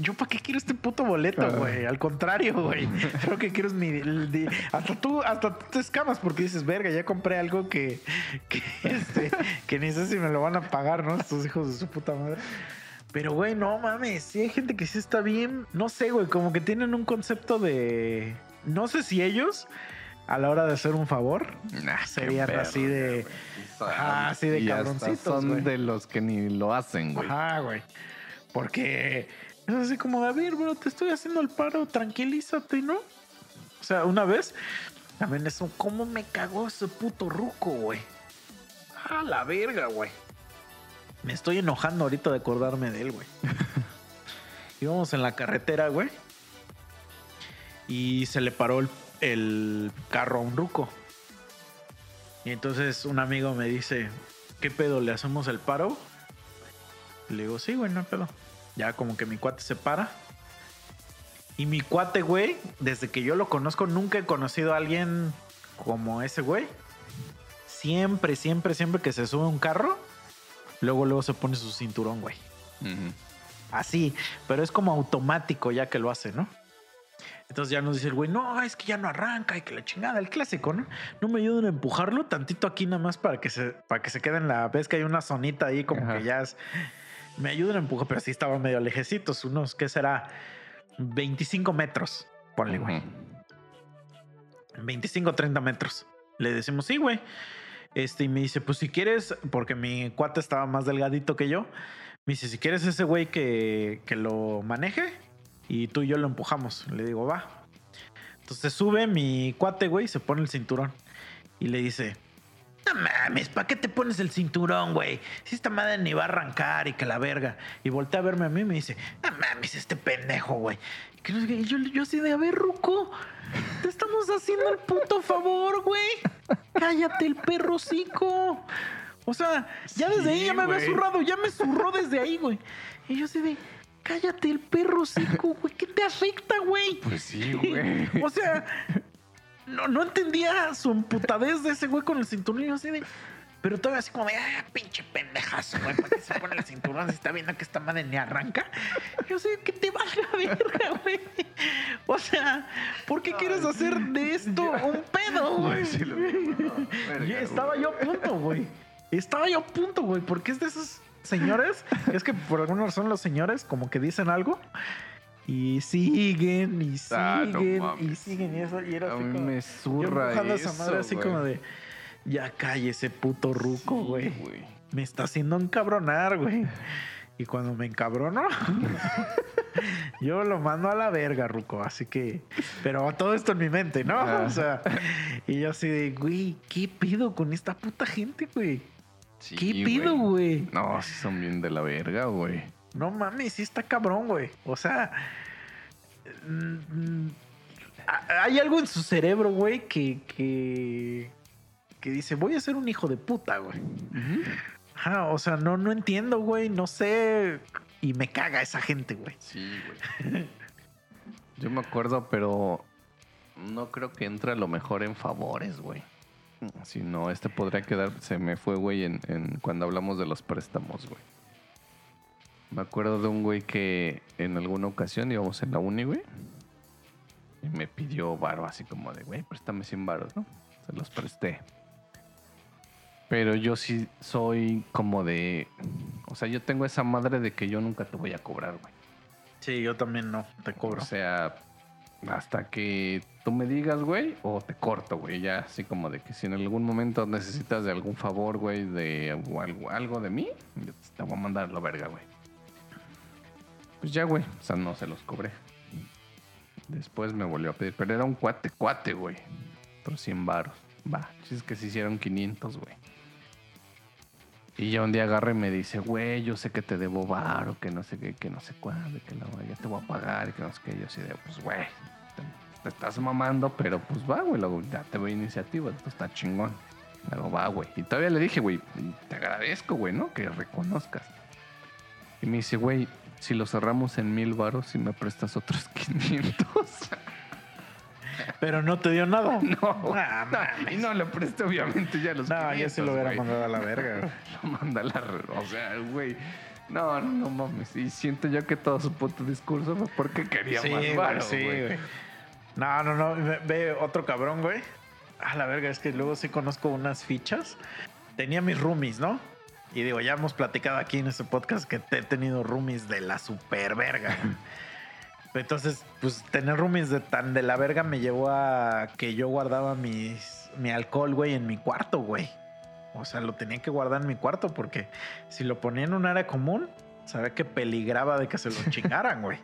yo para qué quiero este puto boleto, güey. Al contrario, güey. Creo que quiero es mi di- hasta tú hasta tú te escamas porque dices, "Verga, ya compré algo que que, este, que ni sé si me lo van a pagar, ¿no? Estos hijos de su puta madre." Pero güey, no mames, sí hay gente que sí está bien, no sé, güey, como que tienen un concepto de no sé si ellos a la hora de hacer un favor Nah, serían perro, así de. Ajá, así de cabroncitos, Son güey. de los que ni lo hacen, güey. Ajá, güey. Porque es así como a ver, bro, te estoy haciendo el paro, tranquilízate, ¿no? O sea, una vez, también eso, ¿cómo me cagó ese puto ruco, güey? A la verga, güey. Me estoy enojando ahorita de acordarme de él, güey. Íbamos en la carretera, güey. Y se le paró el, el carro a un ruco. Y entonces un amigo me dice, ¿qué pedo? ¿Le hacemos el paro? Le digo, sí, güey, no hay pedo. Ya como que mi cuate se para. Y mi cuate, güey, desde que yo lo conozco, nunca he conocido a alguien como ese güey. Siempre, siempre, siempre que se sube un carro, luego, luego se pone su cinturón, güey. Así, pero es como automático ya que lo hace, ¿no? Entonces ya nos dice el güey, no, es que ya no arranca y que la chingada, el clásico, ¿no? No me ayudan a empujarlo tantito aquí nada más para que se, para que se quede en la. Ves que hay una zonita ahí como Ajá. que ya es. Me ayudan a empujar, pero sí estaba medio lejecitos, unos, ¿qué será? 25 metros. Ponle, güey. Ujú. 25 30 metros. Le decimos, sí, güey. Este, y me dice, pues si quieres, porque mi cuate estaba más delgadito que yo, me dice, si quieres ese güey que, que lo maneje y tú y yo lo empujamos. Le digo, va. Entonces sube mi cuate, güey, se pone el cinturón y le dice, no mames, ¿para qué te pones el cinturón, güey? Si esta madre ni va a arrancar y que la verga. Y voltea a verme a mí y me dice, no mames, este pendejo, güey. Y yo, yo así de, a ver, Ruco, te estamos haciendo el puto favor, güey. Cállate el perro cico. O sea, ya desde ahí ya me había zurrado, ya me zurró desde ahí, güey. Y yo así de, cállate el perro cico, güey. ¿Qué te afecta, güey? Pues sí, güey. O sea, no, no entendía su emputadez de ese güey con el cinturón. y yo así de. Pero todavía así como de, ah, pinche pendejazo, güey, ¿para qué se pone el cinturón si está viendo que esta madre ni arranca? Yo sé que te valga verga, güey. O sea, ¿por qué quieres hacer de esto un pedo, güey? Sí, lo mismo, no, verga, Y estaba yo a punto, güey. Estaba yo a punto, güey, porque es de esos señores, es que por alguna razón los señores como que dicen algo y siguen y Ah, no siguen y siguen y eso y era A así mí como, me yo zurra a eso, madre así güey. como de ya cállese puto ruco, Sí, güey. güey. Me está haciendo encabronar, güey. Y cuando me encabrono, yo lo mando a la verga, Ruco. Así que, pero todo esto en mi mente, ¿no? Ah. O sea, y yo así de, güey, ¿qué pido con esta puta gente, güey? Sí, ¿Qué pido, güey? No, son bien de la verga, güey. No mames, sí está cabrón, güey. O sea, mm, a- hay algo en su cerebro, güey, que, que, que dice, voy a ser un hijo de puta, güey. Ajá, o sea, no, no entiendo, güey, no sé. Y me caga esa gente, güey. Sí, güey. Yo me acuerdo, pero no creo que entre a lo mejor en favores, güey. Si no, este podría quedar, se me fue, güey, en, en cuando hablamos de los préstamos, güey. Me acuerdo de un güey que en alguna ocasión íbamos en la uni, güey. Y me pidió varo, así como de, güey, préstame 100 varos, ¿no? Se los presté. Pero yo sí soy como de... O sea, yo tengo esa madre de que yo nunca te voy a cobrar, güey. Sí, yo también no, te cobro. O sea, hasta que tú me digas, güey, o te corto, güey. Ya así como de que si en algún momento necesitas de algún favor, güey, de o algo, algo de mí, yo te voy a mandar la verga, güey. Pues ya, güey. O sea, no se los cobré. Después me volvió a pedir, pero era un cuate, cuate, güey. Otros 100 varos. Va, si es que se hicieron 500, güey. Y ya un día agarra y me dice, güey, yo sé que te debo varo, que no sé qué, que no sé cuándo, que no, ya te voy a pagar, que no sé qué. Yo así de, pues, güey, te, estás mamando, pero pues va, güey, luego ya te voy iniciativa, esto está chingón. Luego va, güey. Y todavía le dije, güey, te agradezco, güey, ¿no? Que reconozcas. Y me dice, güey, si lo cerramos en mil varos y me prestas otros 500. Pero no te dio nada. No, Ah, no, y no le presté obviamente ya los No, ya se lo 500, hubiera güey. mandado a la verga. Lo manda a la O sea, güey. No, no, no mames. Y siento yo que todo su puto discurso fue porque quería Sí, más varo, sí, güey. No, no, no. Ve, ve otro cabrón, güey. A la verga, es que luego sí conozco unas fichas. Tenía mis roomies, ¿no? Y digo, ya hemos platicado aquí en este podcast que te he tenido roomies de la super verga. Entonces, pues tener roomies de tan de la verga me llevó a que yo guardaba mis, mi alcohol, güey, en mi cuarto, güey. O sea, lo tenía que guardar en mi cuarto porque si lo ponía en un área común, sabía que peligraba de que se lo chingaran, güey.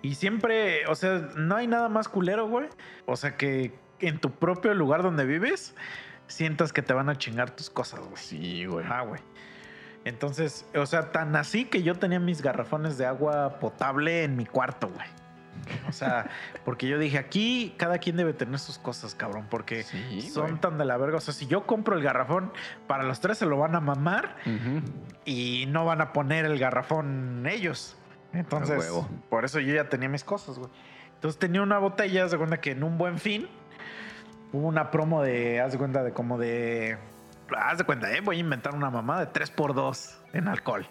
Y siempre, o sea, no hay nada más culero, güey. O sea, que en tu propio lugar donde vives, sientas que te van a chingar tus cosas, güey. Sí, güey. Ah, güey. Entonces, o sea, tan así que yo tenía mis garrafones de agua potable en mi cuarto, güey. O sea, porque yo dije, aquí cada quien debe tener sus cosas, cabrón, porque Sí, son güey. tan de la verga. O sea, si yo compro el garrafón, para los tres se lo van a mamar y no van a poner el garrafón ellos. Entonces, por eso yo ya tenía mis cosas, güey. Entonces tenía una botella, de cuenta que en un buen fin hubo una promo de, haz de cuenta de como de, haz de cuenta, eh, voy a inventar una mamá de 3x2 en alcohol.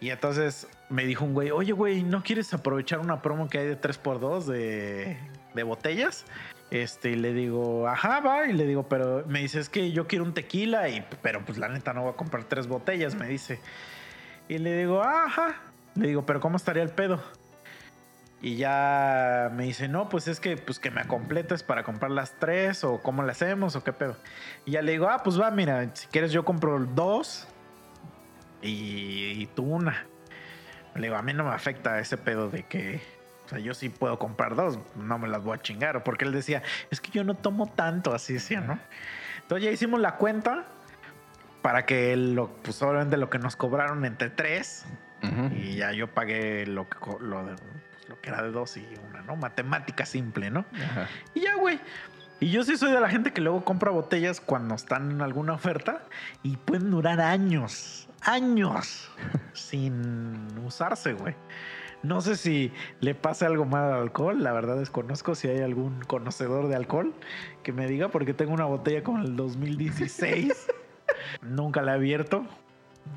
Y entonces me dijo un güey, oye, güey, ¿no quieres aprovechar una promo que hay de 3x2 de, de botellas? Este, y le digo, ajá, va. Y le digo, pero me dice, es que yo quiero un tequila, y, pero pues la neta no voy a comprar tres botellas, me dice. Y le digo, ajá. Le digo, pero ¿cómo estaría el pedo? Y ya me dice, no, pues es que, pues que me completes para comprar las tres, o cómo le hacemos, o qué pedo. Y ya le digo, ah, pues va, mira, si quieres yo compro dos y, y tú una. Le digo, a mí no me afecta ese pedo de que, o sea, yo sí puedo comprar dos, no me las voy a chingar. Porque él decía, es que yo no tomo tanto, así decía, ¿no? Entonces ya hicimos la cuenta para que lo, pues obviamente lo que nos cobraron entre tres y ya yo pagué lo que, lo, de- lo que era de dos y una, ¿no? Matemática simple, ¿no? Ajá. Y ya, güey. Y yo sí soy de la gente que luego compra botellas cuando están en alguna oferta y pueden durar años, años sin usarse, güey. No sé si le pase algo mal al alcohol, la verdad desconozco si hay algún conocedor de alcohol que me diga porque tengo una botella con el 2016. Nunca la he abierto.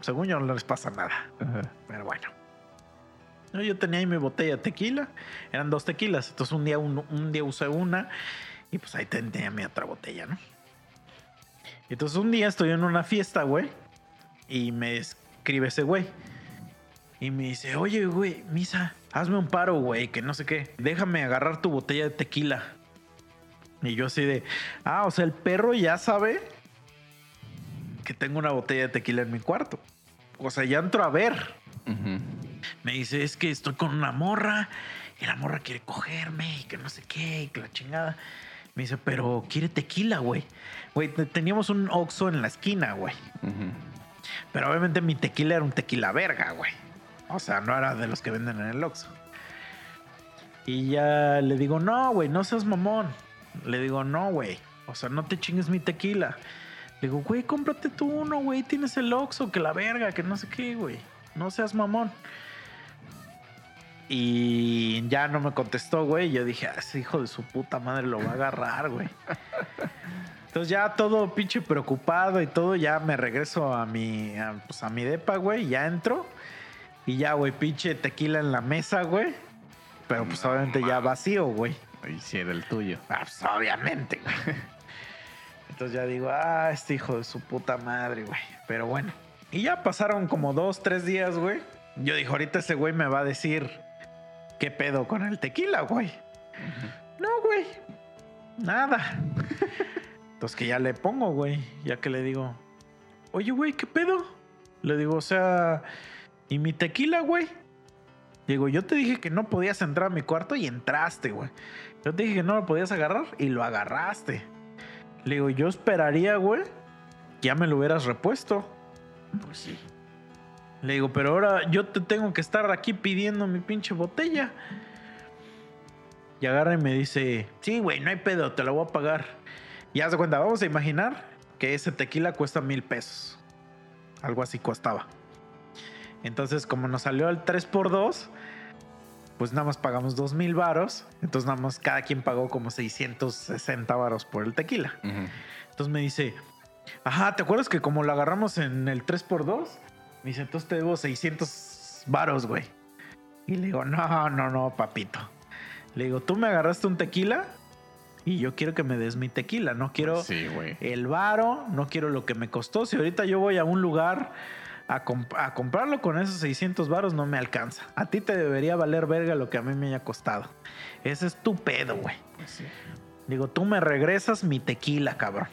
Según yo no les pasa nada. Ajá. Pero bueno. Yo tenía ahí mi botella de tequila. Eran dos tequilas. Entonces un día, un, día usé una. Y pues ahí tenía mi otra botella, ¿no? Entonces un día estoy en una fiesta, güey. Y me escribe ese güey. Y me dice, oye, güey, Misa, hazme un paro, güey, que no sé qué. Déjame agarrar tu botella de tequila. Y yo así de, ah, o sea, el perro ya sabe que tengo una botella de tequila en mi cuarto. O sea, ya entro a ver. Ujú. Me dice, es que estoy con una morra y la morra quiere cogerme y que no sé qué y que la chingada. Me dice, pero quiere tequila, güey. Güey, te- teníamos un Oxxo en la esquina, güey. Pero obviamente mi tequila era un tequila verga, güey. O sea, no era de los que venden en el Oxxo. Y ya le digo, no, güey, no seas mamón. Le digo, no, güey. O sea, no te chingues mi tequila. Le digo, güey, cómprate tú uno, güey. Tienes el Oxxo, que la verga, que no sé qué, güey. No seas mamón. Y ya no me contestó, güey. Yo dije, ah, ese hijo de su puta madre lo va a agarrar, güey. Entonces ya todo pinche preocupado y todo, ya me regreso a mi, a, pues a mi depa, güey, ya entro. Y ya, güey, pinche tequila en la mesa, güey. Pero pues No obviamente ya vacío, güey. Y si era el tuyo. Ah, pues, obviamente, güey. Entonces ya digo, ah, este hijo de su puta madre, güey. Pero bueno. Y ya pasaron como dos, tres días, güey. Yo dije, ahorita ese güey me va a decir, ¿qué pedo con el tequila, güey? No, güey. Nada. Entonces que ya le pongo, güey. Ya que le digo, oye, güey, ¿qué pedo? Le digo, o sea, ¿y mi tequila, güey? Digo, yo te dije que no podías entrar a mi cuarto y entraste, güey. Yo te dije que no lo podías agarrar y lo agarraste. Le digo, yo esperaría, güey, que ya me lo hubieras repuesto. Pues sí. Le digo, pero ahora yo te tengo que estar aquí pidiendo mi pinche botella. Y agarra y me dice, sí, güey, no hay pedo, te lo voy a pagar. Y haz de cuenta, vamos a imaginar que ese tequila cuesta mil pesos. Algo así costaba. Entonces, como nos salió el 3x2, pues nada más pagamos dos mil varos. Entonces, nada más cada quien pagó como 660 varos por el tequila. Entonces me dice, ajá, ¿te acuerdas que como lo agarramos en el 3x2? Me dice, entonces te debo 600 varos, güey. Y le digo, no, no, no, papito. Le digo, tú me agarraste un tequila y yo quiero que me des mi tequila. No quiero Sí, el varo, no quiero lo que me costó. Si ahorita yo voy a un lugar a, comp- a comprarlo con esos 600 varos, no me alcanza. A ti te debería valer verga lo que a mí me haya costado. Ese es tu pedo, güey. Sí. Digo, tú me regresas mi tequila, cabrón.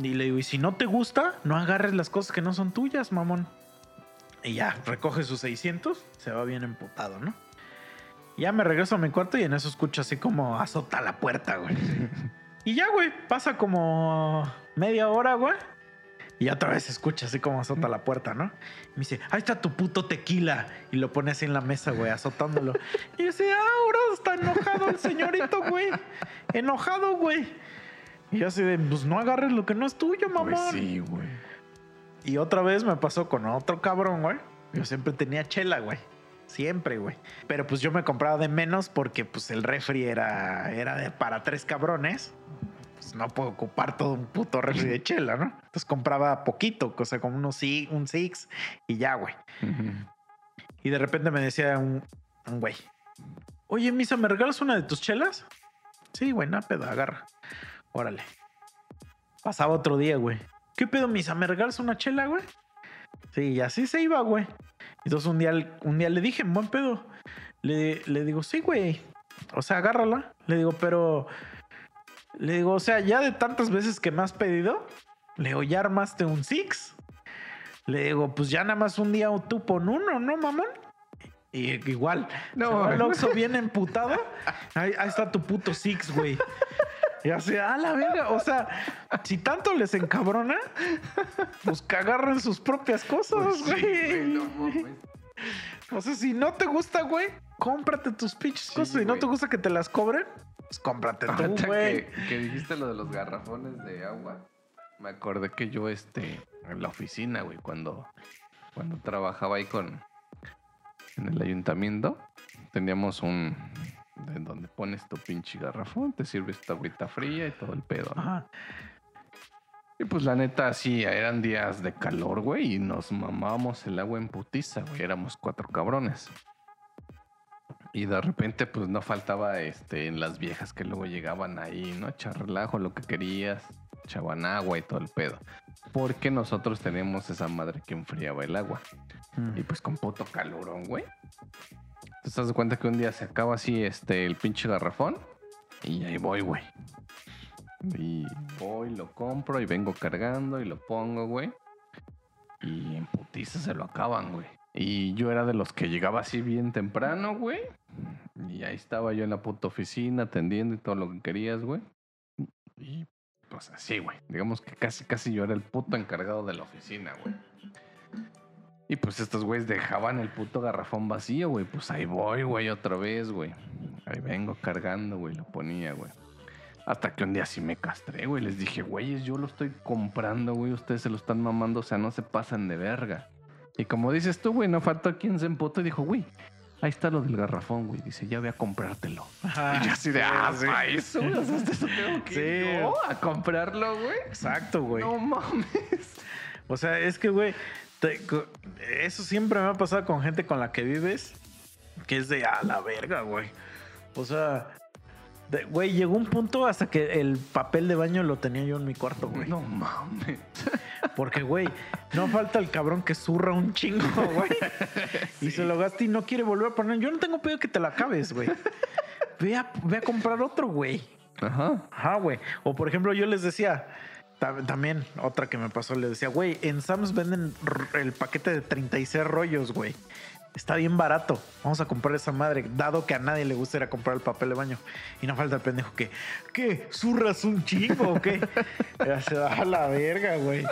Y le digo, y si no te gusta, no agarres las cosas que no son tuyas, mamón. Y ya, recoge sus 600, se va bien emputado, ¿no? Ya me regreso a mi cuarto y en eso escucho así como azota la puerta, güey. y ya, güey, pasa como media hora, güey. Y otra vez escucha así como azota la puerta, ¿no? Y me dice, ahí está tu puto tequila. Y lo pone así en la mesa, güey, azotándolo. Y yo decía, ah, ahora está enojado el señorito, güey. Enojado, güey. Y yo así de, pues no agarres lo que no es tuyo, mamón. Pues sí, güey. Y otra vez me pasó con otro cabrón, güey. Yo siempre tenía chela, güey. Siempre, güey. Pero pues yo me compraba de menos porque pues el refri era, era de para tres cabrones. Pues no puedo ocupar todo un puto refri de chela, ¿no? Entonces compraba poquito, cosa como unos si- un six y ya, güey. Y de repente me decía un, un güey, oye, Misa, ¿me regalas una de tus chelas? Sí, güey, nada pedo, agarra. Órale. Pasaba otro día, güey. ¿Qué pedo, Misa? ¿Me regalas una chela, güey? Sí, y así se iba, güey. Entonces un día, un día le dije, buen pedo. Le, le digo, sí, güey. O sea, agárrala. Le digo, pero... Le digo, o sea, ya de tantas veces que me has pedido, le digo, ya armaste un six. Le digo, pues ya nada más un día tú pon uno, ¿no, mamón? Y igual. No, el. Oxxo viene emputado. Ahí, ahí está tu puto six, güey. Y así, a la verga. O sea, si tanto les encabrona, pues que agarren sus propias cosas, Pues sí, güey. no mames. o sea, si no te gusta, güey, cómprate tus pinches Sí, cosas. Si no te gusta que te las cobren, pues cómprate tú, güey. que, que dijiste lo de los garrafones de agua, me acordé que yo, este, en la oficina, güey, cuando, cuando trabajaba ahí con, en el ayuntamiento, teníamos un, de donde pones tu pinche garrafón, te sirves tu agüita fría y todo el pedo. ¿no? Ajá. Y pues la neta, sí, eran días de calor, güey, y nos mamábamos el agua en putiza, güey, éramos cuatro cabrones. Y de repente, pues no faltaba este, en las viejas que luego llegaban ahí, ¿no? Echar relajo, lo que querías, echaban agua y todo el pedo. Porque nosotros teníamos esa madre que enfriaba el agua. Mm. Y pues con puto calorón, güey. Te das cuenta que un día se acaba así este, el pinche garrafón. Y ahí voy, güey. Y voy, lo compro y vengo cargando y lo pongo, güey. Y en putiza se lo acaban, güey. Y yo era de los que llegaba así bien temprano, güey. Y ahí estaba yo en la puta oficina atendiendo y todo lo que querías, güey. Y pues así, güey. Digamos que casi, casi yo era el puto encargado de la oficina, güey. Y pues estos güeyes dejaban el puto garrafón vacío, güey. Pues ahí voy, güey, otra vez, güey. Ahí vengo cargando, güey. Lo ponía, güey. Hasta que un día sí me castré, güey. Les dije, güeyes, yo lo estoy comprando, güey. Ustedes se lo están mamando, o sea, no se pasan de verga. Y como dices tú, güey, no faltó quien se emputó y dijo, güey, ahí está lo del garrafón, güey. Dice, ya voy a comprártelo. Y yo así de, ah, sí. pa' eso, güey. O sea, hasta eso tengo que ir Sí. yo a comprarlo, güey. Exacto, güey. No mames. O sea, es que, güey, te- co- eso siempre me ha pasado con gente con la que vives, que es de a la verga, güey. O sea, De- Güey, llegó un punto hasta que el papel de baño lo tenía yo en mi cuarto, güey. No mames. Porque, güey, no falta el cabrón que zurra un chingo, güey. Y se lo gasta y no quiere volver a poner. Yo no tengo pedo que te la acabes, güey. Ve a, ve a comprar otro, güey. Ajá. Ajá, güey. O por ejemplo, yo les decía, también otra que me pasó, les decía, güey, en Sam's venden el paquete de 36 rollos, güey. Está bien barato. Vamos a comprar esa madre, dado que a nadie le gusta ir a comprar el papel de baño. Y no falta el pendejo que, ¿qué? ¿Zurras un chingo o qué? Ya se da la verga, güey.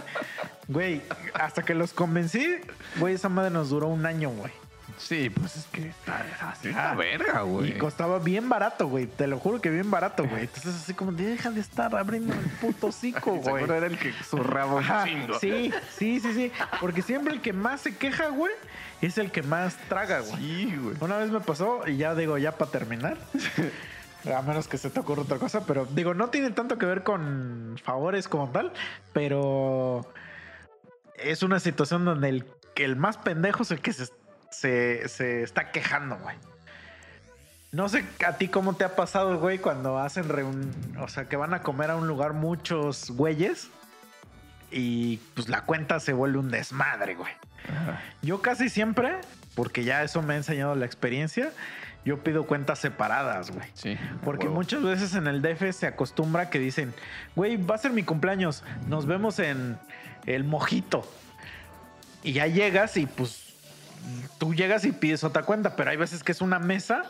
Güey, hasta que los convencí, güey, esa madre nos duró un año, güey. Sí, pues es que está Está verga, güey. Y costaba bien barato, güey. Te lo juro que bien barato, güey. Entonces, así como, deja de estar abriendo el puto hocico, güey. Seguro era el que zurraba un chingo. Sí, sí, sí, sí. Porque siempre el que más se queja, güey, es el que más traga, güey. Sí, güey. Una vez me pasó, y ya digo, ya para terminar. A menos que se te ocurra otra cosa, pero digo, no tiene tanto que ver con favores como tal, pero es una situación donde el, el más pendejo es el que se, se, se está quejando, güey. No sé a ti cómo te ha pasado, güey, cuando hacen reun... O sea, que van a comer a un lugar muchos güeyes y pues la cuenta se vuelve un desmadre, güey. Ajá. Yo casi siempre, porque ya eso me ha enseñado la experiencia, yo pido cuentas separadas, güey. Sí. Porque huevo. muchas veces en el DF se acostumbra que dicen, güey, va a ser mi cumpleaños, nos vemos en el mojito. Y ya llegas y pues tú llegas y pides otra cuenta, pero hay veces que es una mesa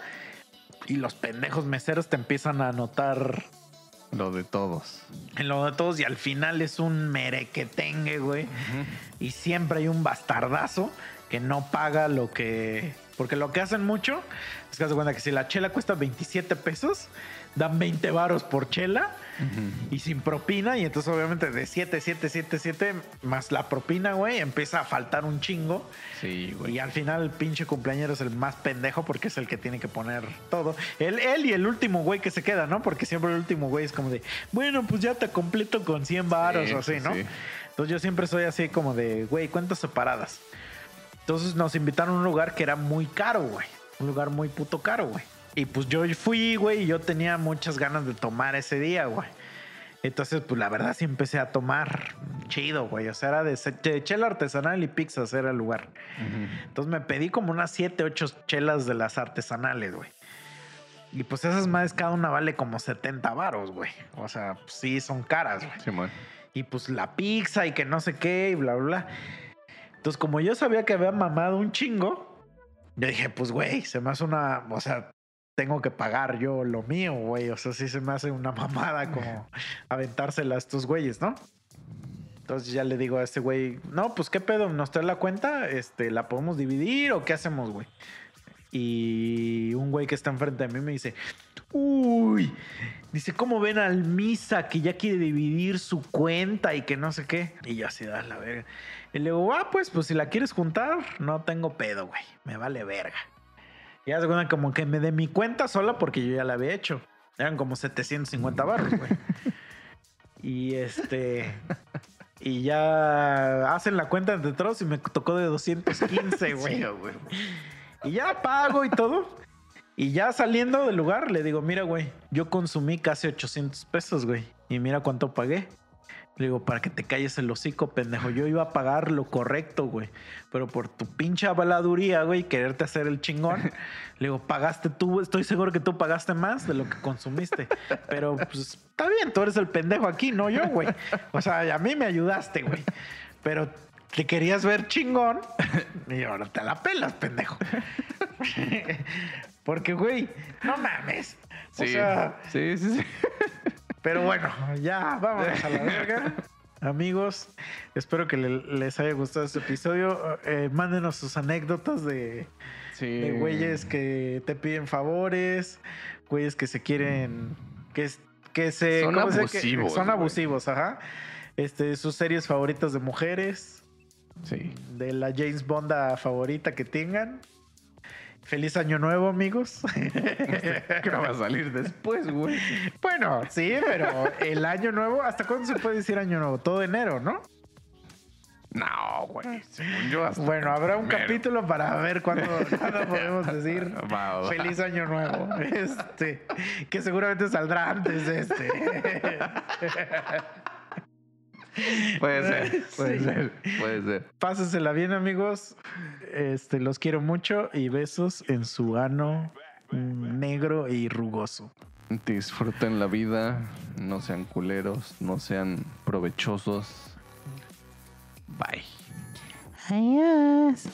y los pendejos meseros te empiezan a anotar Lo de todos. en lo de todos y al final es un merequetengue, güey. Y siempre hay un bastardazo que no paga lo que... Porque lo que hacen mucho es que de cuenta que si la chela cuesta 27 pesos, dan 20 varos por chela y sin propina. Y entonces obviamente de 7, 7, 7, 7 más la propina, güey, empieza a faltar un chingo. Sí, güey. Y al final el pinche cumpleañero es el más pendejo porque es el que tiene que poner todo. Él, él y el último güey que se queda, ¿no? Porque siempre el último güey es como de, bueno, pues ya te completo con 100 varos Sí, o así, sí, ¿no? sí. Entonces yo siempre soy así como de, güey, cuentas separadas. Entonces nos invitaron a un lugar que era muy caro, güey. Un lugar muy puto caro, güey. Y pues yo fui, güey, y yo tenía muchas ganas de tomar ese día, güey. Entonces, pues la verdad sí empecé a tomar chido, güey. O sea, era de, chela artesanal y pizzas era el lugar. Entonces me pedí como unas 7, 8 chelas de las artesanales, güey. Y pues esas madres cada una vale como 70 varos, güey. O sea, pues, sí son caras, güey. Simón. Y pues la pizza y que no sé qué y bla, bla, bla. Entonces, como yo sabía que había mamado un chingo, yo dije, pues, güey, se me hace una. O sea, tengo que pagar yo lo mío, güey. O sea, sí se me hace una mamada como aventársela a estos güeyes, ¿no? Entonces ya le digo a este güey, no, pues qué pedo, nos trae la cuenta, este, la podemos dividir o qué hacemos, güey. Y un güey que está enfrente de mí me dice, uy, dice, ¿cómo ven al Misa que ya quiere dividir su cuenta y que no sé qué? Y yo así, da la verga. Y le digo, ah, pues, pues si la quieres juntar, no tengo pedo, güey, me vale verga. Y hace como que me dé mi cuenta sola porque yo ya la había hecho. Eran como 750 barros, güey. y este... Y ya hacen la cuenta entre todos y me tocó de 215, güey. Sí, güey. Y ya pago y todo. Y ya saliendo del lugar, le digo, mira, güey, yo consumí casi 800 pesos, güey. Y mira cuánto pagué. Le digo, para que te calles el hocico, pendejo. Yo iba a pagar lo correcto, güey. Pero por tu pinche avaladuría, güey, quererte hacer el chingón. Le digo, pagaste tú, estoy seguro que tú pagaste más de lo que consumiste. Pero, pues, está bien, tú eres el pendejo aquí, no yo, güey. O sea, a mí me ayudaste, güey. Pero te querías ver chingón y ahora te la pelas, pendejo. Porque, güey, no mames. O Sí. sea, sí, sí, sí. Pero bueno, ya, vámonos a la verga. Amigos, espero que le- les haya gustado este episodio. Eh, mándenos sus anécdotas de, Sí. de güeyes que te piden favores, güeyes que se quieren, que, que se... Son abusivos, son güey. abusivos, ajá. Este, sus series favoritas de mujeres, Sí. de la James Bonda favorita que tengan. Feliz año nuevo, amigos. Que va a salir después, güey. bueno, sí, pero el año nuevo, ¿hasta cuándo se puede decir año nuevo? Todo enero, ¿no? No, güey. Según yo hasta Bueno, habrá un primero. capítulo para ver cuándo, cuándo podemos decir Va, va. feliz año nuevo. Este, que seguramente saldrá antes de este. Puede ser, puede Sí. ser, puede ser. Pásensela bien, amigos. Este, los quiero mucho y besos en su ano negro y rugoso. Disfruten la vida, no sean culeros, no sean provechosos. Bye. Adiós.